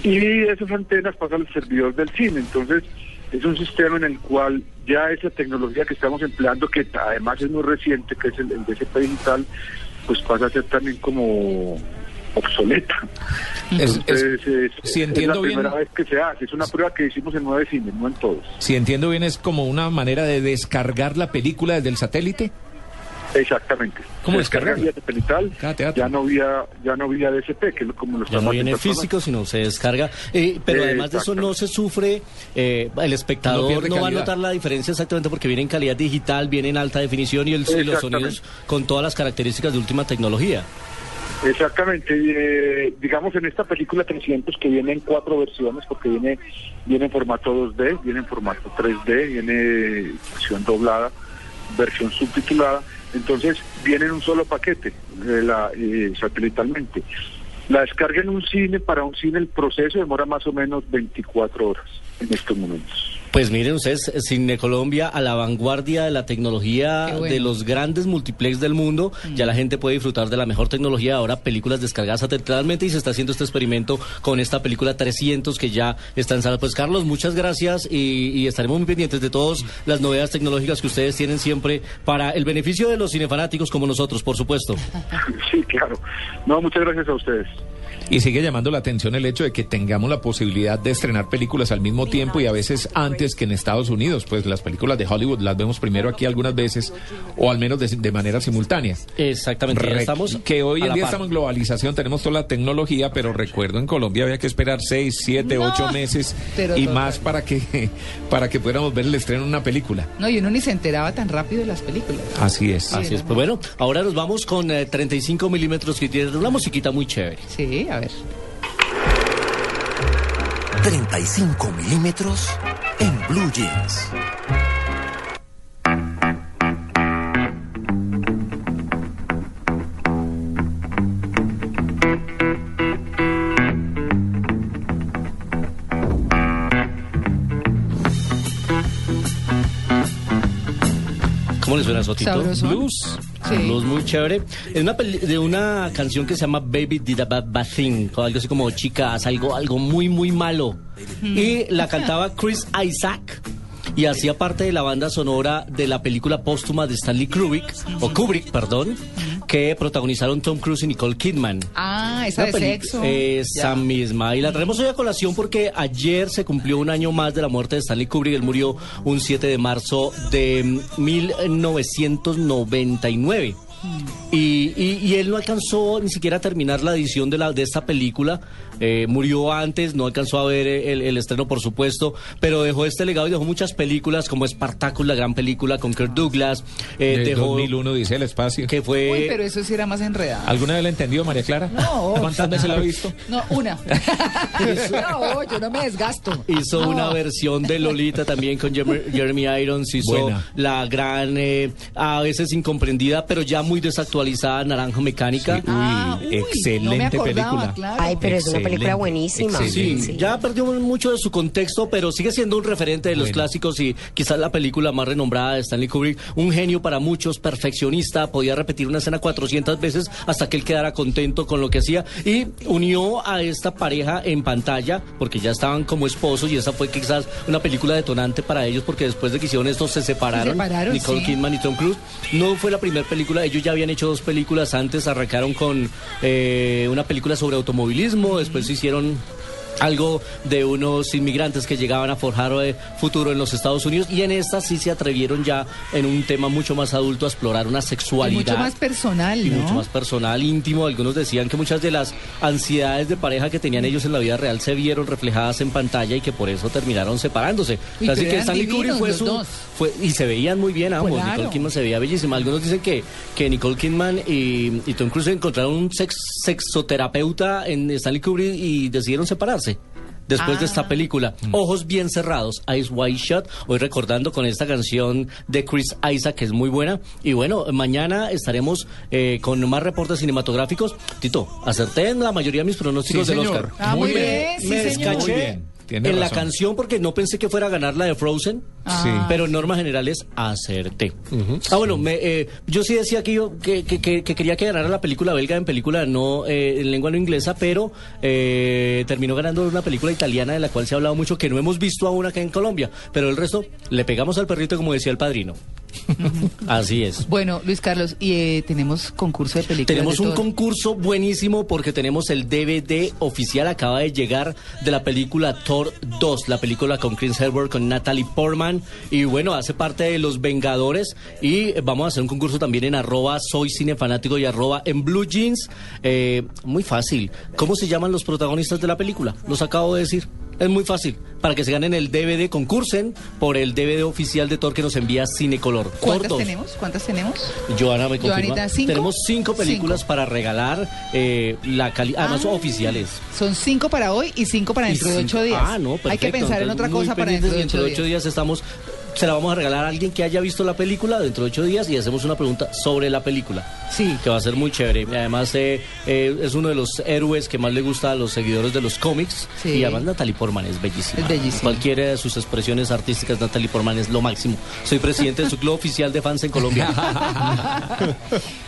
y esas antenas pasan al servidor del cine. Entonces es un sistema en el cual ya esa tecnología que estamos empleando, que además es muy reciente, que es el, el DCP digital, pues pasa a ser también como obsoleta. Es- es, si es entiendo la bien- primera vez que se hace. Es una prueba que hicimos en nueve cines, no en todos. Si entiendo bien, es como una manera de descargar la película desde el satélite. Exactamente. ¿Cómo Se descarga descargarla? vía satelital, ya no vía, ya no vía DCP, que es como lo Ya no estamos viene físico, sino se descarga. Eh, pero Eh, además de eso no se sufre, eh, el espectador no, va a notar la diferencia exactamente porque viene en calidad digital, viene en alta definición y, el, y los sonidos con todas las características de última tecnología. Exactamente, eh, digamos en esta película 300 que viene en cuatro versiones porque viene viene en formato 2D, viene en formato 3D, viene versión doblada, versión subtitulada, entonces viene en un solo paquete eh, satelitalmente. La descarga en un cine, para un cine el proceso demora más o menos 24 horas en estos momentos. Pues miren ustedes, Cine Colombia a la vanguardia de la tecnología bueno. de los grandes multiplex del mundo. Ya la gente puede disfrutar de la mejor tecnología ahora, películas descargadas satelitalmente y se está haciendo este experimento con esta película 300 que ya está en sala. Pues Carlos, muchas gracias y, y estaremos muy pendientes de todas las novedades tecnológicas que ustedes tienen siempre para el beneficio de los cinefanáticos como nosotros, por supuesto. Sí, claro. No, muchas gracias a ustedes. Y sigue llamando la atención el hecho de que tengamos la posibilidad de estrenar películas al mismo tiempo y a veces antes que en Estados Unidos. Pues las películas de Hollywood las vemos primero aquí algunas veces o al menos de, de manera simultánea. Exactamente, Re- estamos que hoy en día par. estamos en globalización, tenemos toda la tecnología, pero recuerdo en Colombia había que esperar seis, siete, No, ocho meses y más para que para que pudiéramos ver el estreno de una película. No, y uno ni se enteraba tan rápido de las películas. Así es. Así es. Pues bueno, ahora nos vamos con eh, 35 milímetros que tiene una musiquita muy chévere. Sí, a ver. 35 milímetros en Blue Jeans. ¿Cómo le suena Sotito? Blues. Sí. Un Blues muy chévere. Es una peli- de una canción que se llama Baby Did a Bad Bad Thing. o Algo así como chicas, algo, algo muy, muy malo. Y la cantaba Chris Isaac. Y hacía parte de la banda sonora de la película póstuma de Stanley Kubrick, o Kubrick, perdón, que protagonizaron Tom Cruise y Nicole Kidman. Ah, esa Una de sexo. Esa misma. Y la traemos hoy a colación porque ayer se cumplió un año más de la muerte de Stanley Kubrick. Él murió un 7 de marzo de 1999. Y, y- y él no alcanzó ni siquiera a terminar la edición de, la, de esta película. Eh, murió antes, no alcanzó a ver el, el estreno, por supuesto, pero dejó este legado y dejó muchas películas como Spartacus, la gran película con Kirk Douglas. eh, De dejó 2001 dice el espacio. que fue Uy, pero eso sí era más enredado. ¿Alguna vez la entendió, María Clara? No. ¿Cuántas veces la ha visto? No, una. no, yo no me desgasto. Hizo No. una versión de Lolita también con Jeremy, Jeremy Irons. Hizo Buena. la gran, eh, a veces incomprendida, pero ya muy desactualizada Naranja Mecánica. Ah, uy, excelente película. Ay, pero es una película buenísima. Sí, Sí. ya perdió mucho de su contexto, pero sigue siendo un referente de los clásicos y quizás la película más renombrada de Stanley Kubrick. Un genio para muchos, perfeccionista, podía repetir una escena 400 veces hasta que él quedara contento con lo que hacía y unió a esta pareja en pantalla porque ya estaban como esposos y esa fue quizás una película detonante para ellos porque después de que hicieron esto se separaron. Se separaron, Nicole sí. Kidman y Tom Cruise. No fue la primera película, ellos ya habían hecho dos películas antes, arrancaron con eh, una película sobre automovilismo, después hicieron algo de unos inmigrantes que llegaban a forjar eh, futuro en los Estados Unidos y en esta sí se atrevieron ya en un tema mucho más adulto a explorar una Y sexualidad mucho más personal, y ¿no? mucho más personal, íntimo. Algunos decían que muchas de las ansiedades de pareja que tenían ellos en la vida real se vieron reflejadas en pantalla y que por eso terminaron separándose. Así que Stanley Kubrick fue su fue y se veían muy bien ambos. Claro. Nicole Kidman se veía bellísima. Algunos dicen que que Nicole Kidman y, y Tom Cruise encontraron un sex, sexoterapeuta en Stanley Kubrick y decidieron separarse. Después de Ah. esta película, Ojos Bien Cerrados, Eyes Wide Shut, hoy recordando con esta canción de Chris Isaac, que es muy buena. Y bueno, mañana estaremos eh, con más reportes cinematográficos. Tito, acerté en la mayoría de mis pronósticos Sí, del señor. Oscar. Ah, muy Muy bien, sí, Me señor. descaché Muy bien, tiene en la canción porque no pensé que fuera a ganar la de Frozen, Ah. pero en normas generales acerté. Ah, bueno, me, eh, yo sí decía que yo que, que- que- que quería que ganara la película belga en película no eh, en lengua no inglesa, pero eh, terminó ganando una película italiana de la cual se ha hablado mucho que no hemos visto aún acá en Colombia, pero el resto le pegamos al perrito como decía el padrino. Así es. Bueno, Luis Carlos, y eh, tenemos concurso de películas. Tenemos de un concurso buenísimo porque tenemos el DVD oficial, acaba de llegar de la película Thor 2, la película con Chris Hemsworth, con Natalie Portman y bueno, hace parte de Los Vengadores y vamos a hacer un concurso también en arroba soy cinefanático y arroba en Blue Jeans. Eh, muy fácil. ¿Cómo se llaman los protagonistas de la película? Los acabo de decir. Es muy fácil. Para que se ganen el DVD, concursen por el DVD oficial de Thor que nos envía Cinecolor. ¿Cuántas 2. tenemos? ¿Cuántas tenemos? Joana me confirma. Joanita, ¿cinco? Tenemos cinco películas para regalar, eh, la cali además Ah. oficiales. Son cinco para hoy y cinco para dentro de cinco- ocho días. Ah, no, Hay que perfecto. pensar en Entonces, otra muy cosa para dentro de ocho días. días estamos, se la vamos a regalar a alguien que haya visto la película dentro de ocho días y hacemos una pregunta sobre la película. Sí. Que va a ser muy chévere. Y además eh, eh, es uno de los héroes que más le gusta a los seguidores de los cómics. Sí. Y además Natalie Portman es bellísima. Es bellísima. Cualquiera de sus expresiones artísticas, Natalie Portman es lo máximo. Soy presidente de su club oficial de fans en Colombia.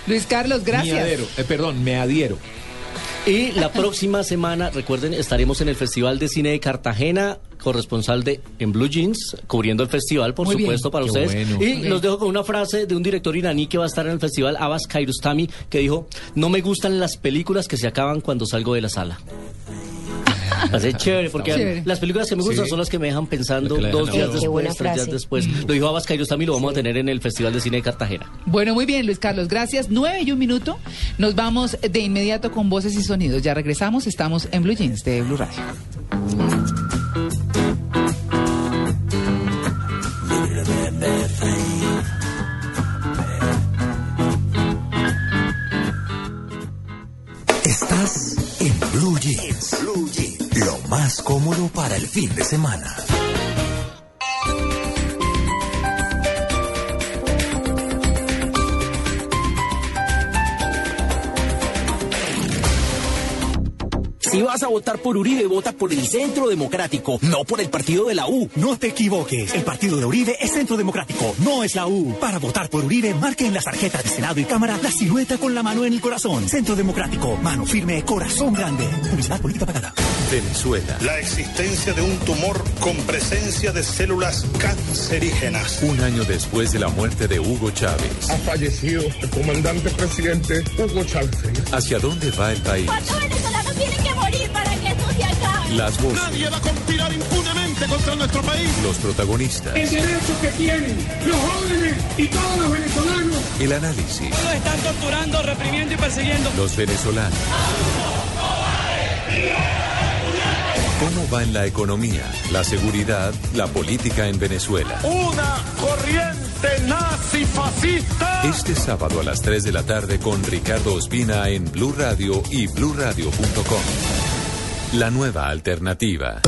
Luis Carlos, Me gracias. adhiero, eh, perdón, me adhiero. Y la próxima semana, recuerden, estaremos en el Festival de Cine de Cartagena, corresponsal de En Blue Jeans, cubriendo el festival, por Muy bien. supuesto, para Qué ustedes. bueno. Y bien. los dejo con una frase de un director iraní que va a estar en el festival, Abbas Kiarostami, que dijo, no me gustan las películas que se acaban cuando salgo de la sala. Así chévere, porque Chévere. las películas que me gustan Sí. son las que me dejan pensando dos días después, tres días después. Lo dijo Abbas Kiarostami, lo vamos a tener en el Festival de Cine de Cartagena. Bueno, muy bien, Luis Carlos, gracias. Nueve y un minuto. Nos vamos de inmediato con voces y sonidos. Ya regresamos, estamos en Blue Jeans de Blue Radio. Estás en Blue Jeans. Blue Jeans. Cómodo para el fin de semana. Si vas a votar por Uribe, vota por el Centro Democrático, no por el partido de la U. No te equivoques, el partido de Uribe es Centro Democrático, no es la U. Para votar por Uribe, marque en las tarjetas de Senado y Cámara la silueta con la mano en el corazón. Centro Democrático, mano firme, corazón grande. Publicidad política pagada. Venezuela. La existencia de un tumor con presencia de células cancerígenas. Un año después de la muerte de Hugo Chávez. Ha fallecido el comandante presidente Hugo Chávez. ¿Hacia dónde va el país? ¿Cuántos venezolanos tienen que morir para que esto se acabe? Las voces, Nadie va a conspirar impunemente contra nuestro país. los protagonistas, El derecho que tienen los jóvenes y todos los venezolanos. el análisis, Los están torturando, reprimiendo y persiguiendo. los venezolanos. ¿Cómo va en la economía, la seguridad, la política en Venezuela? Una corriente Este sábado a las 3 de la tarde con Ricardo Ospina en Blue Radio y bluradio.com. La nueva alternativa.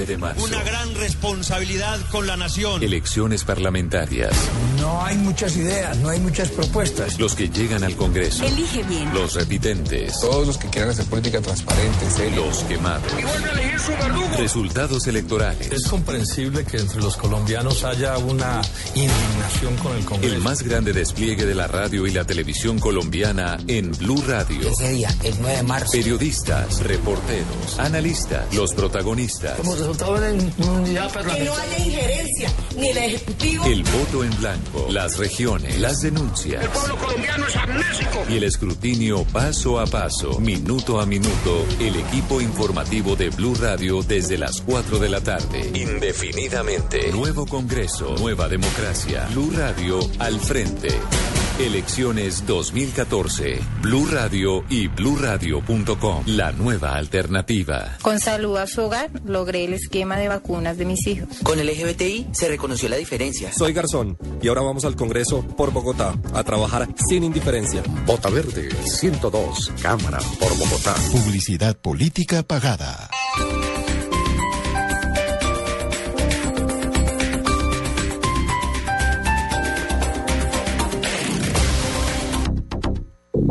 9 de marzo. Una gran responsabilidad con la nación. Elecciones parlamentarias. No hay muchas ideas, no hay muchas propuestas. Los que llegan al Congreso. Elige bien. Los repitentes. Todos los que quieran hacer política transparente. Los quemados. Y vuelve a elegir su verdugo. Resultados electorales. Es comprensible que entre los colombianos haya una indignación con el Congreso. El más grande despliegue de la radio y la televisión colombiana en Blue Radio. Ese día, el 9 de marzo. Periodistas, reporteros, analistas, los protagonistas. Resultado de Que no haya injerencia ni el Ejecutivo. El voto en blanco, las regiones, las denuncias. El pueblo colombiano es amnésico. Y el escrutinio paso a paso, minuto a minuto, el equipo informativo de Blue Radio desde las 4 de la tarde. Indefinidamente. Nuevo Congreso, nueva democracia. Blue Radio al frente. Elecciones 2014. Blue Radio y bluradio.com. La nueva alternativa. Con salud a su hogar logré el esquema de vacunas de mis hijos. Con el LGBTI se reconoció la diferencia. Soy Garzón y ahora vamos al Congreso por Bogotá a trabajar sin indiferencia. Bota Verde 102, Cámara por Bogotá. Publicidad política pagada.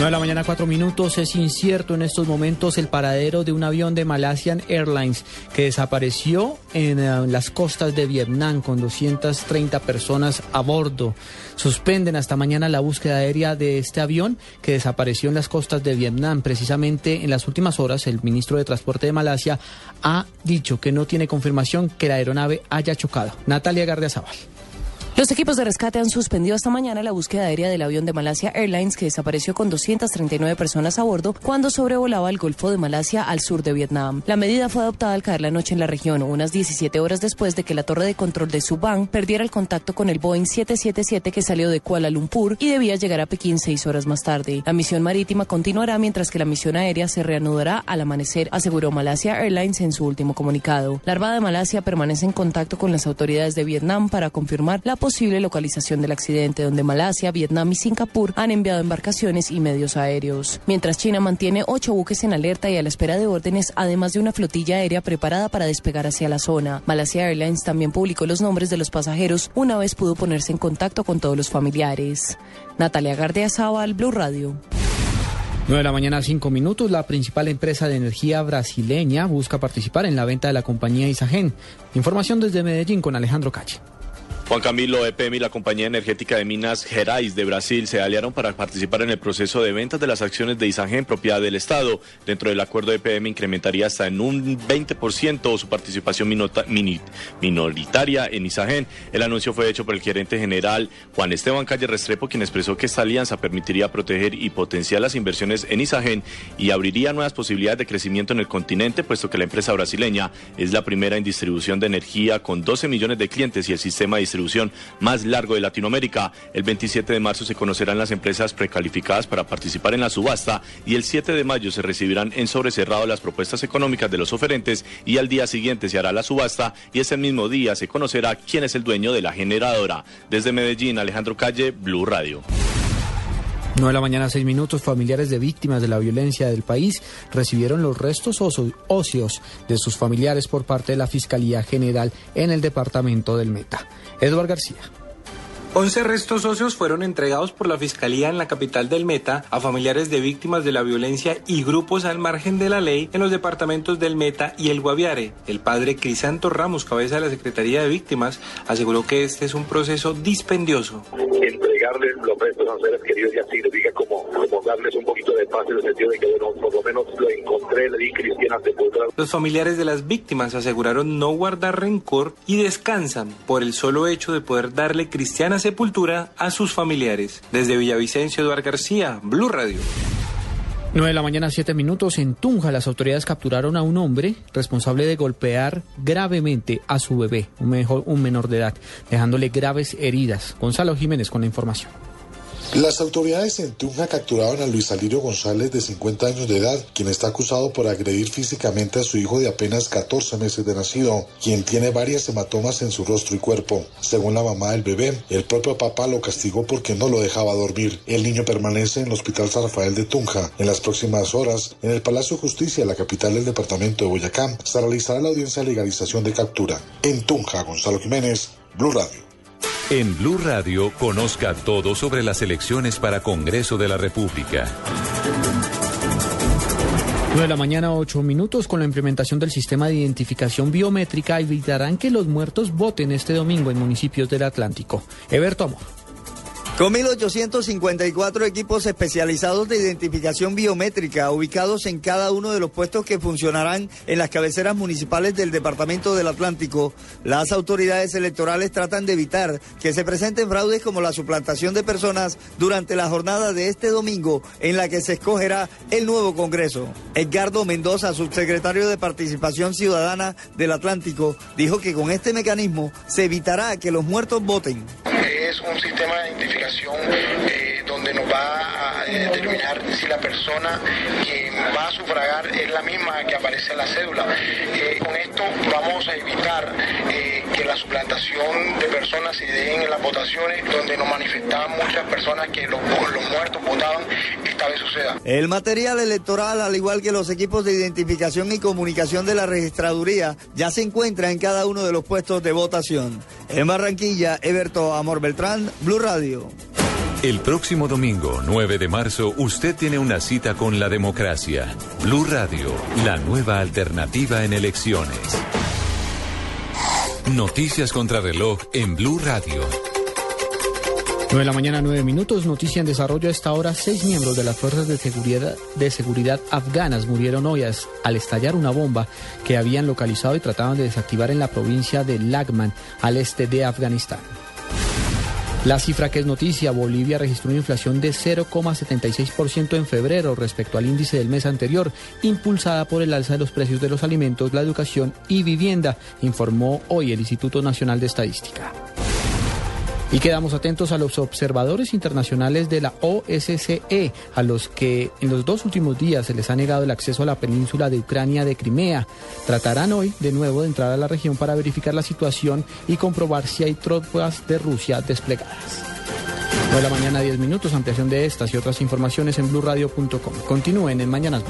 9 de la mañana, 4 minutos. Es incierto en estos momentos el paradero de un avión de Malaysian Airlines que desapareció en eh, las costas de Vietnam con 230 personas a bordo. Suspenden hasta mañana la búsqueda aérea de este avión que desapareció en las costas de Vietnam. Precisamente en las últimas horas, el ministro de Transporte de Malasia ha dicho que no tiene confirmación que la aeronave haya chocado. Natalia Gardiazabal. Los equipos de rescate han suspendido esta mañana la búsqueda aérea del avión de Malasia Airlines que desapareció con 239 personas a bordo cuando sobrevolaba el Golfo de Malasia al sur de Vietnam. La medida fue adoptada al caer la noche en la región, unas 17 horas después de que la torre de control de Subang perdiera el contacto con el Boeing 777 que salió de Kuala Lumpur y debía llegar a Pekín seis horas más tarde. La misión marítima continuará mientras que la misión aérea se reanudará al amanecer, aseguró Malasia Airlines en su último comunicado. La Armada de Malasia permanece en contacto con las autoridades de Vietnam para confirmar la posible localización del accidente, donde Malasia, Vietnam y Singapur han enviado embarcaciones y medios aéreos. Mientras China mantiene ocho buques en alerta y a la espera de órdenes, además de una flotilla aérea preparada para despegar hacia la zona. Malasia Airlines también publicó los nombres de los pasajeros una vez pudo ponerse en contacto con todos los familiares. Natalia Gardea Zaval, Blue Radio. 9 de la mañana, 5 minutos. La principal empresa de energía brasileña busca participar en la venta de la compañía Isagen. Información desde Medellín con Alejandro Calle. Juan Camilo EPM y la compañía energética de Minas Gerais de Brasil se aliaron para participar en el proceso de ventas de las acciones de Isagen propiedad del Estado. Dentro del acuerdo EPM incrementaría hasta en un 20% su participación minoritaria en Isagen. El anuncio fue hecho por el gerente general Juan Esteban Calle Restrepo, quien expresó que esta alianza permitiría proteger y potenciar las inversiones en Isagen y abriría nuevas posibilidades de crecimiento en el continente, puesto que la empresa brasileña es la primera en distribución de energía con 12 millones de clientes y el sistema de distribución más largo de Latinoamérica. El 27 de marzo se conocerán las empresas precalificadas para participar en la subasta y el 7 de mayo se recibirán en sobrecerrado las propuestas económicas de los oferentes y al día siguiente se hará la subasta y ese mismo día se conocerá quién es el dueño de la generadora. Desde Medellín, Alejandro Calle, Blue Radio. 9 de la mañana, 6 minutos. Familiares de víctimas de la violencia del país recibieron los restos óseos de sus familiares por parte de la Fiscalía General en el departamento del Meta. Eduard García. 11 restos óseos fueron entregados por la Fiscalía en la capital del Meta a familiares de víctimas de la violencia y grupos al margen de la ley en los departamentos del Meta y el Guaviare. El padre Crisanto Ramos, cabeza de la Secretaría de Víctimas, aseguró que este es un proceso dispendioso. Los restos a seres queridos ya significa como, como darles un poquito de paz en el sentido de que, bueno, por lo menos lo encontré, le di cristiana sepultura. Los familiares de las víctimas aseguraron no guardar rencor y descansan por el solo hecho de poder darle cristiana sepultura a sus familiares. Desde Villavicencio, Eduardo García, Blue Radio. 9 de la mañana, 7 minutos. En Tunja, las autoridades capturaron a un hombre responsable de golpear gravemente a su bebé, un, mejor- un menor de edad, dejándole graves heridas. Gonzalo Jiménez con la información. Las autoridades en Tunja capturaron a Luis Alirio González de 50 años de edad, quien está acusado por agredir físicamente a su hijo de apenas 14 meses de nacido, quien tiene varias hematomas en su rostro y cuerpo. Según la mamá del bebé, el propio papá lo castigó porque no lo dejaba dormir. El niño permanece en el Hospital San Rafael de Tunja. En las próximas horas, en el Palacio de Justicia, la capital del departamento de Boyacá, se realizará la audiencia de legalización de captura. En Tunja, Gonzalo Jiménez, Blue Radio. En Blue Radio, conozca todo sobre las elecciones para Congreso de la República. 9 de la mañana, 8 minutos, con la implementación del sistema de identificación biométrica, evitarán que los muertos voten este domingo en municipios del Atlántico. Eberto Amor. Con 1.854 equipos especializados de identificación biométrica ubicados en cada uno de los puestos que funcionarán en las cabeceras municipales del Departamento del Atlántico, las autoridades electorales tratan de evitar que se presenten fraudes como la suplantación de personas durante la jornada de este domingo en la que se escogerá el nuevo Congreso. Edgardo Mendoza, subsecretario de Participación Ciudadana del Atlántico, dijo que con este mecanismo se evitará que los muertos voten. Es un sistema de identificación eh, donde nos va a determinar si la persona que va a sufragar es la misma que aparece en la cédula. Eh, con esto vamos a evitar eh, que la suplantación de personas se den en las votaciones donde nos manifestaban muchas personas que los, los muertos votaban, esta vez suceda. El material electoral, al igual que los equipos de identificación y comunicación de la registraduría, ya se encuentra en cada uno de los puestos de votación. En Barranquilla, Eberto Amor Beltrán, Blue Radio. El próximo domingo, 9 de marzo, usted tiene una cita con la democracia. Blue Radio, la nueva alternativa en elecciones. Noticias contra reloj en Blue Radio. 9 de la mañana, 9 minutos. Noticia en desarrollo a esta hora. Seis miembros de las fuerzas de seguridad, afganas murieron hoy al estallar una bomba que habían localizado y trataban de desactivar en la provincia de Lagman, al este de Afganistán. La cifra que es noticia, Bolivia registró una inflación de 0,76% en febrero respecto al índice del mes anterior, impulsada por el alza de los precios de los alimentos, la educación y vivienda, informó hoy el Instituto Nacional de Estadística. Y quedamos atentos a los observadores internacionales de la OSCE, a los que en los dos últimos días se les ha negado el acceso a la península de Ucrania de Crimea. Tratarán hoy de nuevo de entrar a la región para verificar la situación y comprobar si hay tropas de Rusia desplegadas. de la mañana, 10 minutos. Ampliación de estas y otras informaciones en blurradio.com. Continúen en Mañanas.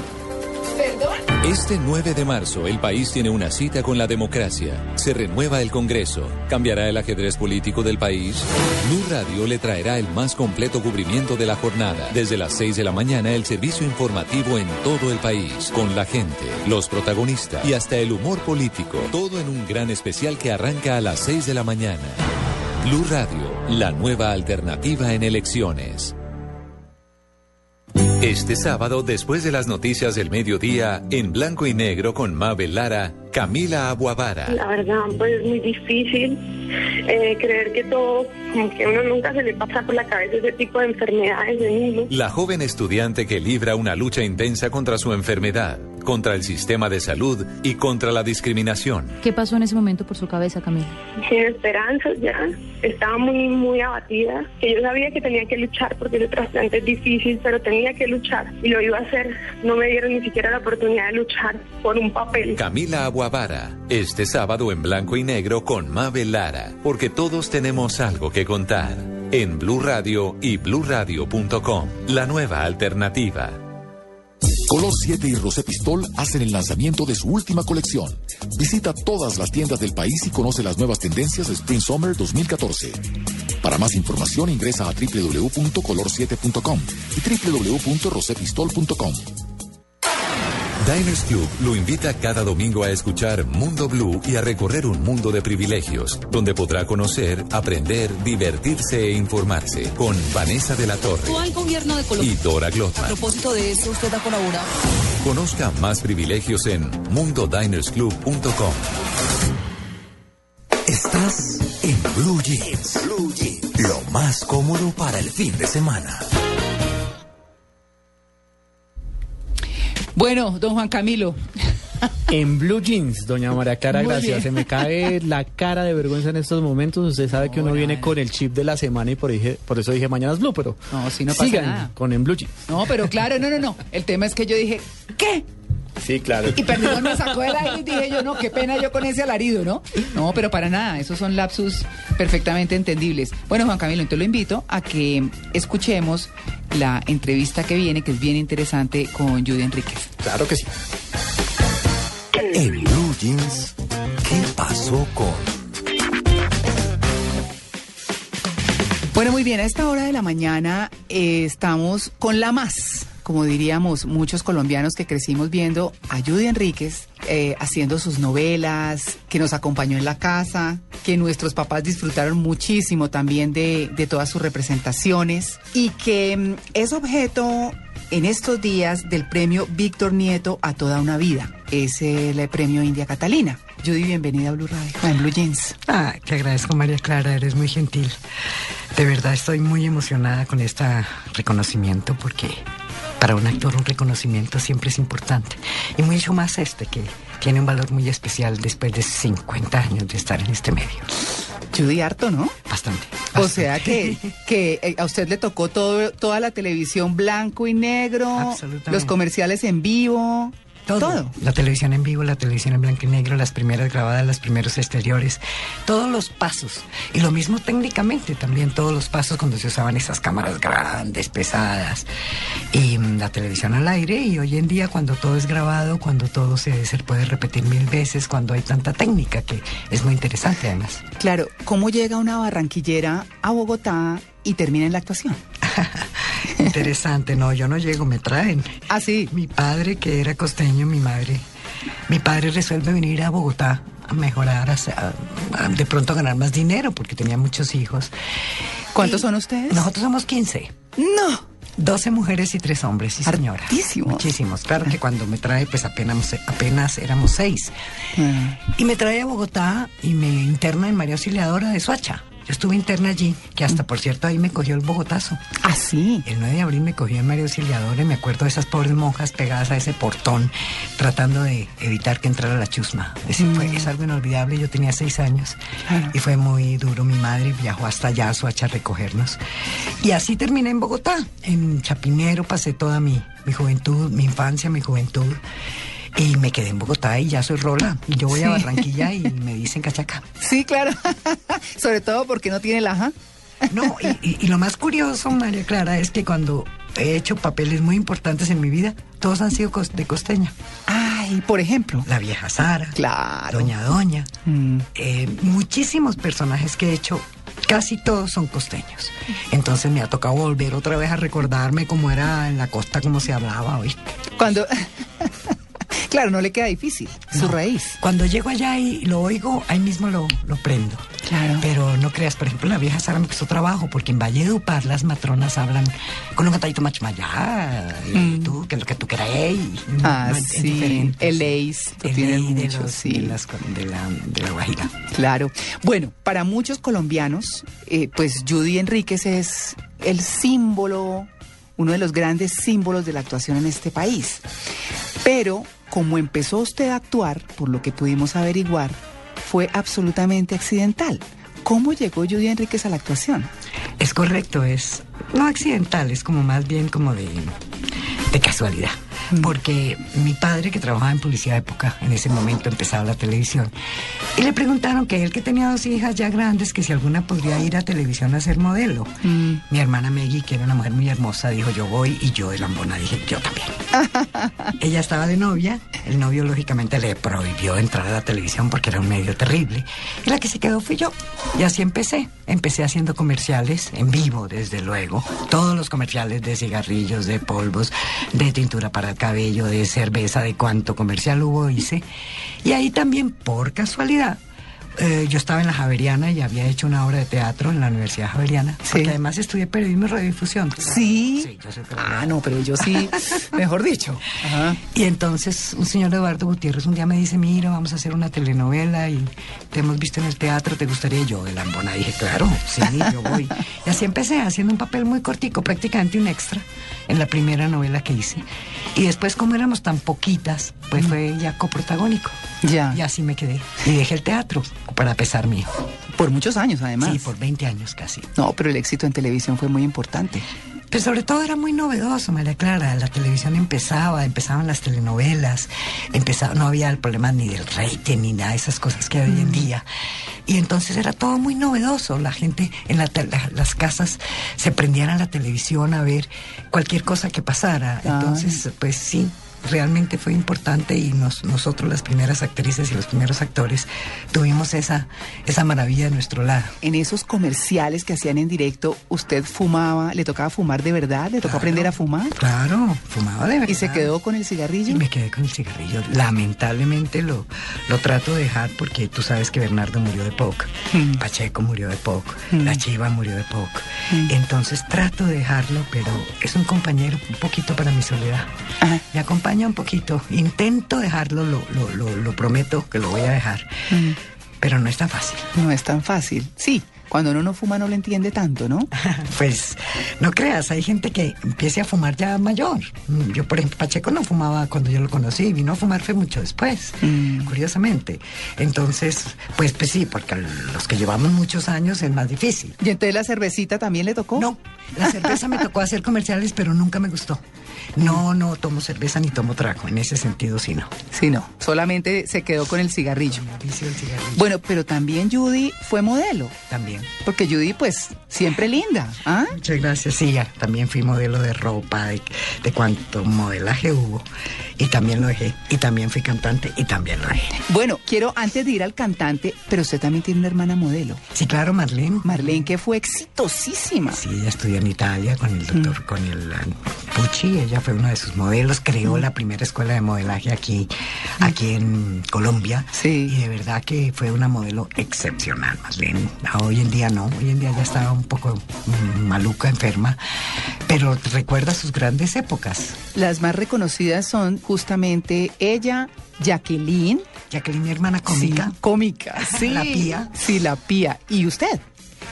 Este 9 de marzo el país tiene una cita con la democracia. Se renueva el Congreso. ¿Cambiará el ajedrez político del país? Blue Radio le traerá el más completo cubrimiento de la jornada. Desde las 6 de la mañana el servicio informativo en todo el país. Con la gente, los protagonistas y hasta el humor político. Todo en un gran especial que arranca a las 6 de la mañana. Blue Radio, la nueva alternativa en elecciones. Este sábado, después de las noticias del mediodía, en blanco y negro con Mabel Lara, Camila Aguavara. La verdad, pues es muy difícil eh, creer que todo, como que a uno nunca se le pasa por la cabeza ese tipo de enfermedades de niños. La joven estudiante que libra una lucha intensa contra su enfermedad, contra el sistema de salud y contra la discriminación. ¿Qué pasó en ese momento por su cabeza, Camila? Sin esperanzas ya. Estaba muy, muy abatida. Que yo sabía que tenía que luchar porque el trasplante es difícil, pero tenía que luchar y lo iba a hacer. No me dieron ni siquiera la oportunidad de luchar por un papel. Camila Aguavara, este sábado en blanco y negro con Mabel Lara, porque todos tenemos algo que contar. En Blue Radio y bluradio.com, la nueva alternativa. Color 7 y Rosé Pistol hacen el lanzamiento de su última colección. Visita todas las tiendas del país y conoce las nuevas tendencias de Spring Summer 2014. Para más información ingresa a www.color7.com y www.rosepistol.com. Diners Club lo invita cada domingo a escuchar Mundo Blue y a recorrer un mundo de privilegios, donde podrá conocer, aprender, divertirse e informarse con Vanessa de la Torre gobierno de y Dora Glotman. A propósito de eso, usted ha colaborado. Conozca más privilegios en mundodinersclub.com. Estás en Blue Jeans. Blue Jeans. Lo más cómodo para el fin de semana. Bueno, don Juan Camilo. En Blue Jeans, doña María Clara, gracias. Se me cae la cara de vergüenza en estos momentos. Usted sabe que uno viene con el chip de la semana y por, dije- por eso dije mañana es Blue, pero No, si no pasa sigan nada. con En Blue Jeans. No, pero claro, no, no, no. El tema es que yo dije, ¿qué? Sí, claro. Y perdón, me sacó del aire y dije yo, no, qué pena yo con ese alarido, ¿no? No, pero para nada, esos son lapsus perfectamente entendibles. Bueno, Juan Camilo, entonces lo invito a que escuchemos la entrevista que viene, que es bien interesante, con Judy Enríquez. Claro que sí. En Blue ¿qué pasó con? Bueno, muy bien, a esta hora de la mañana eh, estamos con la más, como diríamos muchos colombianos que crecimos viendo a Judy Enríquez eh, haciendo sus novelas, que nos acompañó en la casa, que nuestros papás disfrutaron muchísimo también de, de todas sus representaciones y que mm, es objeto en estos días del premio Víctor Nieto a toda una vida. Es el premio India Catalina. Judy, bienvenida a Blue Radio, en Blue Jeans. Ah, te agradezco María Clara, eres muy gentil. De verdad estoy muy emocionada con este reconocimiento porque para un actor un reconocimiento siempre es importante. Y mucho más este que tiene un valor muy especial después de 50 años de estar en este medio. Judy harto, ¿no? Bastante. O sea que, que eh, a usted le tocó todo, toda la televisión blanco y negro, los comerciales en vivo, todo. La televisión en vivo, la televisión en blanco y negro, las primeras grabadas, los primeros exteriores, todos los pasos. Y lo mismo técnicamente también, todos los pasos cuando se usaban esas cámaras grandes, pesadas. Y mm, la televisión al aire y hoy en día cuando todo es grabado, cuando todo se, se puede repetir mil veces, cuando hay tanta técnica que es muy interesante además. Claro, ¿cómo llega una barranquillera a Bogotá y termina en la actuación? Interesante, no, yo no llego, me traen. Ah, sí. Mi padre, que era costeño, mi madre. Mi padre resuelve venir a Bogotá a mejorar, a, a- a de pronto a ganar más dinero, porque tenía muchos hijos. ¿Cuántos Y son ustedes? Nosotros somos 15. No. 12 mujeres y 3 hombres, sí señora. Hartísimos. Muchísimos. Claro que cuando me trae, pues apenas, apenas éramos 6. Ah. Y me trae a Bogotá y me interna en María Auxiliadora de Soacha. Yo estuve interna allí, que hasta por cierto ahí me cogió el Bogotazo. Ah, sí. El 9 de abril me cogió en María Auxiliadora y me acuerdo de esas pobres monjas pegadas a ese portón, tratando de evitar que entrara la chusma. Fue, es algo inolvidable, yo tenía seis años y fue muy duro. Mi madre viajó hasta allá a Soacha a recogernos. Y así terminé en Bogotá. En Chapinero pasé toda mi, mi juventud, mi infancia, mi juventud. Y me quedé en Bogotá y ya soy rola. Y yo voy a. Barranquilla y me dicen cachaca. Sí, claro. Sobre todo porque no tiene laja. No, y, y- y lo más curioso, María Clara, es que cuando he hecho papeles muy importantes en mi vida, todos han sido de costeña. Ay, por ejemplo. La vieja Sara. Claro. Doña Doña. Mm. Eh, muchísimos personajes que he hecho, casi todos son costeños. Entonces me ha tocado volver otra vez a recordarme cómo era en la costa, cómo se hablaba, ¿oíste? Cuando. claro, no le queda difícil. Su raíz. Cuando llego allá y lo oigo, ahí mismo lo, lo prendo. Claro. Pero no creas, por ejemplo, la vieja Sara me costó trabajo, porque en Valledupar las matronas hablan con un cantadito más mayá, y tú, que es lo que tú Mm. Ah, no, sí. El. Ace. lo El de, mucho, los- sí. de las- de la, de la Guajira. Claro. Bueno, para muchos colombianos, eh, pues Judy Enríquez es el símbolo, uno de los grandes símbolos de la actuación en este país. Pero como empezó usted a actuar, por lo que pudimos averiguar, fue absolutamente accidental. ¿Cómo llegó Judy Enríquez a la actuación? Es correcto, es no accidental, es como más bien como de, de casualidad. Porque mi padre, que trabajaba en publicidad de época, en ese momento empezaba la televisión, y le preguntaron que él que tenía dos hijas ya grandes, que si alguna podría ir a televisión a ser modelo. Mi hermana Maggie, que era una mujer muy hermosa, dijo yo voy, y yo de lambona dije yo también. Ella estaba de novia, el novio lógicamente le prohibió entrar a la televisión porque era un medio terrible, y la que se quedó fui yo. Y así empecé. Empecé haciendo comerciales en vivo, desde luego. Todos los comerciales de cigarrillos, de polvos, de tintura para cabello, de cerveza, de cuánto comercial hubo hice. Y ahí también, por casualidad, eh, yo estaba en la Javeriana y había hecho una obra de teatro en la Universidad Javeriana. Porque además estudié periodismo y radiodifusión. Sí. Sí, yo soy Ah, no, pero yo sí, mejor dicho. Ajá. Y entonces un señor Eduardo Gutiérrez un día me dice, mira, vamos a hacer una telenovela y te hemos visto en el teatro, ¿te gustaría? Y yo de lambona dije, claro, sí, yo voy. Y así empecé, haciendo un papel muy cortico, prácticamente un extra, en la primera novela que hice. Y después, como éramos tan poquitas, pues fue ya coprotagónico. Ya. Y así me quedé. Y dejé el teatro, para pesar mío. Por muchos años, además. Sí, por 20 años casi. No, pero el éxito en televisión fue muy importante. Pero sobre todo era muy novedoso, María Clara. La televisión empezaba, empezaban las telenovelas, empezaba, no había el problema ni del rating ni nada de esas cosas que hay hoy en día. Y entonces era todo muy novedoso. La gente en la te- la- las casas se prendían a la televisión a ver cualquier cosa que pasara. Entonces, pues sí. Realmente fue importante y nos- nosotros las primeras actrices y los primeros actores tuvimos esa, esa maravilla de nuestro lado. En esos comerciales que hacían en directo, ¿usted fumaba? ¿Le tocaba fumar de verdad? ¿Le tocó Claro. aprender a fumar? Claro, fumaba de verdad. ¿Y se quedó con el cigarrillo? Y me quedé con el cigarrillo. Lamentablemente lo, lo trato de dejar porque tú sabes que Bernardo murió de poco, Mm. Pacheco murió de poco, Mm. la Chiva murió de poco. Mm. Entonces trato de dejarlo, pero es un compañero un poquito para mi soledad. Me acompaña un poquito. Intento dejarlo, lo, lo, lo, lo prometo que lo voy a dejar. Mm. Pero no es tan fácil. No es tan fácil. Sí, cuando uno no fuma no lo entiende tanto, ¿no? Pues no creas, hay gente que empiece a fumar ya mayor. Mm, Yo, por ejemplo, Pacheco no fumaba cuando yo lo conocí, vino a fumar fue mucho después, curiosamente. Entonces, pues, pues sí, porque los que llevamos muchos años es más difícil. ¿Y entonces la cervecita también le tocó? No, la cerveza me tocó hacer comerciales, pero nunca me gustó. No, no tomo cerveza ni tomo trago, en ese sentido sí no. Sí, no. Solamente se quedó con el cigarrillo. Vicio del cigarrillo. Bueno, pero también Judy fue modelo. También. Porque Judy, pues, siempre linda. ¿ah? Muchas gracias. Sí, ya, también fui modelo de ropa, de, de cuánto modelaje hubo. Y también lo dejé. Y también fui cantante y también lo dejé. Bueno, quiero antes de ir al cantante, pero usted también tiene una hermana modelo. Sí, claro, Marlene. Marlene, que fue exitosísima. Sí, ella estudió en Italia con el doctor, con el ah, Pucci. Ella fue uno de sus modelos. Creó la primera escuela de modelaje aquí, aquí en Colombia. Sí. Y de verdad que fue una modelo excepcional, Marlene. Ah, Hoy en día no. Hoy en día ya estaba un poco mm, maluca, enferma. Pero recuerda sus grandes épocas. Las más reconocidas son justamente ella, Jacqueline. Jacqueline, mi hermana cómica. Sí, cómica, sí. La pía. Sí, la pía. ¿Y usted?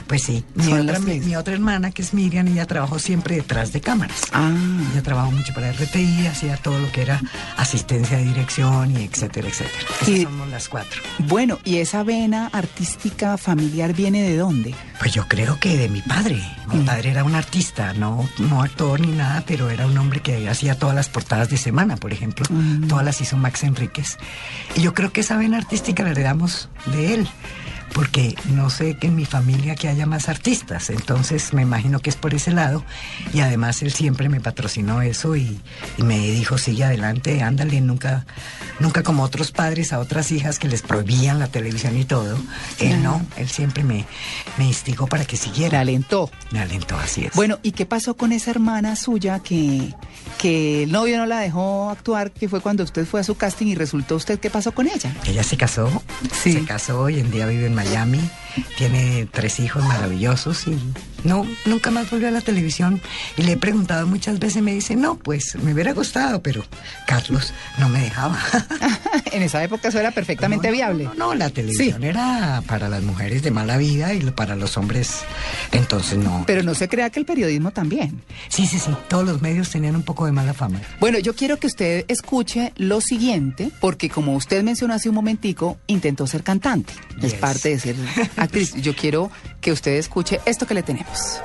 Pues sí, mi otra, las mi, tres. mi otra hermana, que es Miriam, ella trabajó siempre detrás de cámaras. Ah. Ella trabajó mucho para RTI, hacía todo lo que era asistencia de dirección y etcétera, etcétera. Esas Y- somos las cuatro. Bueno, ¿y esa vena artística familiar viene de dónde? Pues yo creo que de mi padre. Mi padre era un artista, no, no actor ni nada, pero era un hombre que hacía todas las portadas de semana, por ejemplo. Todas las hizo Max Enríquez. Y yo creo que esa vena artística la heredamos de él. Porque no sé que en mi familia que haya más artistas, entonces me imagino que es por ese lado. Y además él siempre me patrocinó eso y, y me dijo, sigue adelante, ándale, nunca, nunca como otros padres a otras hijas que les prohibían la televisión y todo. Él no, él siempre me, me instigó para que siguiera. Me alentó. Me alentó, así es. Bueno, ¿y qué pasó con esa hermana suya que, que el novio no la dejó actuar, que fue cuando usted fue a su casting y resultó usted, ¿qué pasó con ella? Ella se casó, Sí. se casó, hoy en día vive en Miami, tiene tres hijos maravillosos y no, nunca más volvió a la televisión. Y le he preguntado muchas veces me dice, no, pues me hubiera gustado, pero Carlos no me dejaba. en esa época eso era perfectamente No, no, viable. No, no, la televisión era para las mujeres de mala vida y para los hombres, entonces no. Pero no se crea que el periodismo también. Sí, sí, sí, todos los medios tenían un poco de mala fama. Bueno, yo quiero que usted escuche lo siguiente, porque como usted mencionó hace un momentico, intentó ser cantante. Es parte de ser actriz. Yo quiero que usted escuche esto que le tenemos.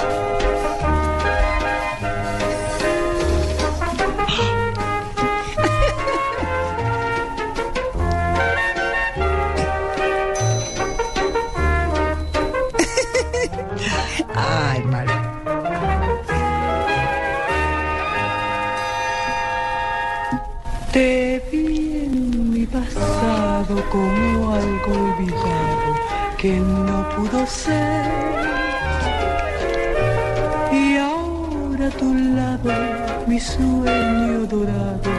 Que no pudo ser. Y ahora tu lado mi sueño dorado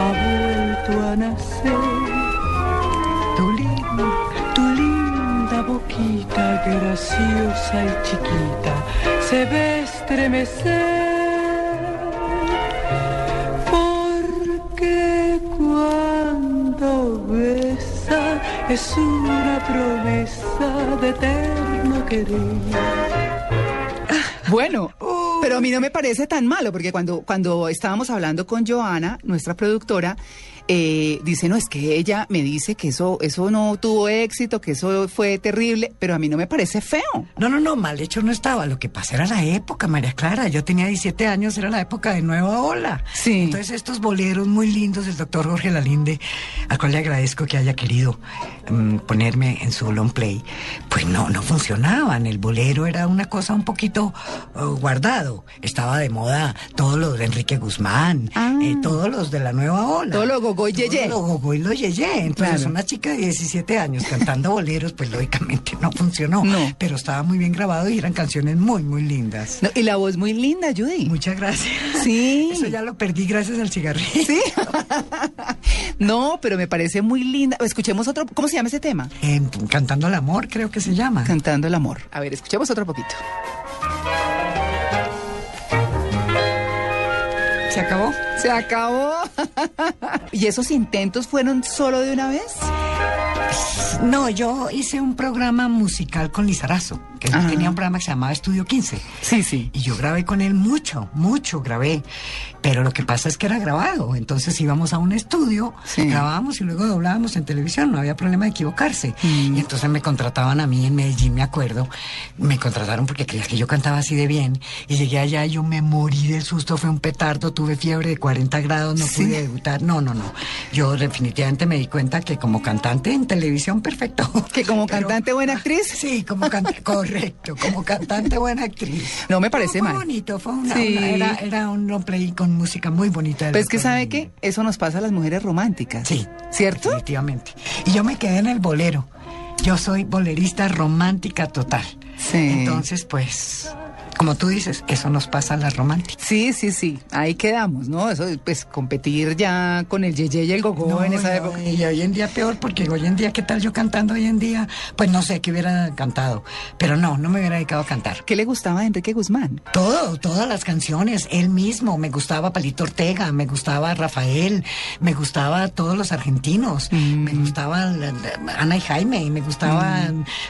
ha vuelto a nacer. Tu lindo, Tu lindo cosita graciosa y chiquita se ve estremecer. Porque cuando besa es una promesa de eterno querer. Bueno, pero a mí no me parece tan malo, porque cuando, cuando estábamos hablando con Joana, nuestra productora, eh, dice, no, es que ella me dice que eso, eso no tuvo éxito, que eso fue terrible, pero a mí no me parece feo. No, no, no, mal hecho no estaba. Lo que pasa era la época, María Clara. Yo tenía 17 años, era la época de Nueva Ola. Sí. Entonces estos boleros muy lindos del doctor Jorge Lalinde, al cual le agradezco que haya querido mm, ponerme en su long play, pues no, no funcionaban. El bolero era una cosa un poquito eh, guardado. Estaba de moda todos los de Enrique Guzmán, eh, todos los de la Nueva Ola. Todo lo gogo y yeye. Lo gogo y lo yeye. Entonces Claro. una chica de 17 años cantando boleros, pues lógicamente no funcionó. No. Pero estaba muy bien grabado y eran canciones muy, muy lindas. No, y la voz muy linda, Judy. Muchas gracias. Sí. Eso ya lo perdí gracias al cigarrillo. Sí. no, pero me parece muy linda. Escuchemos otro. ¿Cómo se llama ese tema? Eh, Cantando el amor, creo que se llama. Cantando el amor. A ver, escuchemos otro poquito. ¿Se acabó? Se acabó. ¿Y esos intentos fueron solo de una vez? No, yo hice un programa musical con Lizarazo, que él tenía un programa que se llamaba Estudio 15. Sí, sí. Y yo grabé con él mucho, mucho grabé. Pero lo que pasa es que era grabado. Entonces íbamos a un estudio, grabábamos y luego doblábamos en televisión. No había problema de equivocarse. Y entonces me contrataban a mí en Medellín, me acuerdo. Me contrataron porque creía que yo cantaba así de bien. Y llegué allá y yo me morí del susto. Fue un petardo, tuve fiebre de 40 grados, no Sí. pude debutar. No, no, no. Yo definitivamente me di cuenta que como cantante en televisión, perfecto. Que como cantante buena actriz. Sí, como cantante, correcto. Como cantante buena actriz. No me parece fue mal. bonito, fue una, Sí. una- era, era un long play con música muy bonita. Pues es que sabe que eso nos pasa a las mujeres románticas. Sí. ¿Cierto? Definitivamente. Y yo me quedé en el bolero. Yo soy bolerista romántica total. Sí. Entonces, pues, como tú dices, eso nos pasa a las románticas. Sí, sí, sí. Ahí quedamos, ¿no? Eso, pues, competir ya con el yeye y el gogo No, en esa no, época. Y hoy en día peor, porque hoy en día, ¿qué tal yo cantando hoy en día? Pues no sé qué hubiera cantado. Pero no, no me hubiera dedicado a cantar. ¿Qué le gustaba a Enrique Guzmán? Todo, todas las canciones, él mismo, me gustaba Palito Ortega, me gustaba Rafael, me gustaba todos los argentinos, me gustaba la- la- Ana y Jaime, me gustaba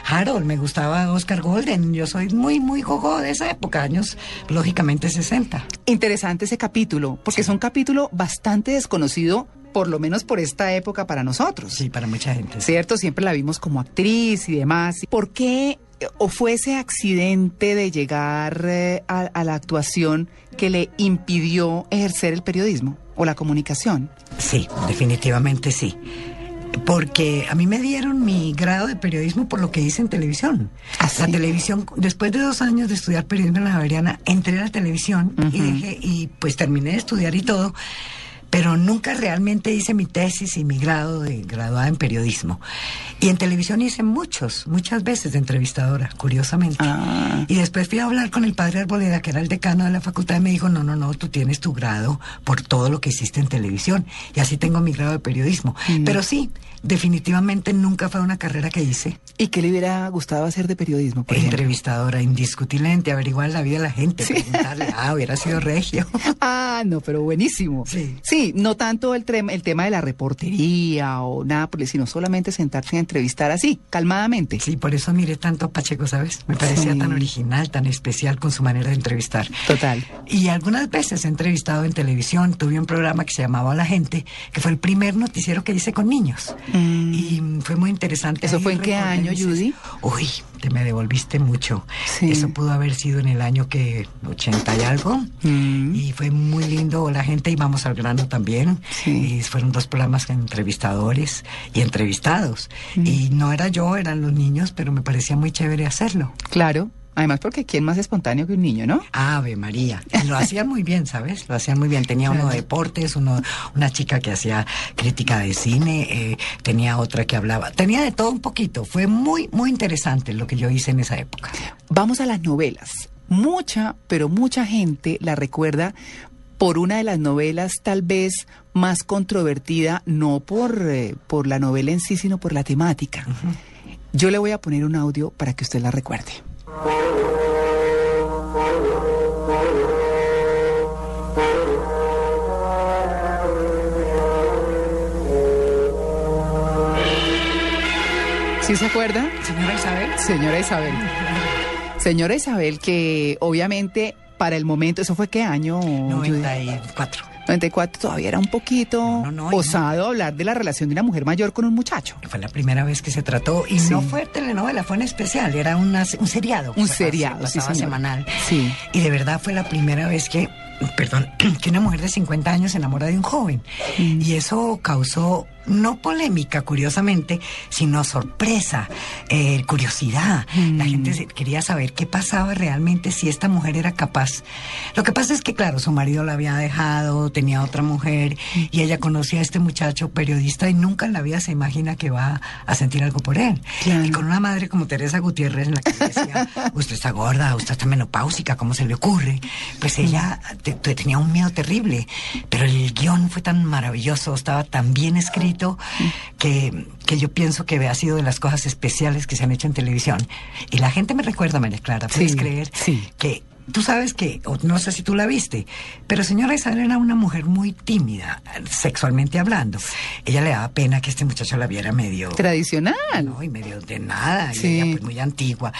Harold, me gustaba Oscar Golden, yo soy muy, muy gogo de esa época, años lógicamente 60. Interesante ese capítulo, porque es un capítulo bastante desconocido, por lo menos por esta época para nosotros. Sí, para mucha gente. ¿Cierto? Siempre la vimos como actriz y demás. ¿Por qué o fue ese accidente de llegar eh, a, a la actuación que le impidió ejercer el periodismo o la comunicación? Sí, definitivamente sí. Porque a mí me dieron mi grado de periodismo por lo que hice en televisión. La televisión, después de dos años de estudiar periodismo en la Javeriana, entré a la televisión y dejé, y pues terminé de estudiar y todo, pero nunca realmente hice mi tesis y mi grado de graduada en periodismo. Y en televisión hice muchos, muchas veces de entrevistadora, curiosamente. Y después fui a hablar con el padre Arboleda, que era el decano de la facultad, y me dijo, no, no, no, tú tienes tu grado por todo lo que hiciste en televisión. Y así tengo mi grado de periodismo. Pero sí, definitivamente nunca fue una carrera que hice. ¿Y qué le hubiera gustado hacer de periodismo? Por ejemplo? Entrevistadora, indiscutiblemente, averiguar la vida de la gente, preguntarle, ah, hubiera sido regio. Ah, no, pero buenísimo. Sí. Sí, no tanto el, el tema de la reportería o nada, sino solamente sentarse a entrevistar así, calmadamente. Sí, por eso miré tanto a Pacheco, ¿sabes? Me parecía Sí. tan original, tan especial con su manera de entrevistar. Total. Y algunas veces he entrevistado en televisión, tuve un programa que se llamaba La Gente, que fue el primer noticiero que hice con niños. Y mm, fue muy interesante. ¿Eso Ahí fue en qué año, Judy? Uy, te me devolviste mucho. Sí. Eso pudo haber sido en el año que 80 y algo. Mm. Y fue muy lindo la gente, íbamos al grano también. Y fueron dos programas con entrevistadores y entrevistados. Mm. Y no era yo, eran los niños, pero me parecía muy chévere hacerlo. Claro. Además, porque ¿quién más espontáneo que un niño, no? Ave María. Lo hacían muy bien, ¿sabes? Lo hacían muy bien. Tenía uno de deportes, uno, una chica que hacía crítica de cine, eh, tenía otra que hablaba. Tenía de todo un poquito. Fue muy, muy interesante lo que yo hice en esa época. Vamos a las novelas. Mucha, pero mucha gente la recuerda por una de las novelas tal vez más controvertida, no por, eh, por la novela en sí, sino por la temática. Yo le voy a poner un audio para que usted la recuerde. ¿Sí se acuerda? Señora Isabel. Señora Isabel. Señora Isabel, que obviamente para el momento, ¿eso fue qué año? 94. 94 todavía era un poquito osado hablar de la relación de una mujer mayor con un muchacho. Fue la primera vez que se trató y no fue telenovela, fue en especial, era una, un seriado. Un seriado, sí, señor. semanal. Sí. Y de verdad fue la primera vez que, perdón, que una mujer de 50 años se enamora de un joven. Y eso causó no polémica, curiosamente, sino sorpresa, eh, curiosidad. La gente se- quería saber qué pasaba realmente si esta mujer era capaz. Lo que pasa es que, claro, su marido la había dejado, tenía otra mujer, y ella conocía a este muchacho periodista y nunca en la vida se imagina que va a sentir algo por él. Y con una madre como Teresa Gutiérrez, en la que decía, usted está gorda, usted está menopáusica, ¿cómo se le ocurre? Pues ella te- te- tenía un miedo terrible, pero el guion fue tan maravilloso, estaba tan bien escrito que, que yo pienso que ha sido de las cosas especiales que se han hecho en televisión. Y la gente me recuerda, María Clara, puedes Sí, creer que tú sabes que, o no sé si tú la viste, pero señora Isabel era una mujer muy tímida, sexualmente hablando. Ella le daba pena que este muchacho la viera medio... Tradicional. No, y medio de nada, y Sí. ella pues muy antigua,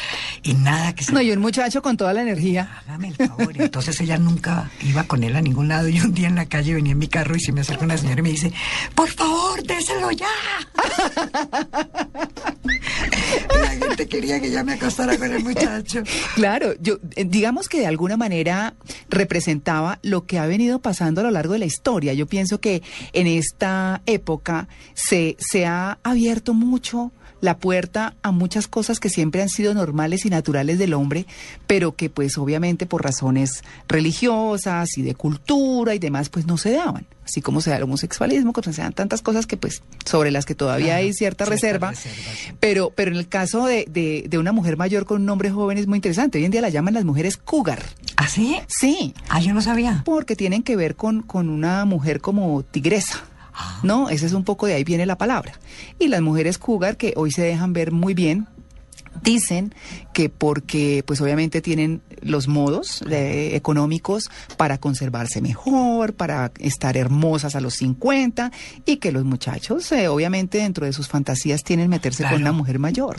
y nada que se... No, y un muchacho con toda la energía. Hágame el favor. Entonces ella nunca iba con él a ningún lado. Y un día en la calle venía en mi carro y se me acerca una señora y me dice, por favor, déselo ya. la gente quería que ya me acostara con el muchacho. Claro, yo eh, digamos que de alguna manera representaba lo que ha venido pasando a lo largo de la historia. Yo pienso que en esta época se, se ha abierto mucho la puerta a muchas cosas que siempre han sido normales y naturales del hombre, pero que pues obviamente por razones religiosas y de cultura y demás pues no se daban. Así como se da el homosexualismo, como se dan tantas cosas que pues sobre las que todavía hay cierta, cierta reserva. reserva, sí. Pero, pero en el caso de, de, de una mujer mayor con un hombre joven es muy interesante. Hoy en día la llaman las mujeres cougar. ¿Ah, sí? Sí. Ah, yo no sabía. Porque tienen que ver con, con una mujer como tigresa. Ah. ¿No? Ese es un poco de ahí viene la palabra. Y las mujeres cougar, que hoy se dejan ver muy bien, dicen que porque pues obviamente tienen los modos eh, económicos para conservarse mejor, para estar hermosas a los 50 y que los muchachos eh, obviamente dentro de sus fantasías tienen meterse con una mujer mayor.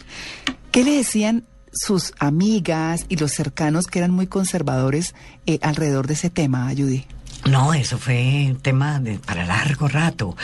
¿Qué le decían sus amigas y los cercanos que eran muy conservadores eh, alrededor de ese tema, Judy? No, eso fue un tema de, para largo rato,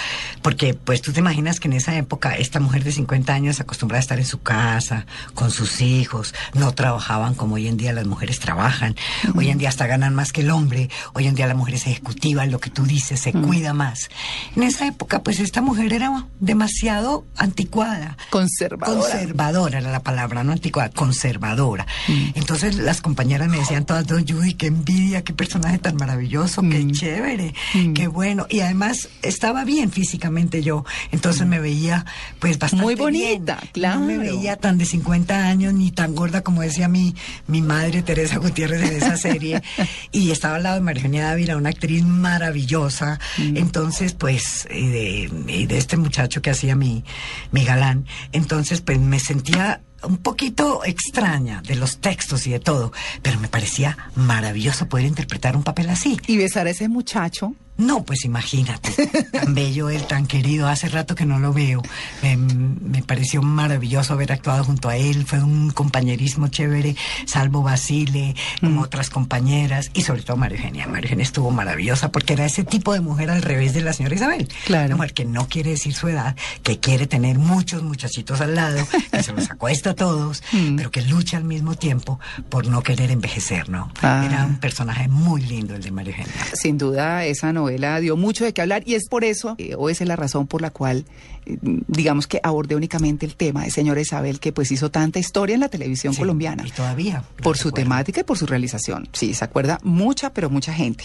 porque pues tú te imaginas que en esa época esta mujer de 50 años acostumbrada a estar en su casa, con sus hijos, no trabajaban como hoy en día las mujeres trabajan, hoy en día hasta ganan más que el hombre, hoy en día la mujer es ejecutiva, lo que tú dices, se cuida más. En esa época pues esta mujer era demasiado anticuada. Conservadora. Conservadora era la palabra, no anticuada, conservadora. Entonces las compañeras me decían todas, "Don Judy, qué envidia, qué personaje tan maravilloso, qué chévere, qué bueno. Y además estaba bien físicamente yo, entonces me veía pues bastante Muy bien. bonita, No me claro. veía tan de 50 años ni tan gorda como decía mi, mi madre Teresa Gutiérrez en esa serie. y estaba al lado de María Eugenia Dávila, una actriz maravillosa. Entonces, pues, y de, y de este muchacho que hacía mi, mi galán. Entonces, pues me sentía un poquito extraña de los textos y de todo, pero me parecía maravilloso poder interpretar un papel así. Y besar a ese muchacho. No, pues imagínate, tan bello él, tan querido, hace rato que no lo veo. Me, me pareció maravilloso haber actuado junto a él, fue un compañerismo chévere, salvo Basile, como otras compañeras, y sobre todo María Eugenia. María Eugenia estuvo maravillosa porque era ese tipo de mujer al revés de la señora Isabel. Claro. Una mujer que no quiere decir su edad, que quiere tener muchos muchachitos al lado, que se los acuesta a todos, pero que lucha al mismo tiempo por no querer envejecer, ¿no? Ah. Era un personaje muy lindo el de María Eugenia. Sin duda, esa novela dio mucho de qué hablar y es por eso, eh, o esa es la razón por la cual, eh, digamos que abordé únicamente el tema de señora Isabel, que pues hizo tanta historia en la televisión colombiana. Y todavía. Por su temática y por su realización. Sí, se acuerda mucha, pero mucha gente.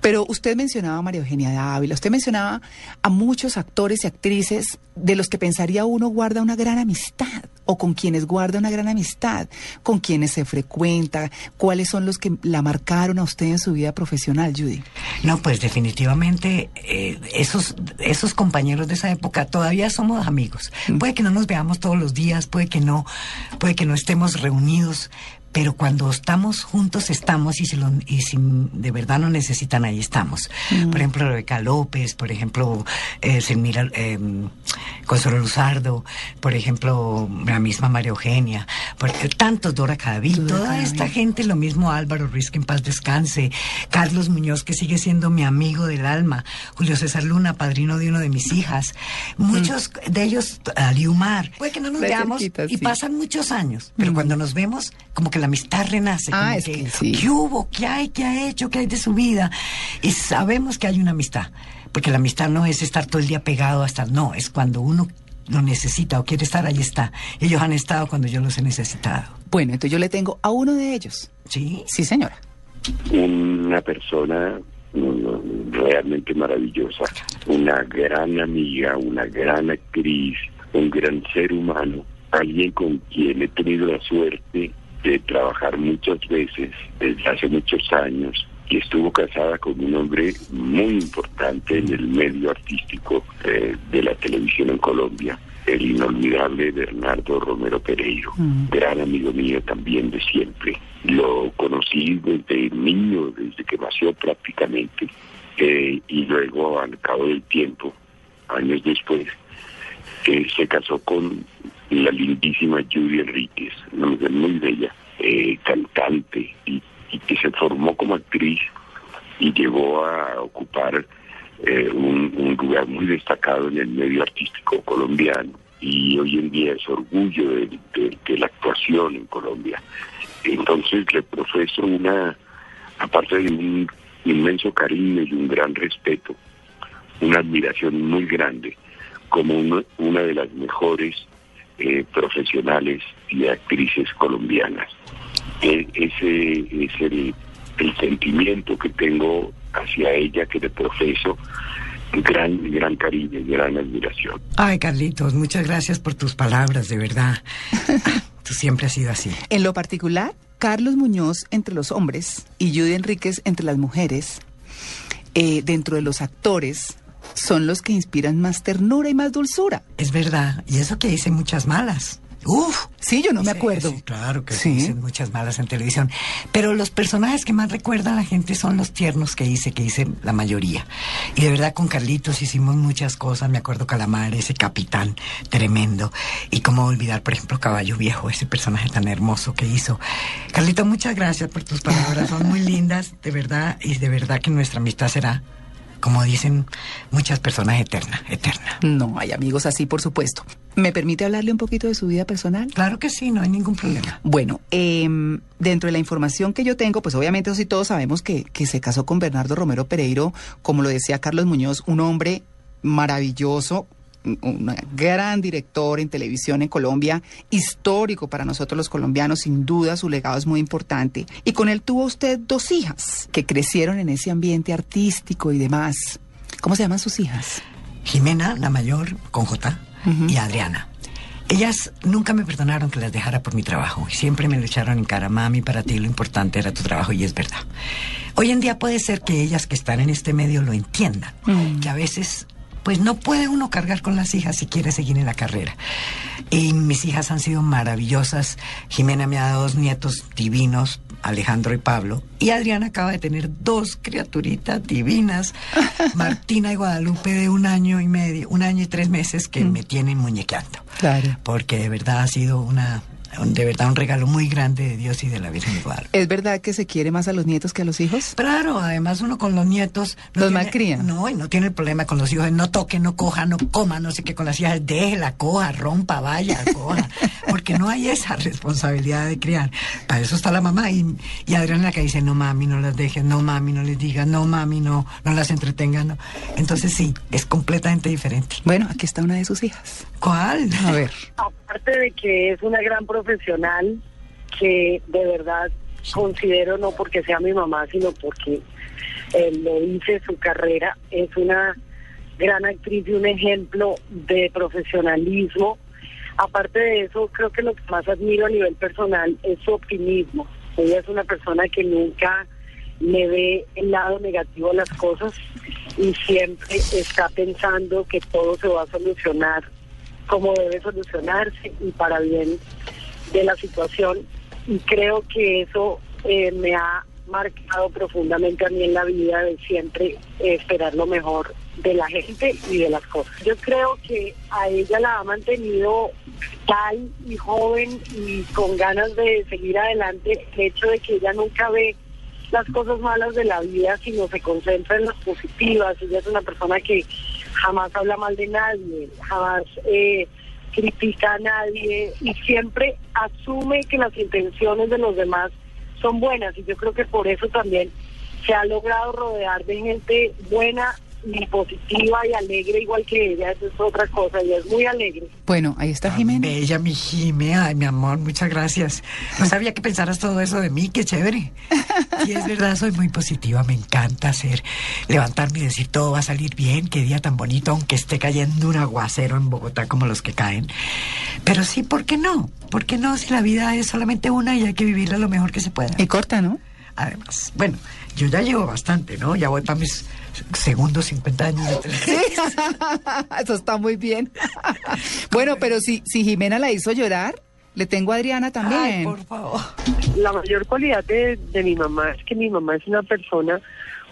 Pero usted mencionaba a María Eugenia Dávila, usted mencionaba a muchos actores y actrices de los que pensaría uno guarda una gran amistad. O con quienes guarda una gran amistad, con quienes se frecuenta, cuáles son los que la marcaron a usted en su vida profesional, Judy. No, pues definitivamente eh, esos, esos compañeros de esa época todavía somos amigos. Puede que no nos veamos todos los días, puede que no, puede que no estemos reunidos, pero cuando estamos juntos estamos y si, lo, y si de verdad nos necesitan ahí estamos. Mm. Por ejemplo, Rebeca López, por ejemplo, eh, Selmira, eh, Consuelo Luzardo, por ejemplo, la misma María Eugenia, por, eh, tantos Dora Cadaví, toda esta gente, lo mismo Álvaro Ruiz, que en paz descanse, Carlos Muñoz, que sigue siendo mi amigo del alma, Julio César Luna, padrino de uno de mis hijas, muchos de ellos, Aliumar, puede que no nos veamos y sí. pasan muchos años, pero cuando nos vemos, como que la amistad renace. Ah, como es que sí. ¿Qué hubo? ¿Qué hay? ¿Qué ha hecho? ¿Qué hay de su vida? Y sabemos que hay una amistad, porque la amistad no es estar todo el día pegado hasta, no, es cuando uno lo necesita o quiere estar, ahí está. Ellos han estado cuando yo los he necesitado. Bueno, entonces yo le tengo a uno de ellos. Sí. Sí, señora. una persona realmente maravillosa, una gran amiga, una gran actriz, un gran ser humano, alguien con quien he tenido la suerte de trabajar muchas veces desde hace muchos años y estuvo casada con un hombre muy importante en el medio artístico eh, de la televisión en Colombia, el inolvidable Bernardo Romero Pereiro, gran amigo mío también de siempre. Lo conocí desde niño, desde que nació prácticamente, eh, y luego al cabo del tiempo, años después, se casó con la lindísima Judy Enríquez, una mujer muy bella, eh, cantante, y, que se formó como actriz y llegó a ocupar eh, un, lugar muy destacado en el medio artístico colombiano y hoy en día es orgullo de la actuación en Colombia. Entonces le profeso una, aparte de un inmenso cariño y un gran respeto, una admiración muy grande como una, una de las mejores eh, profesionales y actrices colombianas. E- ese es el, el sentimiento que tengo hacia ella, que le profeso gran, gran cariño y gran admiración. Ay, Carlitos, muchas gracias por tus palabras, de verdad. Tú siempre has sido así. En lo particular, Carlos Muñoz entre los hombres y Judy Enríquez entre las mujeres, eh, dentro de los actores, son los que inspiran más ternura y más dulzura. Es verdad, y eso que hice muchas malas. Uf, sí, yo no me acuerdo. sí, claro que Sí. hice muchas malas en televisión. Pero los personajes que más recuerda a la gente son los tiernos que hice, que hice la mayoría. Y de verdad con Carlitos hicimos muchas cosas. Me acuerdo Calamar, ese capitán tremendo. Y cómo olvidar, por ejemplo, Caballo Viejo, ese personaje tan hermoso que hizo. Carlito, muchas gracias por tus palabras. Son muy lindas, de verdad. Y de verdad que nuestra amistad será, como dicen muchas personas, eterna, eterna. No, hay amigos así, por supuesto. ¿Me permite hablarle un poquito de su vida personal? Claro que sí, no hay ningún problema. Bueno, em, dentro de la información que yo tengo, pues obviamente sí todos sabemos que, que se casó con Bernardo Romero Pereiro, como lo decía Carlos Muñoz, un hombre maravilloso, un gran director en televisión en Colombia, histórico para nosotros los colombianos, sin duda su legado es muy importante. Y con él tuvo usted dos hijas que crecieron en ese ambiente artístico y demás. ¿Cómo se llaman sus hijas? Jimena, la mayor, con J, y Adriana. Ellas nunca me perdonaron que las dejara por mi trabajo y siempre me lo echaron en cara, mami, para ti lo importante era tu trabajo y es verdad. Hoy en día puede ser que ellas que están en este medio lo entiendan, que a veces pues no puede uno cargar con las hijas si quiere seguir en la carrera. Y mis hijas han sido maravillosas. Jimena me ha dado dos nietos divinos, Alejandro y Pablo. Y Adriana acaba de tener dos criaturitas divinas, Martina y Guadalupe de un año y medio, un año y tres meses que me tienen muñequeando. Claro. Porque de verdad ha sido una, un- de verdad un regalo muy grande de Dios y de la Virgen de Guadalupe. ¿Es verdad que se quiere más a los nietos que a los hijos? Claro, además uno con los nietos... no Los tiene- malcría. No, y no tiene el problema con los hijos, no toque, no coja, no coma, no sé qué, con las hijas, déjela, coja, rompa, vaya, coja, porque no hay esa responsabilidad de criar. Para eso está la mamá y, y Adriana la que dice, no mami, no las dejes, no mami, no les digas, no mami, no, no las entretengan. no. Entonces sí, es completamente diferente. Bueno, aquí está una de sus hijas. ¿Cuál? A ver. Aparte de que es una gran profesional, que de verdad considero no porque sea mi mamá, sino porque eh, lo hice su carrera, es una gran actriz y un ejemplo de profesionalismo. Aparte de eso, creo que lo que más admiro a nivel personal es su optimismo. Ella es una persona que nunca le ve el lado negativo a las cosas y siempre está pensando que todo se va a solucionar como debe solucionarse y para bien de la situación. Y creo que eso eh, me ha marcado profundamente a mí en la vida de siempre eh, esperar lo mejor de la gente y de las cosas. Yo creo que a ella la ha mantenido tal y joven y con ganas de seguir adelante el hecho de que ella nunca ve las cosas malas de la vida, sino se concentra en las positivas. Ella es una persona que jamás habla mal de nadie, jamás eh, critica a nadie y siempre asume que las intenciones de los demás son buenas. Y yo creo que por eso también se ha logrado rodear de gente buena y positiva y alegre igual que ella, eso es otra cosa, ella es muy alegre. Bueno, ahí está Jimena. Bella, mi Jime, ay, mi amor, muchas gracias. No sabía que pensaras todo eso de mí, qué chévere. Y es verdad, soy muy positiva, me encanta hacer, levantarme y decir todo va a salir bien, qué día tan bonito, aunque esté cayendo un aguacero en Bogotá como los que caen. Pero sí, ¿por qué no? ¿Por qué no si la vida es solamente una y hay que vivirla lo mejor que se pueda? Y corta, ¿no? Además, bueno, yo ya llevo bastante, ¿no? Ya voy para mis segundos 50 años de televisión. Eso está muy bien. bueno, pero si, si Jimena la hizo llorar, le tengo a Adriana también. Ay, por favor. La mayor cualidad de, de mi mamá es que mi mamá es una persona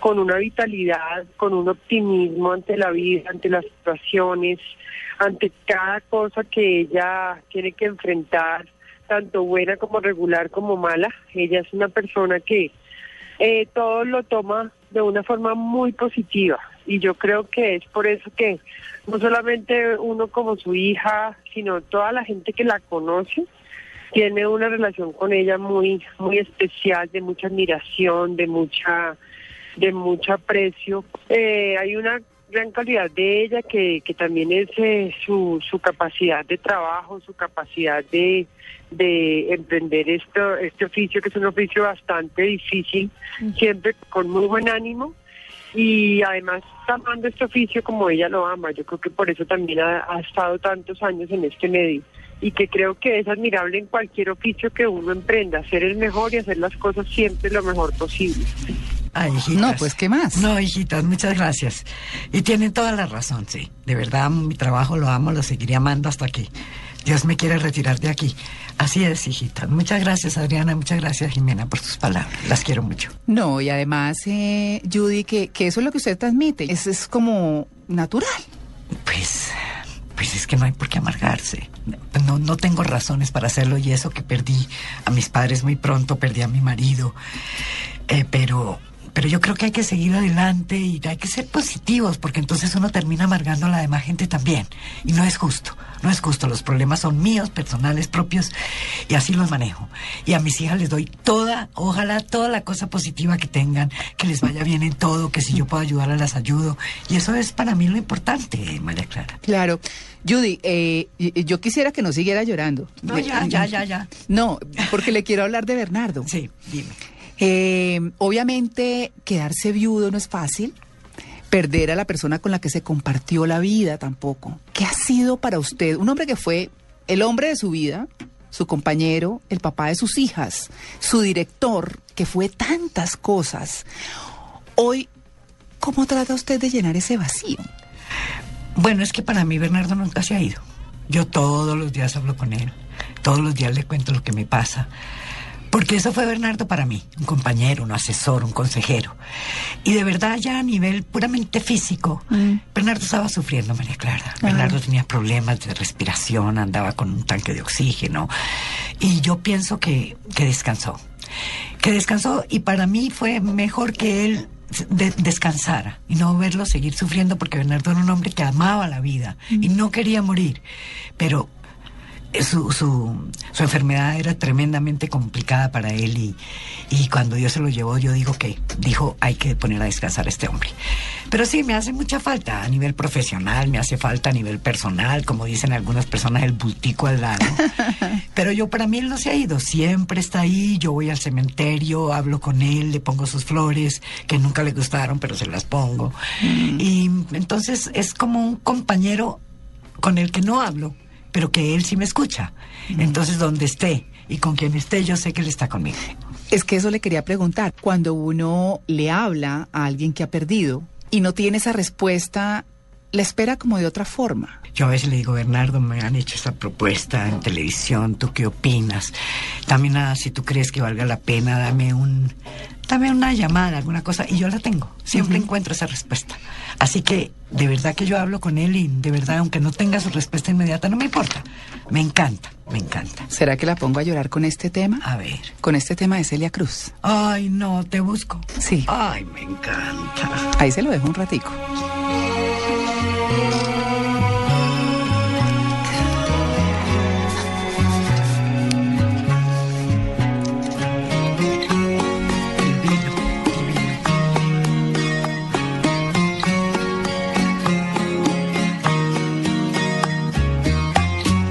con una vitalidad, con un optimismo ante la vida, ante las situaciones, ante cada cosa que ella tiene que enfrentar, tanto buena como regular como mala. Ella es una persona que eh, todo lo toma de una forma muy positiva y yo creo que es por eso que no solamente uno como su hija, sino toda la gente que la conoce tiene una relación con ella muy muy especial, de mucha admiración, de mucha de mucho aprecio. Eh, hay una gran calidad de ella que, que también es eh, su, su capacidad de trabajo, su capacidad de, de emprender esto, este oficio, que es un oficio bastante difícil, siempre con muy buen ánimo y además está amando este oficio como ella lo ama. Yo creo que por eso también ha, ha estado tantos años en este medio y que creo que es admirable en cualquier oficio que uno emprenda, ser el mejor y hacer las cosas siempre lo mejor posible. Ay, hijitas. No, pues, ¿qué más? No, hijitas, muchas gracias. Y tienen toda la razón, sí. De verdad, mi trabajo lo amo, lo seguiré amando hasta que Dios me quiera retirar de aquí. Así es, hijitas. Muchas gracias, Adriana. Muchas gracias, Jimena, por tus palabras. Las quiero mucho. No, y además, eh, Judy, que, que eso es lo que usted transmite. Es, es como natural. Pues, pues es que no hay por qué amargarse. No, no tengo razones para hacerlo y eso que perdí a mis padres muy pronto, perdí a mi marido. Eh, pero, pero yo creo que hay que seguir adelante y hay que ser positivos porque entonces uno termina amargando a la demás gente también. Y no es justo, no es justo. Los problemas son míos, personales, propios y así los manejo. Y a mis hijas les doy toda, ojalá toda la cosa positiva que tengan, que les vaya bien en todo, que si yo puedo ayudar, las ayudo. Y eso es para mí lo importante, María Clara. Claro. Judy, eh, yo quisiera que no siguiera llorando. No, ya, ya, ya, ya. No, porque le quiero hablar de Bernardo. Sí, dime. Eh, obviamente, quedarse viudo no es fácil. Perder a la persona con la que se compartió la vida tampoco. ¿Qué ha sido para usted? Un hombre que fue el hombre de su vida, su compañero, el papá de sus hijas, su director, que fue tantas cosas. Hoy, ¿cómo trata usted de llenar ese vacío? Bueno, es que para mí Bernardo nunca se ha ido. Yo todos los días hablo con él, todos los días le cuento lo que me pasa. Porque eso fue Bernardo para mí, un compañero, un asesor, un consejero. Y de verdad ya a nivel puramente físico, Bernardo estaba sufriendo, María Clara. Bernardo tenía problemas de respiración, andaba con un tanque de oxígeno. Y yo pienso que, que descansó. Que descansó y para mí fue mejor que él de- descansara y no verlo seguir sufriendo porque Bernardo era un hombre que amaba la vida y no quería morir. Pero su, su, su enfermedad era tremendamente complicada para él y, y cuando Dios se lo llevó yo digo que dijo hay que poner a descansar a este hombre. Pero sí, me hace mucha falta a nivel profesional, me hace falta a nivel personal, como dicen algunas personas, el bultico al lado. Pero yo para mí él no se ha ido, siempre está ahí, yo voy al cementerio, hablo con él, le pongo sus flores, que nunca le gustaron, pero se las pongo. Y entonces es como un compañero con el que no hablo, pero que él sí me escucha. Entonces, donde esté y con quien esté, yo sé que él está conmigo. Es que eso le quería preguntar. Cuando uno le habla a alguien que ha perdido y no tiene esa respuesta, la espera como de otra forma. Yo a veces le digo, Bernardo, me han hecho esta propuesta en televisión, ¿tú qué opinas? Dame nada, si tú crees que valga la pena, dame un, dame una llamada, alguna cosa, y yo la tengo. Siempre encuentro esa respuesta. Así que, de verdad que yo hablo con él y de verdad, aunque no tenga su respuesta inmediata, no me importa. Me encanta, me encanta. ¿Será que la pongo a llorar con este tema? A ver. Con este tema de Celia Cruz. Ay, no, te busco. Sí. Ay, me encanta. Ahí se lo dejo un ratico.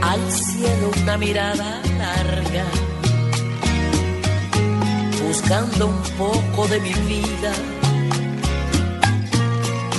Al cielo una mirada larga, buscando un poco de mi vida.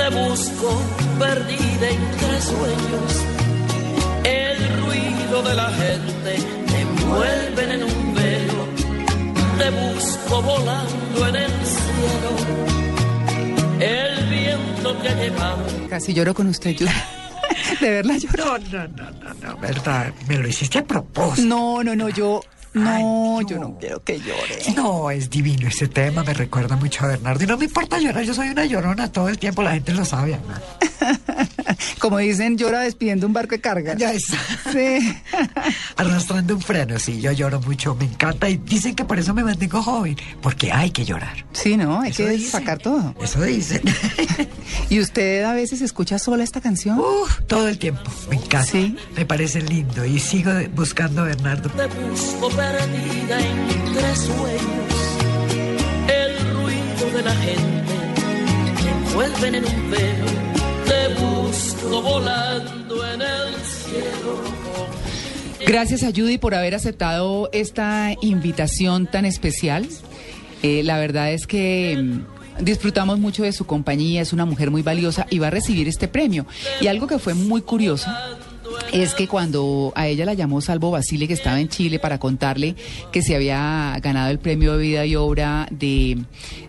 Te busco perdida entre sueños, el ruido de la gente me envuelven en un velo. Te busco volando en el cielo, el viento te ha llevado. Casi lloro con usted, yo. De verdad lloro. No, no, no, no, no, verdad. Me lo hiciste a propósito. No, no, no, yo. No, yo no quiero que llore. No, es divino ese tema, me recuerda mucho a Bernardo. Y no me importa llorar, yo soy una llorona todo el tiempo, la gente lo sabe. Como dicen, llora despidiendo un barco de carga. Ya es. Sí. Arrastrando un freno, sí, yo lloro mucho, me encanta. Y dicen que por eso me mantengo joven, porque hay que llorar. Sí, ¿no? Hay Eso que dicen. sacar todo. Eso dicen. ¿Y usted a veces escucha sola esta canción? Uf, todo el tiempo, me encanta. Sí. Me parece lindo y sigo buscando a Bernardo. Te busco el ruido de la gente envuelven en un busco volando en el cielo. Gracias a Judy por haber aceptado esta invitación tan especial. Eh, la verdad es que mm, disfrutamos mucho de su compañía, es una mujer muy valiosa y va a recibir este premio. Y algo que fue muy curioso es que cuando a ella la llamó Salvo Basile, que estaba en Chile, para contarle que se había ganado el premio de vida y obra de,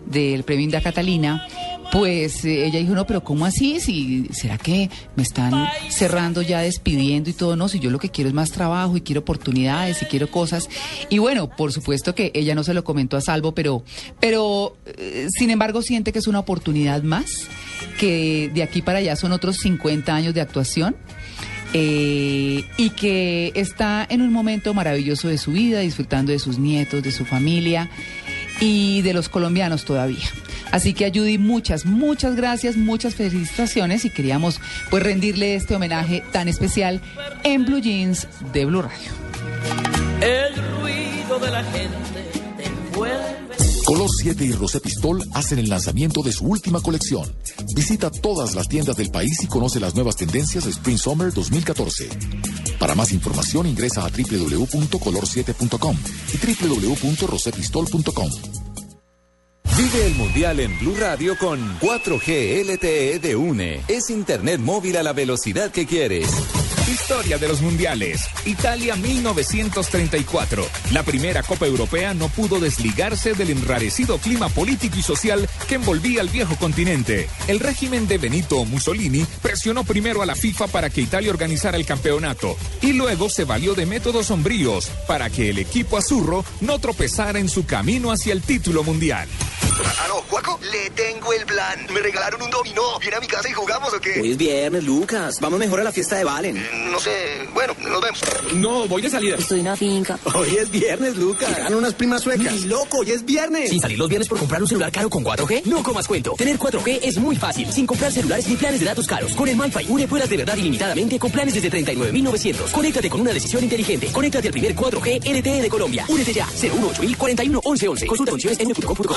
del premio Inda Catalina, pues eh, ella dijo, no, pero ¿cómo así? Si, ¿Será que me están cerrando ya, despidiendo y todo? No, si yo lo que quiero es más trabajo y quiero oportunidades y quiero cosas. Y bueno, por supuesto que ella no se lo comentó a Salvo, pero, pero eh, sin embargo siente que es una oportunidad más, que de aquí para allá son otros 50 años de actuación eh, y que está en un momento maravilloso de su vida, disfrutando de sus nietos, de su familia y de los colombianos todavía. Así que a Judy muchas, muchas gracias, muchas felicitaciones y queríamos pues rendirle este homenaje tan especial en Blue Jeans de Blue Radio. El ruido de la gente te envuelve. Color 7 y Rosé Pistol hacen el lanzamiento de su última colección. Visita todas las tiendas del país y conoce las nuevas tendencias de Spring Summer 2014. Para más información ingresa a www.color7.com y www.rosepistol.com. Vive el Mundial en Blue Radio con 4G LTE de UNE. Es Internet móvil a la velocidad que quieres. Historia de los mundiales. Italia 1934. La primera Copa Europea no pudo desligarse del enrarecido clima político y social que envolvía al viejo continente. El régimen de Benito Mussolini presionó primero a la FIFA para que Italia organizara el campeonato y luego se valió de métodos sombríos para que el equipo azurro no tropezara en su camino hacia el título mundial. Aló, Juaco, le tengo el plan. Me regalaron un dominó. ¿Viene a mi casa y jugamos o qué? Hoy es viernes, Lucas. Vamos mejor a la fiesta de Valen. No sé, bueno, nos vemos. No, voy de salida. Estoy en la finca. Hoy es viernes, Lucas. Llegaron unas primas suecas. Ni loco, hoy es viernes. ¿Sin salir los viernes por comprar un celular caro con 4G? No comas cuento. Tener 4G es muy fácil. Sin comprar celulares ni planes de datos caros. Con el MyFi Une puedas de verdad ilimitadamente con planes desde 39.900. Conéctate con una decisión inteligente. Conéctate al primer 4G LTE de Colombia. Únete ya. 018 41 11 11. Consulta condiciones en .com.co.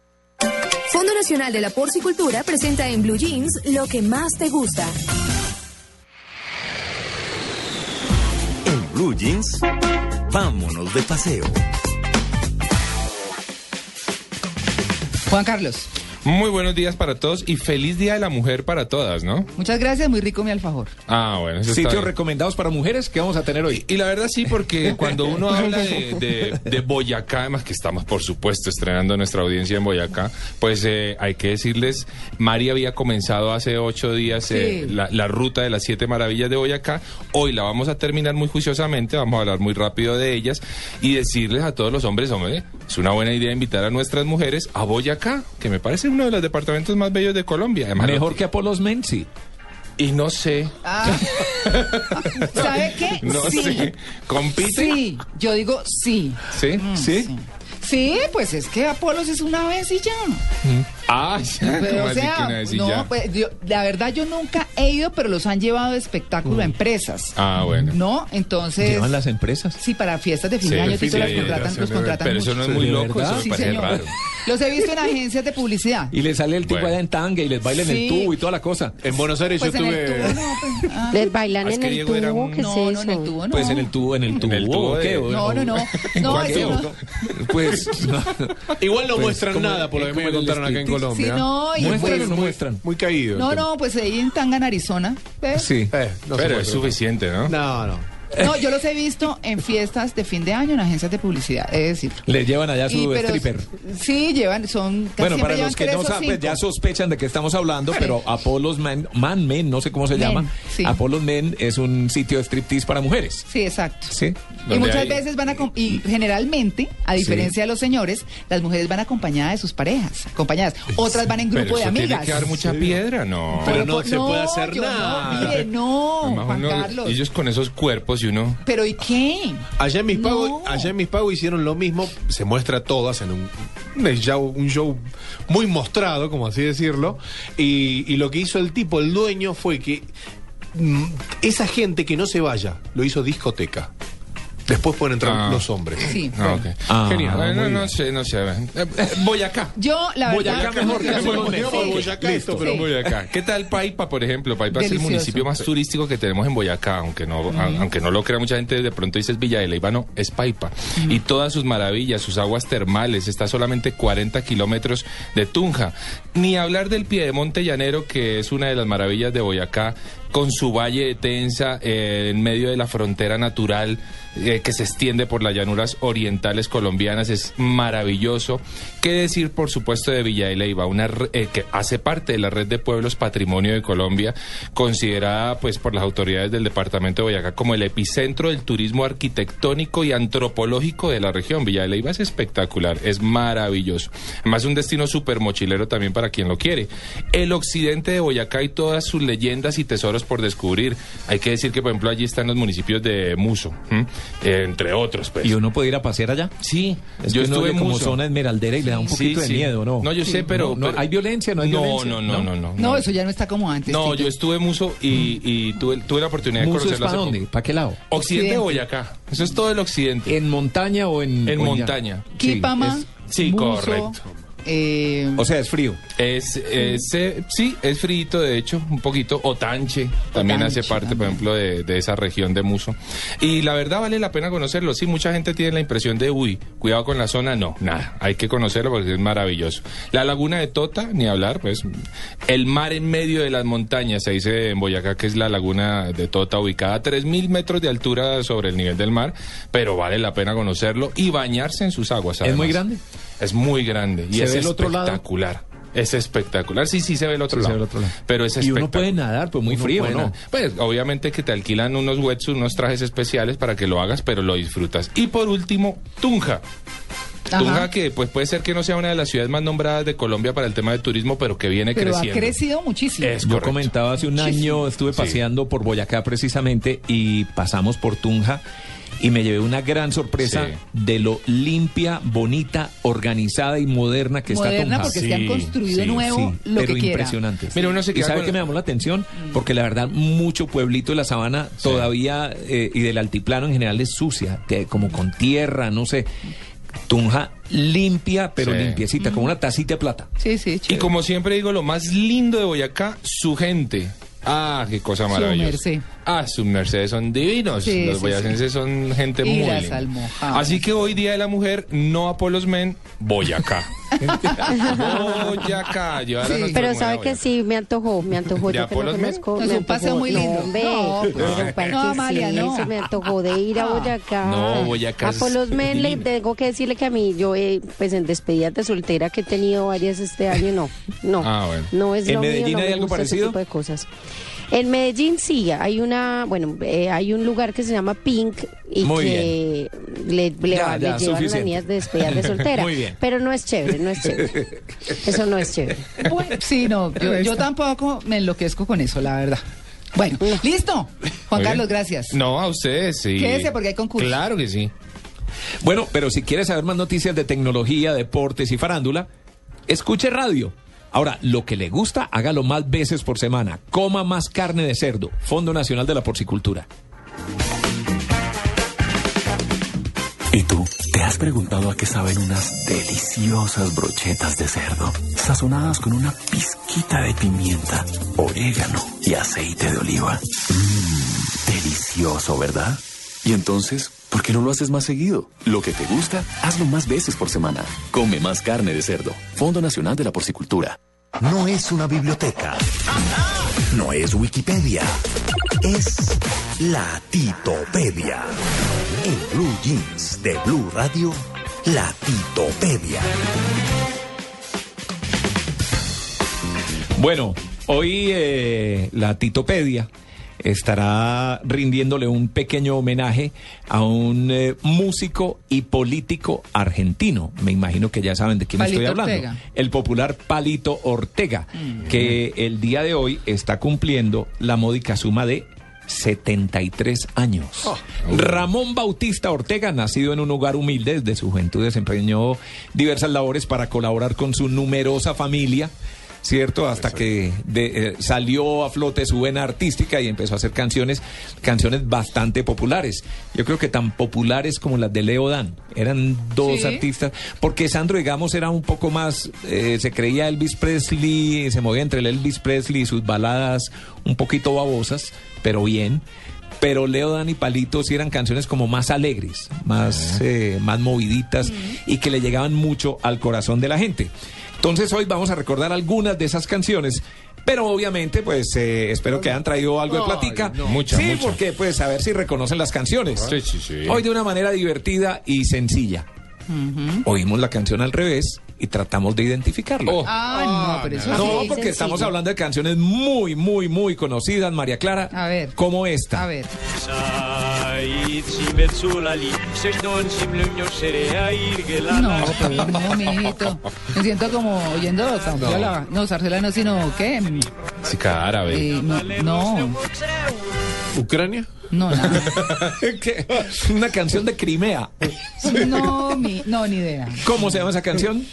Fondo Nacional de la Porcicultura presenta en Blue Jeans lo que más te gusta. En Blue Jeans, vámonos de paseo. Juan Carlos. Muy buenos días para todos y feliz Día de la Mujer para todas, ¿no? Muchas gracias, muy rico mi alfajor. Ah, bueno. Eso Sitios recomendados para mujeres que vamos a tener hoy. Y la verdad sí, porque cuando uno habla de, de- de Boyacá, además que estamos por supuesto estrenando nuestra audiencia en Boyacá, pues eh, hay que decirles, María había comenzado hace ocho días eh, Sí. la, la ruta de las siete maravillas de Boyacá. Hoy la vamos a terminar muy juiciosamente, vamos a hablar muy rápido de ellas y decirles a todos los hombres, hombre, es una buena idea invitar a nuestras mujeres a Boyacá, que me parece uno de los departamentos más bellos de Colombia. Además, Mejor que Apolos Men, sí. Y no sé, Ah. ¿Sabe qué? no sí. sé, compite. Sí, yo digo sí. ¿Sí? Mm, ¿Sí? Sí, pues es que Apolos es una vez y ya. Ah, ya, Pero, ¿cómo o sea, no, pues, yo- la verdad yo nunca he ido, pero los han llevado de espectáculo a empresas. Ah, bueno. ¿No? Entonces. ¿Llevan las empresas? Sí, para fiestas de fin Sí, de año, sí, las contratan, los contratan Pero eso mucho. no es muy ¿De loco, eso Sí, parece señor. raro. Los he visto en agencias de publicidad. Y le sale el tipo Bueno. allá en tanga y les baila en el tubo y toda la cosa. En Buenos Aires Pues en el tubo, no, pues, ah. Les bailan Ah, en que el tubo, un- ¿qué No, es no, eso? en el tubo, no. Pues en el tubo, en el tubo. el tubo ¿o de- qué? ¿O- No, no, no. ¿En No, eso no. Pues. Igual no Pues, muestran nada, por lo que me contaron acá en. Colombia. Sí, no, y ¿Muestran pues- o no muestran? Muy caído. No, no, pues ahí en Tanga, en Arizona. Sí. Eh, no Pero es suficiente, ¿no? No, no. No, yo los he visto en fiestas de fin de año, en agencias de publicidad, es decir. Les llevan allá Y, su pero- stripper. Sí, llevan, son casi Bueno, para los que no saben, ya sospechan de qué estamos hablando, pero Apolos Man, Man Men, no sé cómo se Men, llama. sí. Apolos Men es un sitio de striptease para mujeres. Sí, exacto. Sí. Y muchas hay- veces van a, y generalmente, a diferencia de los señores, las mujeres van acompañadas de sus parejas, acompañadas. Otras van en Pero grupo de amigas. tiene que dar mucha piedra, no. Pero no se puede hacer nada. No, mire, no, Además, Juan uno- Carlos. ellos con esos cuerpos uno... Pero ¿y qué? Allá en mis No. pagos, allá en mis pagos hicieron lo mismo, se muestra todas en un, un show, un show muy mostrado, como así decirlo, y, y lo que hizo el tipo, el dueño, fue que mm, esa gente que no se vaya, lo hizo discoteca. Después pueden entrar Ah. los hombres. Sí. Ah. Ah, Genial. No, no sé, no sé. Eh, eh, Boyacá. Yo, la Boyacá verdad... mejor que Sí. Boyacá esto, Pero Sí. Boyacá. ¿Qué tal Paipa, por ejemplo? Paipa es el municipio más turístico que tenemos en Boyacá, aunque no, aunque no lo crea mucha gente, de pronto dices Villa de Leyva, no, es Paipa. Y todas sus maravillas, sus aguas termales, está solamente 40 kilómetros de Tunja. Ni hablar del Piedemonte Llanero, que es una de las maravillas de Boyacá, con su valle Tensa eh, en medio de la frontera natural eh, que se extiende por las llanuras orientales colombianas, es maravilloso. ¿Qué decir, por supuesto, de Villa de Leyva, una eh, que hace parte de la red de pueblos patrimonio de Colombia, considerada pues por las autoridades del departamento de Boyacá como el epicentro del turismo arquitectónico y antropológico de la región. Villa de Leyva es espectacular, es maravilloso. Además, un destino súper mochilero también para quien lo quiere. El occidente de Boyacá y todas sus leyendas y tesoros por descubrir. Hay que decir que, por ejemplo, allí están los municipios de Muso, ¿m? Eh, entre otros. Pues. ¿Y uno puede ir a pasear allá? Sí, Es yo que estuve en como Muso. zona esmeraldera y le da un poquito sí. de miedo, ¿no? No, yo sé, pero- No, no, pero- ¿Hay violencia? ¿No hay no, violencia? no, no, no, no, No, eso ya no está como antes. No, yo estuve en Muso y, y tuve, tuve la oportunidad de ¿Muso es conocerlo para hace dónde? ¿Para qué lado? Occidente de. Boyacá. Eso es todo el occidente. ¿En montaña o en...? En o montaña. Sí, Quipama, es- Sí, correcto. Eh, O sea, es frío. Es, es, eh, sí, es frito, de hecho, un poquito. Otanche también hace parte, por ejemplo, de, de esa región de Muso. Y la verdad vale la pena conocerlo. Sí, mucha gente tiene la impresión de, uy, cuidado con la zona. No, nada, hay que conocerlo porque es maravilloso. La laguna de Tota, ni hablar, pues. El mar en medio de las montañas, se dice en Boyacá que es la laguna de Tota, ubicada a 3.000 metros de altura sobre el nivel del mar, pero vale la pena conocerlo y bañarse en sus aguas. ¿Es muy grande? Es muy grande y ¿Se es ve el otro lado? espectacular. Es espectacular. Sí, sí se ve el otro, Sí, se lado. ve el otro lado. Pero es Y espectacular. uno puede nadar, pues muy Uno frío, ¿no? Pues obviamente que te alquilan unos wetsuits, unos trajes especiales para que lo hagas, pero lo disfrutas. Y por último, Tunja. Ajá. Tunja que pues puede ser que no sea una de las ciudades más nombradas de Colombia para el tema de turismo, pero que viene pero ha creciendo. crecido muchísimo. Es Yo correcto. comentaba hace un año, estuve paseando por Boyacá precisamente y pasamos por Tunja y me llevé una gran sorpresa Sí. de lo limpia, bonita, organizada y moderna que Moderna, está Tunja. porque se han construido nuevo lo pero que impresionante. Mira, uno se ¿Y queda sabe con- qué me llamó la atención? Porque la verdad, mucho pueblito de la sabana todavía, eh, y del altiplano en general, es sucia, que como con tierra, no sé. Tunja limpia, pero Sí. limpiecita, como una tacita de plata. Sí, sí, Y chévere. como siempre digo, lo más lindo de Boyacá, su gente. Ah, qué cosa maravillosa. merced. Ah, sus mercedes son divinos. Sí, Los sí, boyacenses son gente Y muy las linda. Así que hoy Día de la Mujer, no a Polos Men, Boyacá. Boyacá. Pero sabe que sí, me antojó, me antojó. ¿De no Apolos Men? conozco. No, es me un paseo antojó. muy No, lindo. hombre, No, pero pues, ¿para no, qué Amalia, sí? no. Eso me antojó de ir a No. Boyacá. No, Boyacá A es Polos Men le tengo que decirle que a mí, yo, eh, pues en despedida de soltera que he tenido varias este año, no, no. Ah, bueno. No es ¿En lo mío, Medellín no hay me algo gusta ese parecido? tipo de cosas. En Medellín sí, hay una, bueno, eh, hay un lugar que se llama Pink y Muy que le, le, Ya, va- le ya, llevan a las niñas de despedida de soltera. Muy bien. Pero no es chévere, no es chévere. Eso no es chévere. Bueno, sí, no, yo, yo tampoco me enloquezco con eso, la verdad. Bueno, listo. Juan Carlos, gracias. No, a ustedes, sí. Quédese porque hay concurso. Claro que sí. Bueno, pero si quieres saber más noticias de tecnología, deportes y farándula, escuche radio. Ahora, lo que le gusta, hágalo más veces por semana. Coma más carne de cerdo. Fondo Nacional de la Porcicultura. ¿Y tú? ¿Te has preguntado a qué saben unas deliciosas brochetas de cerdo? Sazonadas con una pizquita de pimienta, orégano y aceite de oliva. Mmm, delicioso, ¿verdad? Y entonces, ¿por qué no lo haces más seguido? Lo que te gusta, hazlo más veces por semana. Come más carne de cerdo. Fondo Nacional de la Porcicultura. No es una biblioteca. No es Wikipedia. Es la Titopedia. En Blue Jeans de Blue Radio, la Titopedia. Bueno, hoy eh, la Titopedia estará rindiéndole un pequeño homenaje a un eh, músico y político argentino. Me imagino que ya saben de quién Palito estoy hablando. Ortega. El popular Palito Ortega, que el día de hoy está cumpliendo la módica suma de 73 años. Ramón Bautista Ortega, nacido en un hogar humilde, desde su juventud desempeñó diversas labores para colaborar con su numerosa familia. ¿Cierto? Hasta que de- eh, salió a flote su vena artística y empezó a hacer canciones, canciones bastante populares. Yo creo que tan populares como las de Leo Dan. Eran dos Sí. artistas. Porque Sandro, digamos, era un poco más, eh, se creía Elvis Presley, se movía entre el Elvis Presley y sus baladas un poquito babosas, pero bien. Pero Leo Dan y Palito sí eran canciones como más alegres, más, eh, más moviditas y que le llegaban mucho al corazón de la gente. Entonces hoy vamos a recordar algunas de esas canciones. Pero obviamente, pues eh, espero que hayan traído algo de Ay, platica. no. Mucha, sí, mucha. porque pues a ver si reconocen las canciones. Sí, sí, sí. Hoy de una manera divertida y sencilla. Oímos la canción al revés y tratamos de identificarla. Ah, no, pero eso No, porque sencillo. estamos hablando de canciones muy, muy, muy conocidas, María Clara. A ver. Como esta. A ver. No, pero no, mijito. Me siento como oyendo Zarzuela. No, Zarzuela no, sino ¿qué? Música árabe. Eh, no, no, ¿Ucrania? no, nada. ¿Qué? Una canción de Crimea. No, mi, no, ni idea. ¿Cómo se llama esa canción?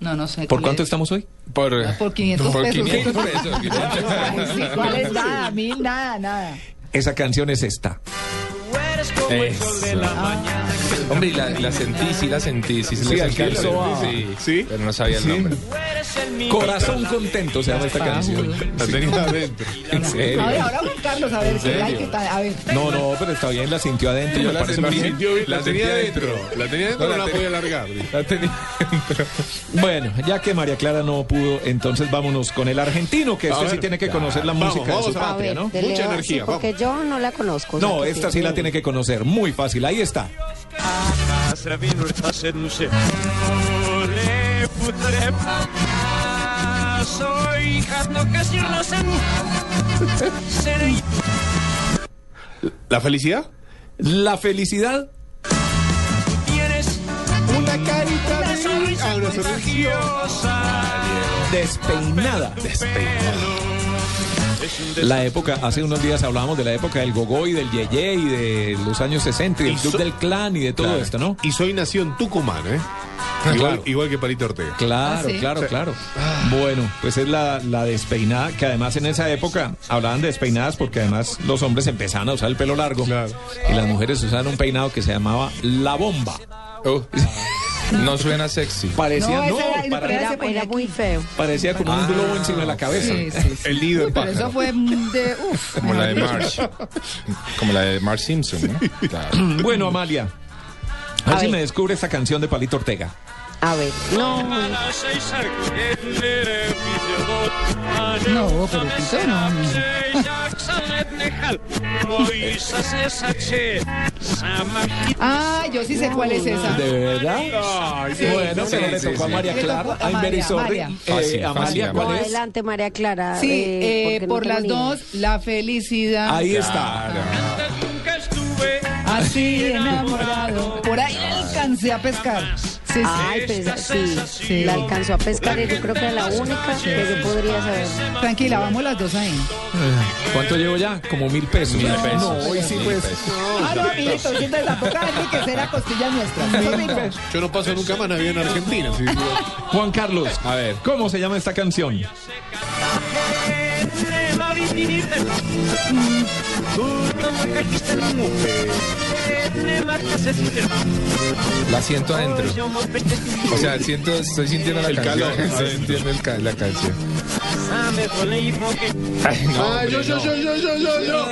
No, no sé. ¿Por cuánto es. estamos hoy? Por, Por 500 por pesos. 500 pesos. Ay, sí, ¿Cuál es nada? Mil, nada, nada. Esa canción es esta. Eso. Hombre, y la, la sentí, sí la sentí, sí, Sí, la alcanzó a- sí, pero no sabía el Sí. nombre. Corazón contento se llama esta canción. La tenía adentro. En serio. A ver, ahora Juan Carlos, a ver, ¿En ¿qué hay que tal? A ver. No, no, pero está bien, la sintió adentro. Yo me la parece sentí- sintió la tenía adentro. La tenía adentro, No, la podía alargar. La tenía Bueno, ya que María Clara no pudo, entonces vámonos con el argentino, que A este ver. sí tiene que Ya. conocer la música vamos de su patria, ¿no? Mucha energía, sí, porque yo no la conozco. No, esta sí la tiene que conocer, muy fácil, ahí está. ¿La felicidad? La felicidad Una carita de... Ah, una sonrisa. despeinada. La época, hace unos días hablábamos de la época del gogo y del yeye y de los años 60 y del Y club so- del clan y de todo Claro. esto, ¿no? Y soy nació en Tucumán, ¿eh? Ah, Igual, claro. igual que Palito Ortega. Claro, Ah, sí. claro, claro. Bueno, pues es la, la despeinada, que además en esa época hablaban de despeinadas porque además los hombres empezaban a usar el pelo largo Claro. y las mujeres usaban un peinado que se llamaba la bomba. Uh, no suena sexy. Parecía, No, era- para- Era, muy feo. parecía con un globo encima de la cabeza. Sí, sí, sí. El nido Uy, en pero pájaro. eso fue de... Uf, Como la de. Marsh. Como la de Marsh Simpson, ¿no? Claro. Bueno, Amalia, a ver si me descubre esta canción de Palito Ortega. A ver, no. No, pero Tito no. Ah, yo sí sé cuál es esa. ¿De verdad? sí, bueno, sí, pero le sí, tocó a. María Clara, a. María. Eh, Amalia, No, ¿cuál es? adelante, María Clara. Sí, eh, eh, no por tengo las dos, la felicidad. Ahí está. Claro. Así enamorado. Por ahí la alcancé a pescar. Sí, sí. Ay, pues sí, Sí. la alcanzó a pescar y yo creo que era la única que yo podría saber. Tranquila, vamos las dos ahí. ¿Cuánto llevo ya? Como mil pesos. Mil No, pesos. hoy sí, pues. Ah, no, amiguito, la toca enriquecer a costilla nuestra. ¿Sí o no? Yo no paso nunca más Navidad en Argentina. sí. Juan Carlos, A ver. ¿cómo se llama esta canción? La siento adentro. O sea, siento, estoy sintiendo la El canción. calor Estoy sintiendo el ca- la canción. Ay, no, Ah, yo, yo, yo, yo, yo, yo.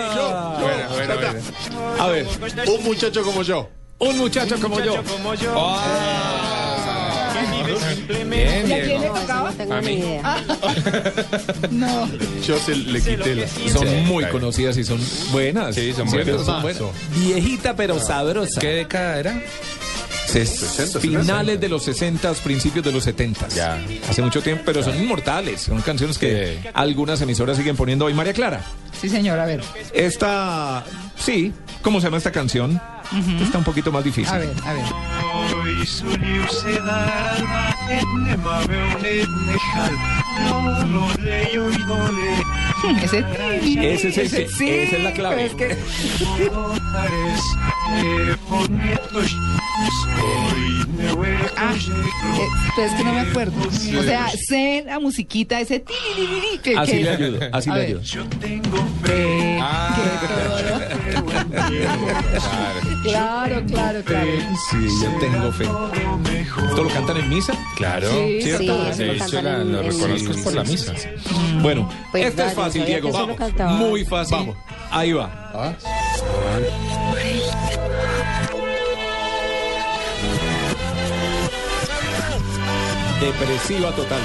Bueno, bueno, bueno. A ver, Un muchacho como yo. un muchacho como yo. Bien, ¿Y a quién le Diego. tocaba? No tengo A ni mí. idea. No. Yo se le quité la... Son muy conocidas y son buenas. Sí, son buenas. Son buenas. Viejita pero sabrosa. ¿Qué década era? Ses- 60, finales de los 60, principios de los 70. Ya. Hace mucho tiempo, pero son inmortales. Son canciones que Sí. algunas emisoras siguen poniendo hoy. María Clara, Sí, señor, a ver. esta, sí, ¿cómo se llama esta canción? Está un poquito más difícil. A ver, a ver. etne ma ve un etne chal, non lo le yo Ese. Ese es el que- sí, esa es la clave. es que- Ah, pero es que no me acuerdo. O sea, sé la musiquita, ese ti, que- Así que- le ayudo, así A le ver. ayudo. Eh, Ah, Claro, claro, claro. Sí, yo tengo fe. ¿Esto lo cantan en misa? Claro. Sí, lo reconozco por la misa. Bueno, Pues este es vaya, fácil, Diego. Vamos. Muy fácil. Vamos. Ahí va. Ah. Depresiva total.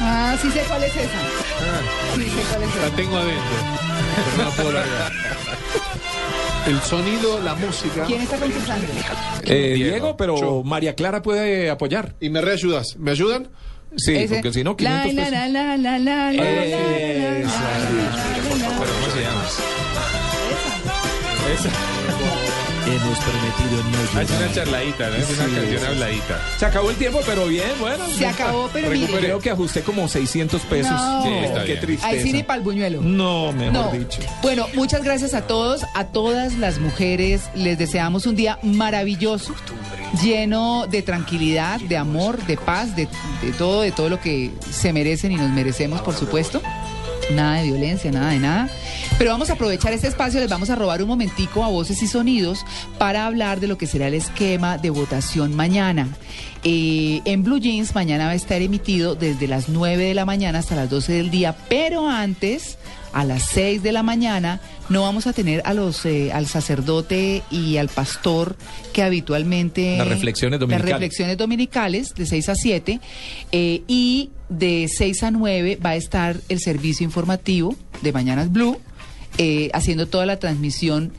Ah, sí sé cuál es esa. Sí sé cuál es La esa. tengo adentro. Pero no la puedo largar. El sonido, la música. ¿Quién está concursando? Eh, Diego, pero Yo. María Clara puede apoyar. Y me reayudas. ¿Me ayudan? Sí, Ese- porque si no, La, 500 la, pesos. la, la, la, la, la, la, la, Esa. ¿Pero cómo se llama? Esa. Hemos prometido no Ah, Es una charladita, ¿no? Es una Sí, canción sí. habladita. Se acabó el tiempo, pero bien, bueno. Se acabó, pero mire. Creo que ajusté como 600 pesos. No. Sí, está qué bien. tristeza. Ahí sí ni pa'l buñuelo. No, mejor No. dicho. Bueno, muchas gracias a todos, a todas las mujeres. Les deseamos un día maravilloso, lleno de tranquilidad, de amor, de paz, de, de todo, de todo lo que se merecen y nos merecemos, por supuesto. Nada de violencia, nada de nada. Pero vamos a aprovechar este espacio, les vamos a robar un momentico a voces y sonidos para hablar de lo que será el esquema de votación mañana. Eh, en Blue Jeans mañana va a estar emitido desde las 9 de la mañana hasta las 12 del día, pero antes, a las 6 de la mañana, no vamos a tener a los, eh, al sacerdote y al pastor que habitualmente... Las reflexiones dominicales. Las reflexiones dominicales de 6 a 7 eh, y de 6 a 9 va a estar el servicio informativo de Mañanas Blue eh, haciendo toda la transmisión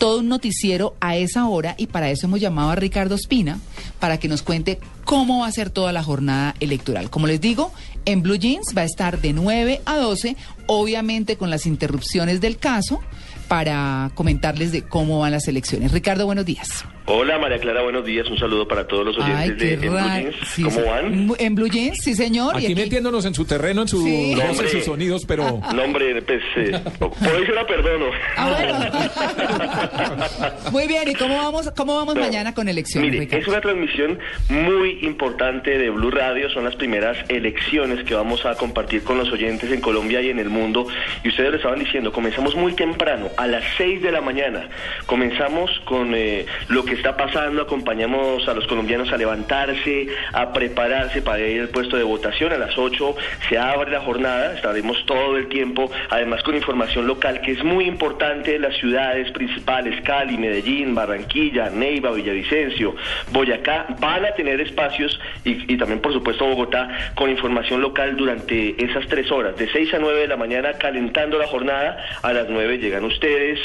todo un noticiero a esa hora y para eso hemos llamado a Ricardo Espina para que nos cuente cómo va a ser toda la jornada electoral. Como les digo, en Blue Jeans va a estar de 9 a 12, obviamente con las interrupciones del caso, para comentarles de cómo van las elecciones. Ricardo, buenos días. Hola María Clara, buenos días. Un saludo para todos los oyentes Ay, de en Blue. Jeans. Sí, ¿Cómo sí. van? En Blue Jeans, sí señor. y Aquí metiéndonos en su terreno, en sus Sí. sus sonidos, pero... No, hombre, pues, eh, por se la perdono. Muy bien, ¿y cómo vamos, cómo vamos No. mañana con elecciones, Mire, Ricardo? es una transmisión muy importante de Blue Radio. Son las primeras elecciones que vamos a compartir con los oyentes en Colombia y en el mundo. Y ustedes lo estaban diciendo, comenzamos muy temprano, a las 6 de la mañana. Comenzamos con eh, lo que está pasando, acompañamos a los colombianos a levantarse, a prepararse para ir al puesto de votación. A las 8 se abre la jornada, estaremos todo el tiempo, además con información local que es muy importante las ciudades principales, Cali, Medellín, Barranquilla, Neiva, Villavicencio, Boyacá, van a tener espacios y, y también por supuesto Bogotá con información local durante esas tres horas, de 6 a 9 de la mañana calentando la jornada, a las 9 llegan ustedes,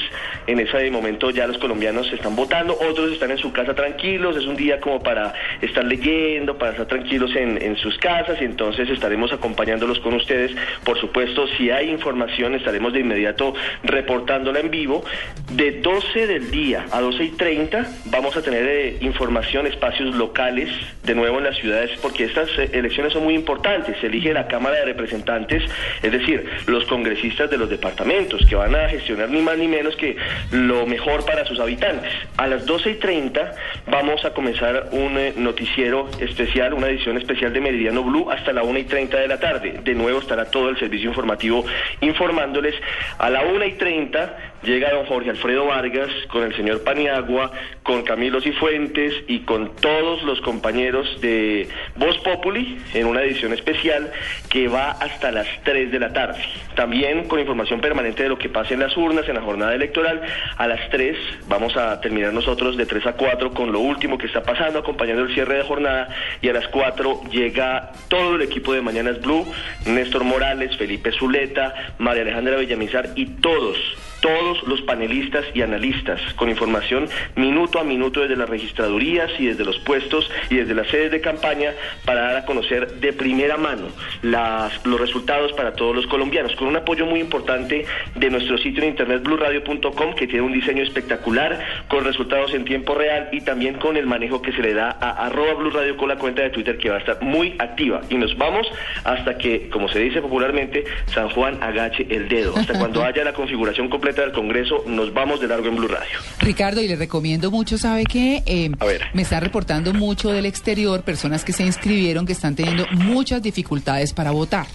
en ese momento ya los colombianos están votando, otros están en su casa tranquilos, es un día como para estar leyendo, para estar tranquilos en, sus casas y entonces estaremos acompañándolos con ustedes, por supuesto si hay información estaremos de inmediato reportándola en vivo, de 12 del día a 12 y 30 vamos a tener eh, información, espacios locales, de nuevo en las ciudades, porque estas eh, elecciones son muy importantes. Se elige la Cámara de Representantes, es decir, los congresistas de los departamentos, que van a gestionar ni más ni menos que lo mejor para sus habitantes. A las 12 y 30 vamos a comenzar un eh, noticiero especial, una edición especial de Meridiano Blue hasta la 1 y 30 de la tarde. De nuevo estará todo el servicio informativo informándoles. A la 1 y 30 llega don Jorge Alfredo Vargas con el señor Paniagua, con Camilo Cifuentes y con todos los compañeros de Voz Populi en una edición especial que va hasta las 3 de la tarde. También con información permanente de lo que pasa en las urnas en la jornada electoral. A las 3 vamos a terminar nosotros de 3 a 4 con lo último que está pasando, acompañando el cierre de jornada. Y a las 4 llega todo el equipo de Mañanas Blue, Néstor Morales, Felipe Zuleta, María Alejandra Villamizar y todos todos los panelistas y analistas con información minuto a minuto desde las registradurías y desde los puestos y desde las sedes de campaña para dar a conocer de primera mano las- los resultados para todos los colombianos, con un apoyo muy importante de nuestro sitio en internet blurradio.com que tiene un diseño espectacular con resultados en tiempo real y también con el manejo que se le da a arroba Blue Radio con la cuenta de Twitter que va a estar muy activa. Y nos vamos hasta que, como se dice popularmente, San Juan agache el dedo, hasta cuando haya la configuración completa del Congreso, nos vamos de largo en Blue Radio. Ricardo, y le recomiendo mucho, ¿sabe qué? Eh, A ver. me están reportando mucho del exterior, personas que se inscribieron, que están teniendo muchas dificultades para votar,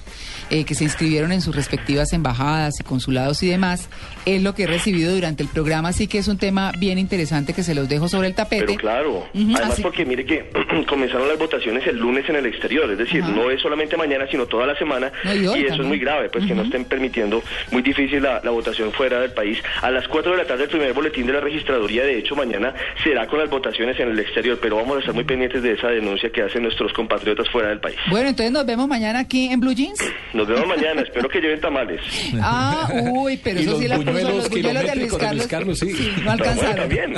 eh, que se inscribieron en sus respectivas embajadas y consulados y demás. Es lo que he recibido durante el programa, así que es un tema bien interesante que se los dejo sobre el tapete. Pero claro, además así- porque mire que comenzaron las votaciones el lunes en el exterior, es decir, no es solamente mañana, sino toda la semana, No, y hoy eso también. es muy grave, pues que no estén permitiendo, muy difícil la, la votación fuera del país. A las 4 de la tarde el primer boletín de la registraduría, de hecho mañana será con las votaciones en el exterior, pero vamos a estar muy pendientes de esa denuncia que hacen nuestros compatriotas fuera del país. Bueno, entonces nos vemos mañana aquí en Blue Jeans. Nos vemos mañana, espero que lleven tamales. Ah, uy, pero eso los sí la puso los buñuelos de Luis de Luis Carlos. Carlos, sí. no alcanzaron. Bien.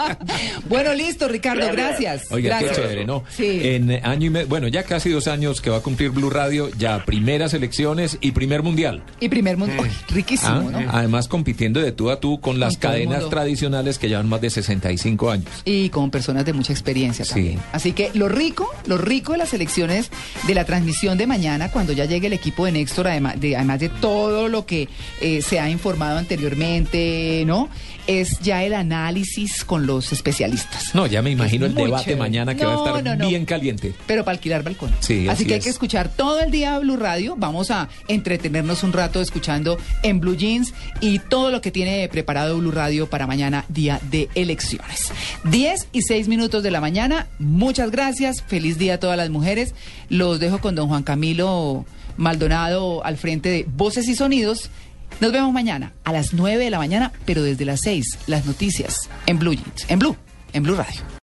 bueno, listo, Ricardo, gracias. Oiga, gracias. qué chévere, ¿no? Sí. En año y medio, bueno, ya casi dos años que va a cumplir Blue Radio, ya primeras elecciones y primer mundial. Y primer mundo, uy, riquísimo, Ah, ¿no? Además compitiendo de tú a tú con las cadenas tradicionales que llevan más de 65 años. Y con personas de mucha experiencia también. Así que lo rico, lo rico de las elecciones de la transmisión de mañana, cuando ya llegue el equipo de Néstor, además de, además de todo lo que eh, se ha informado anteriormente, ¿no? Es ya el análisis con los especialistas. No, ya me imagino el debate chévere. mañana que va a estar no, no. bien caliente. Pero para alquilar balcón. Sí, así, así que hay que escuchar todo el día Blue Radio. Vamos a entretenernos un rato escuchando en Blue Jeans y todo lo que tiene preparado Blue Radio para mañana, día de elecciones. 10 y 6 minutos de la mañana. Muchas gracias. Feliz día a todas las mujeres. Los dejo con don Juan Camilo Maldonado al frente de Voces y Sonidos. Nos vemos mañana a las 9 de la mañana, pero desde las 6, las noticias en Blue en Blue, en Blue Radio.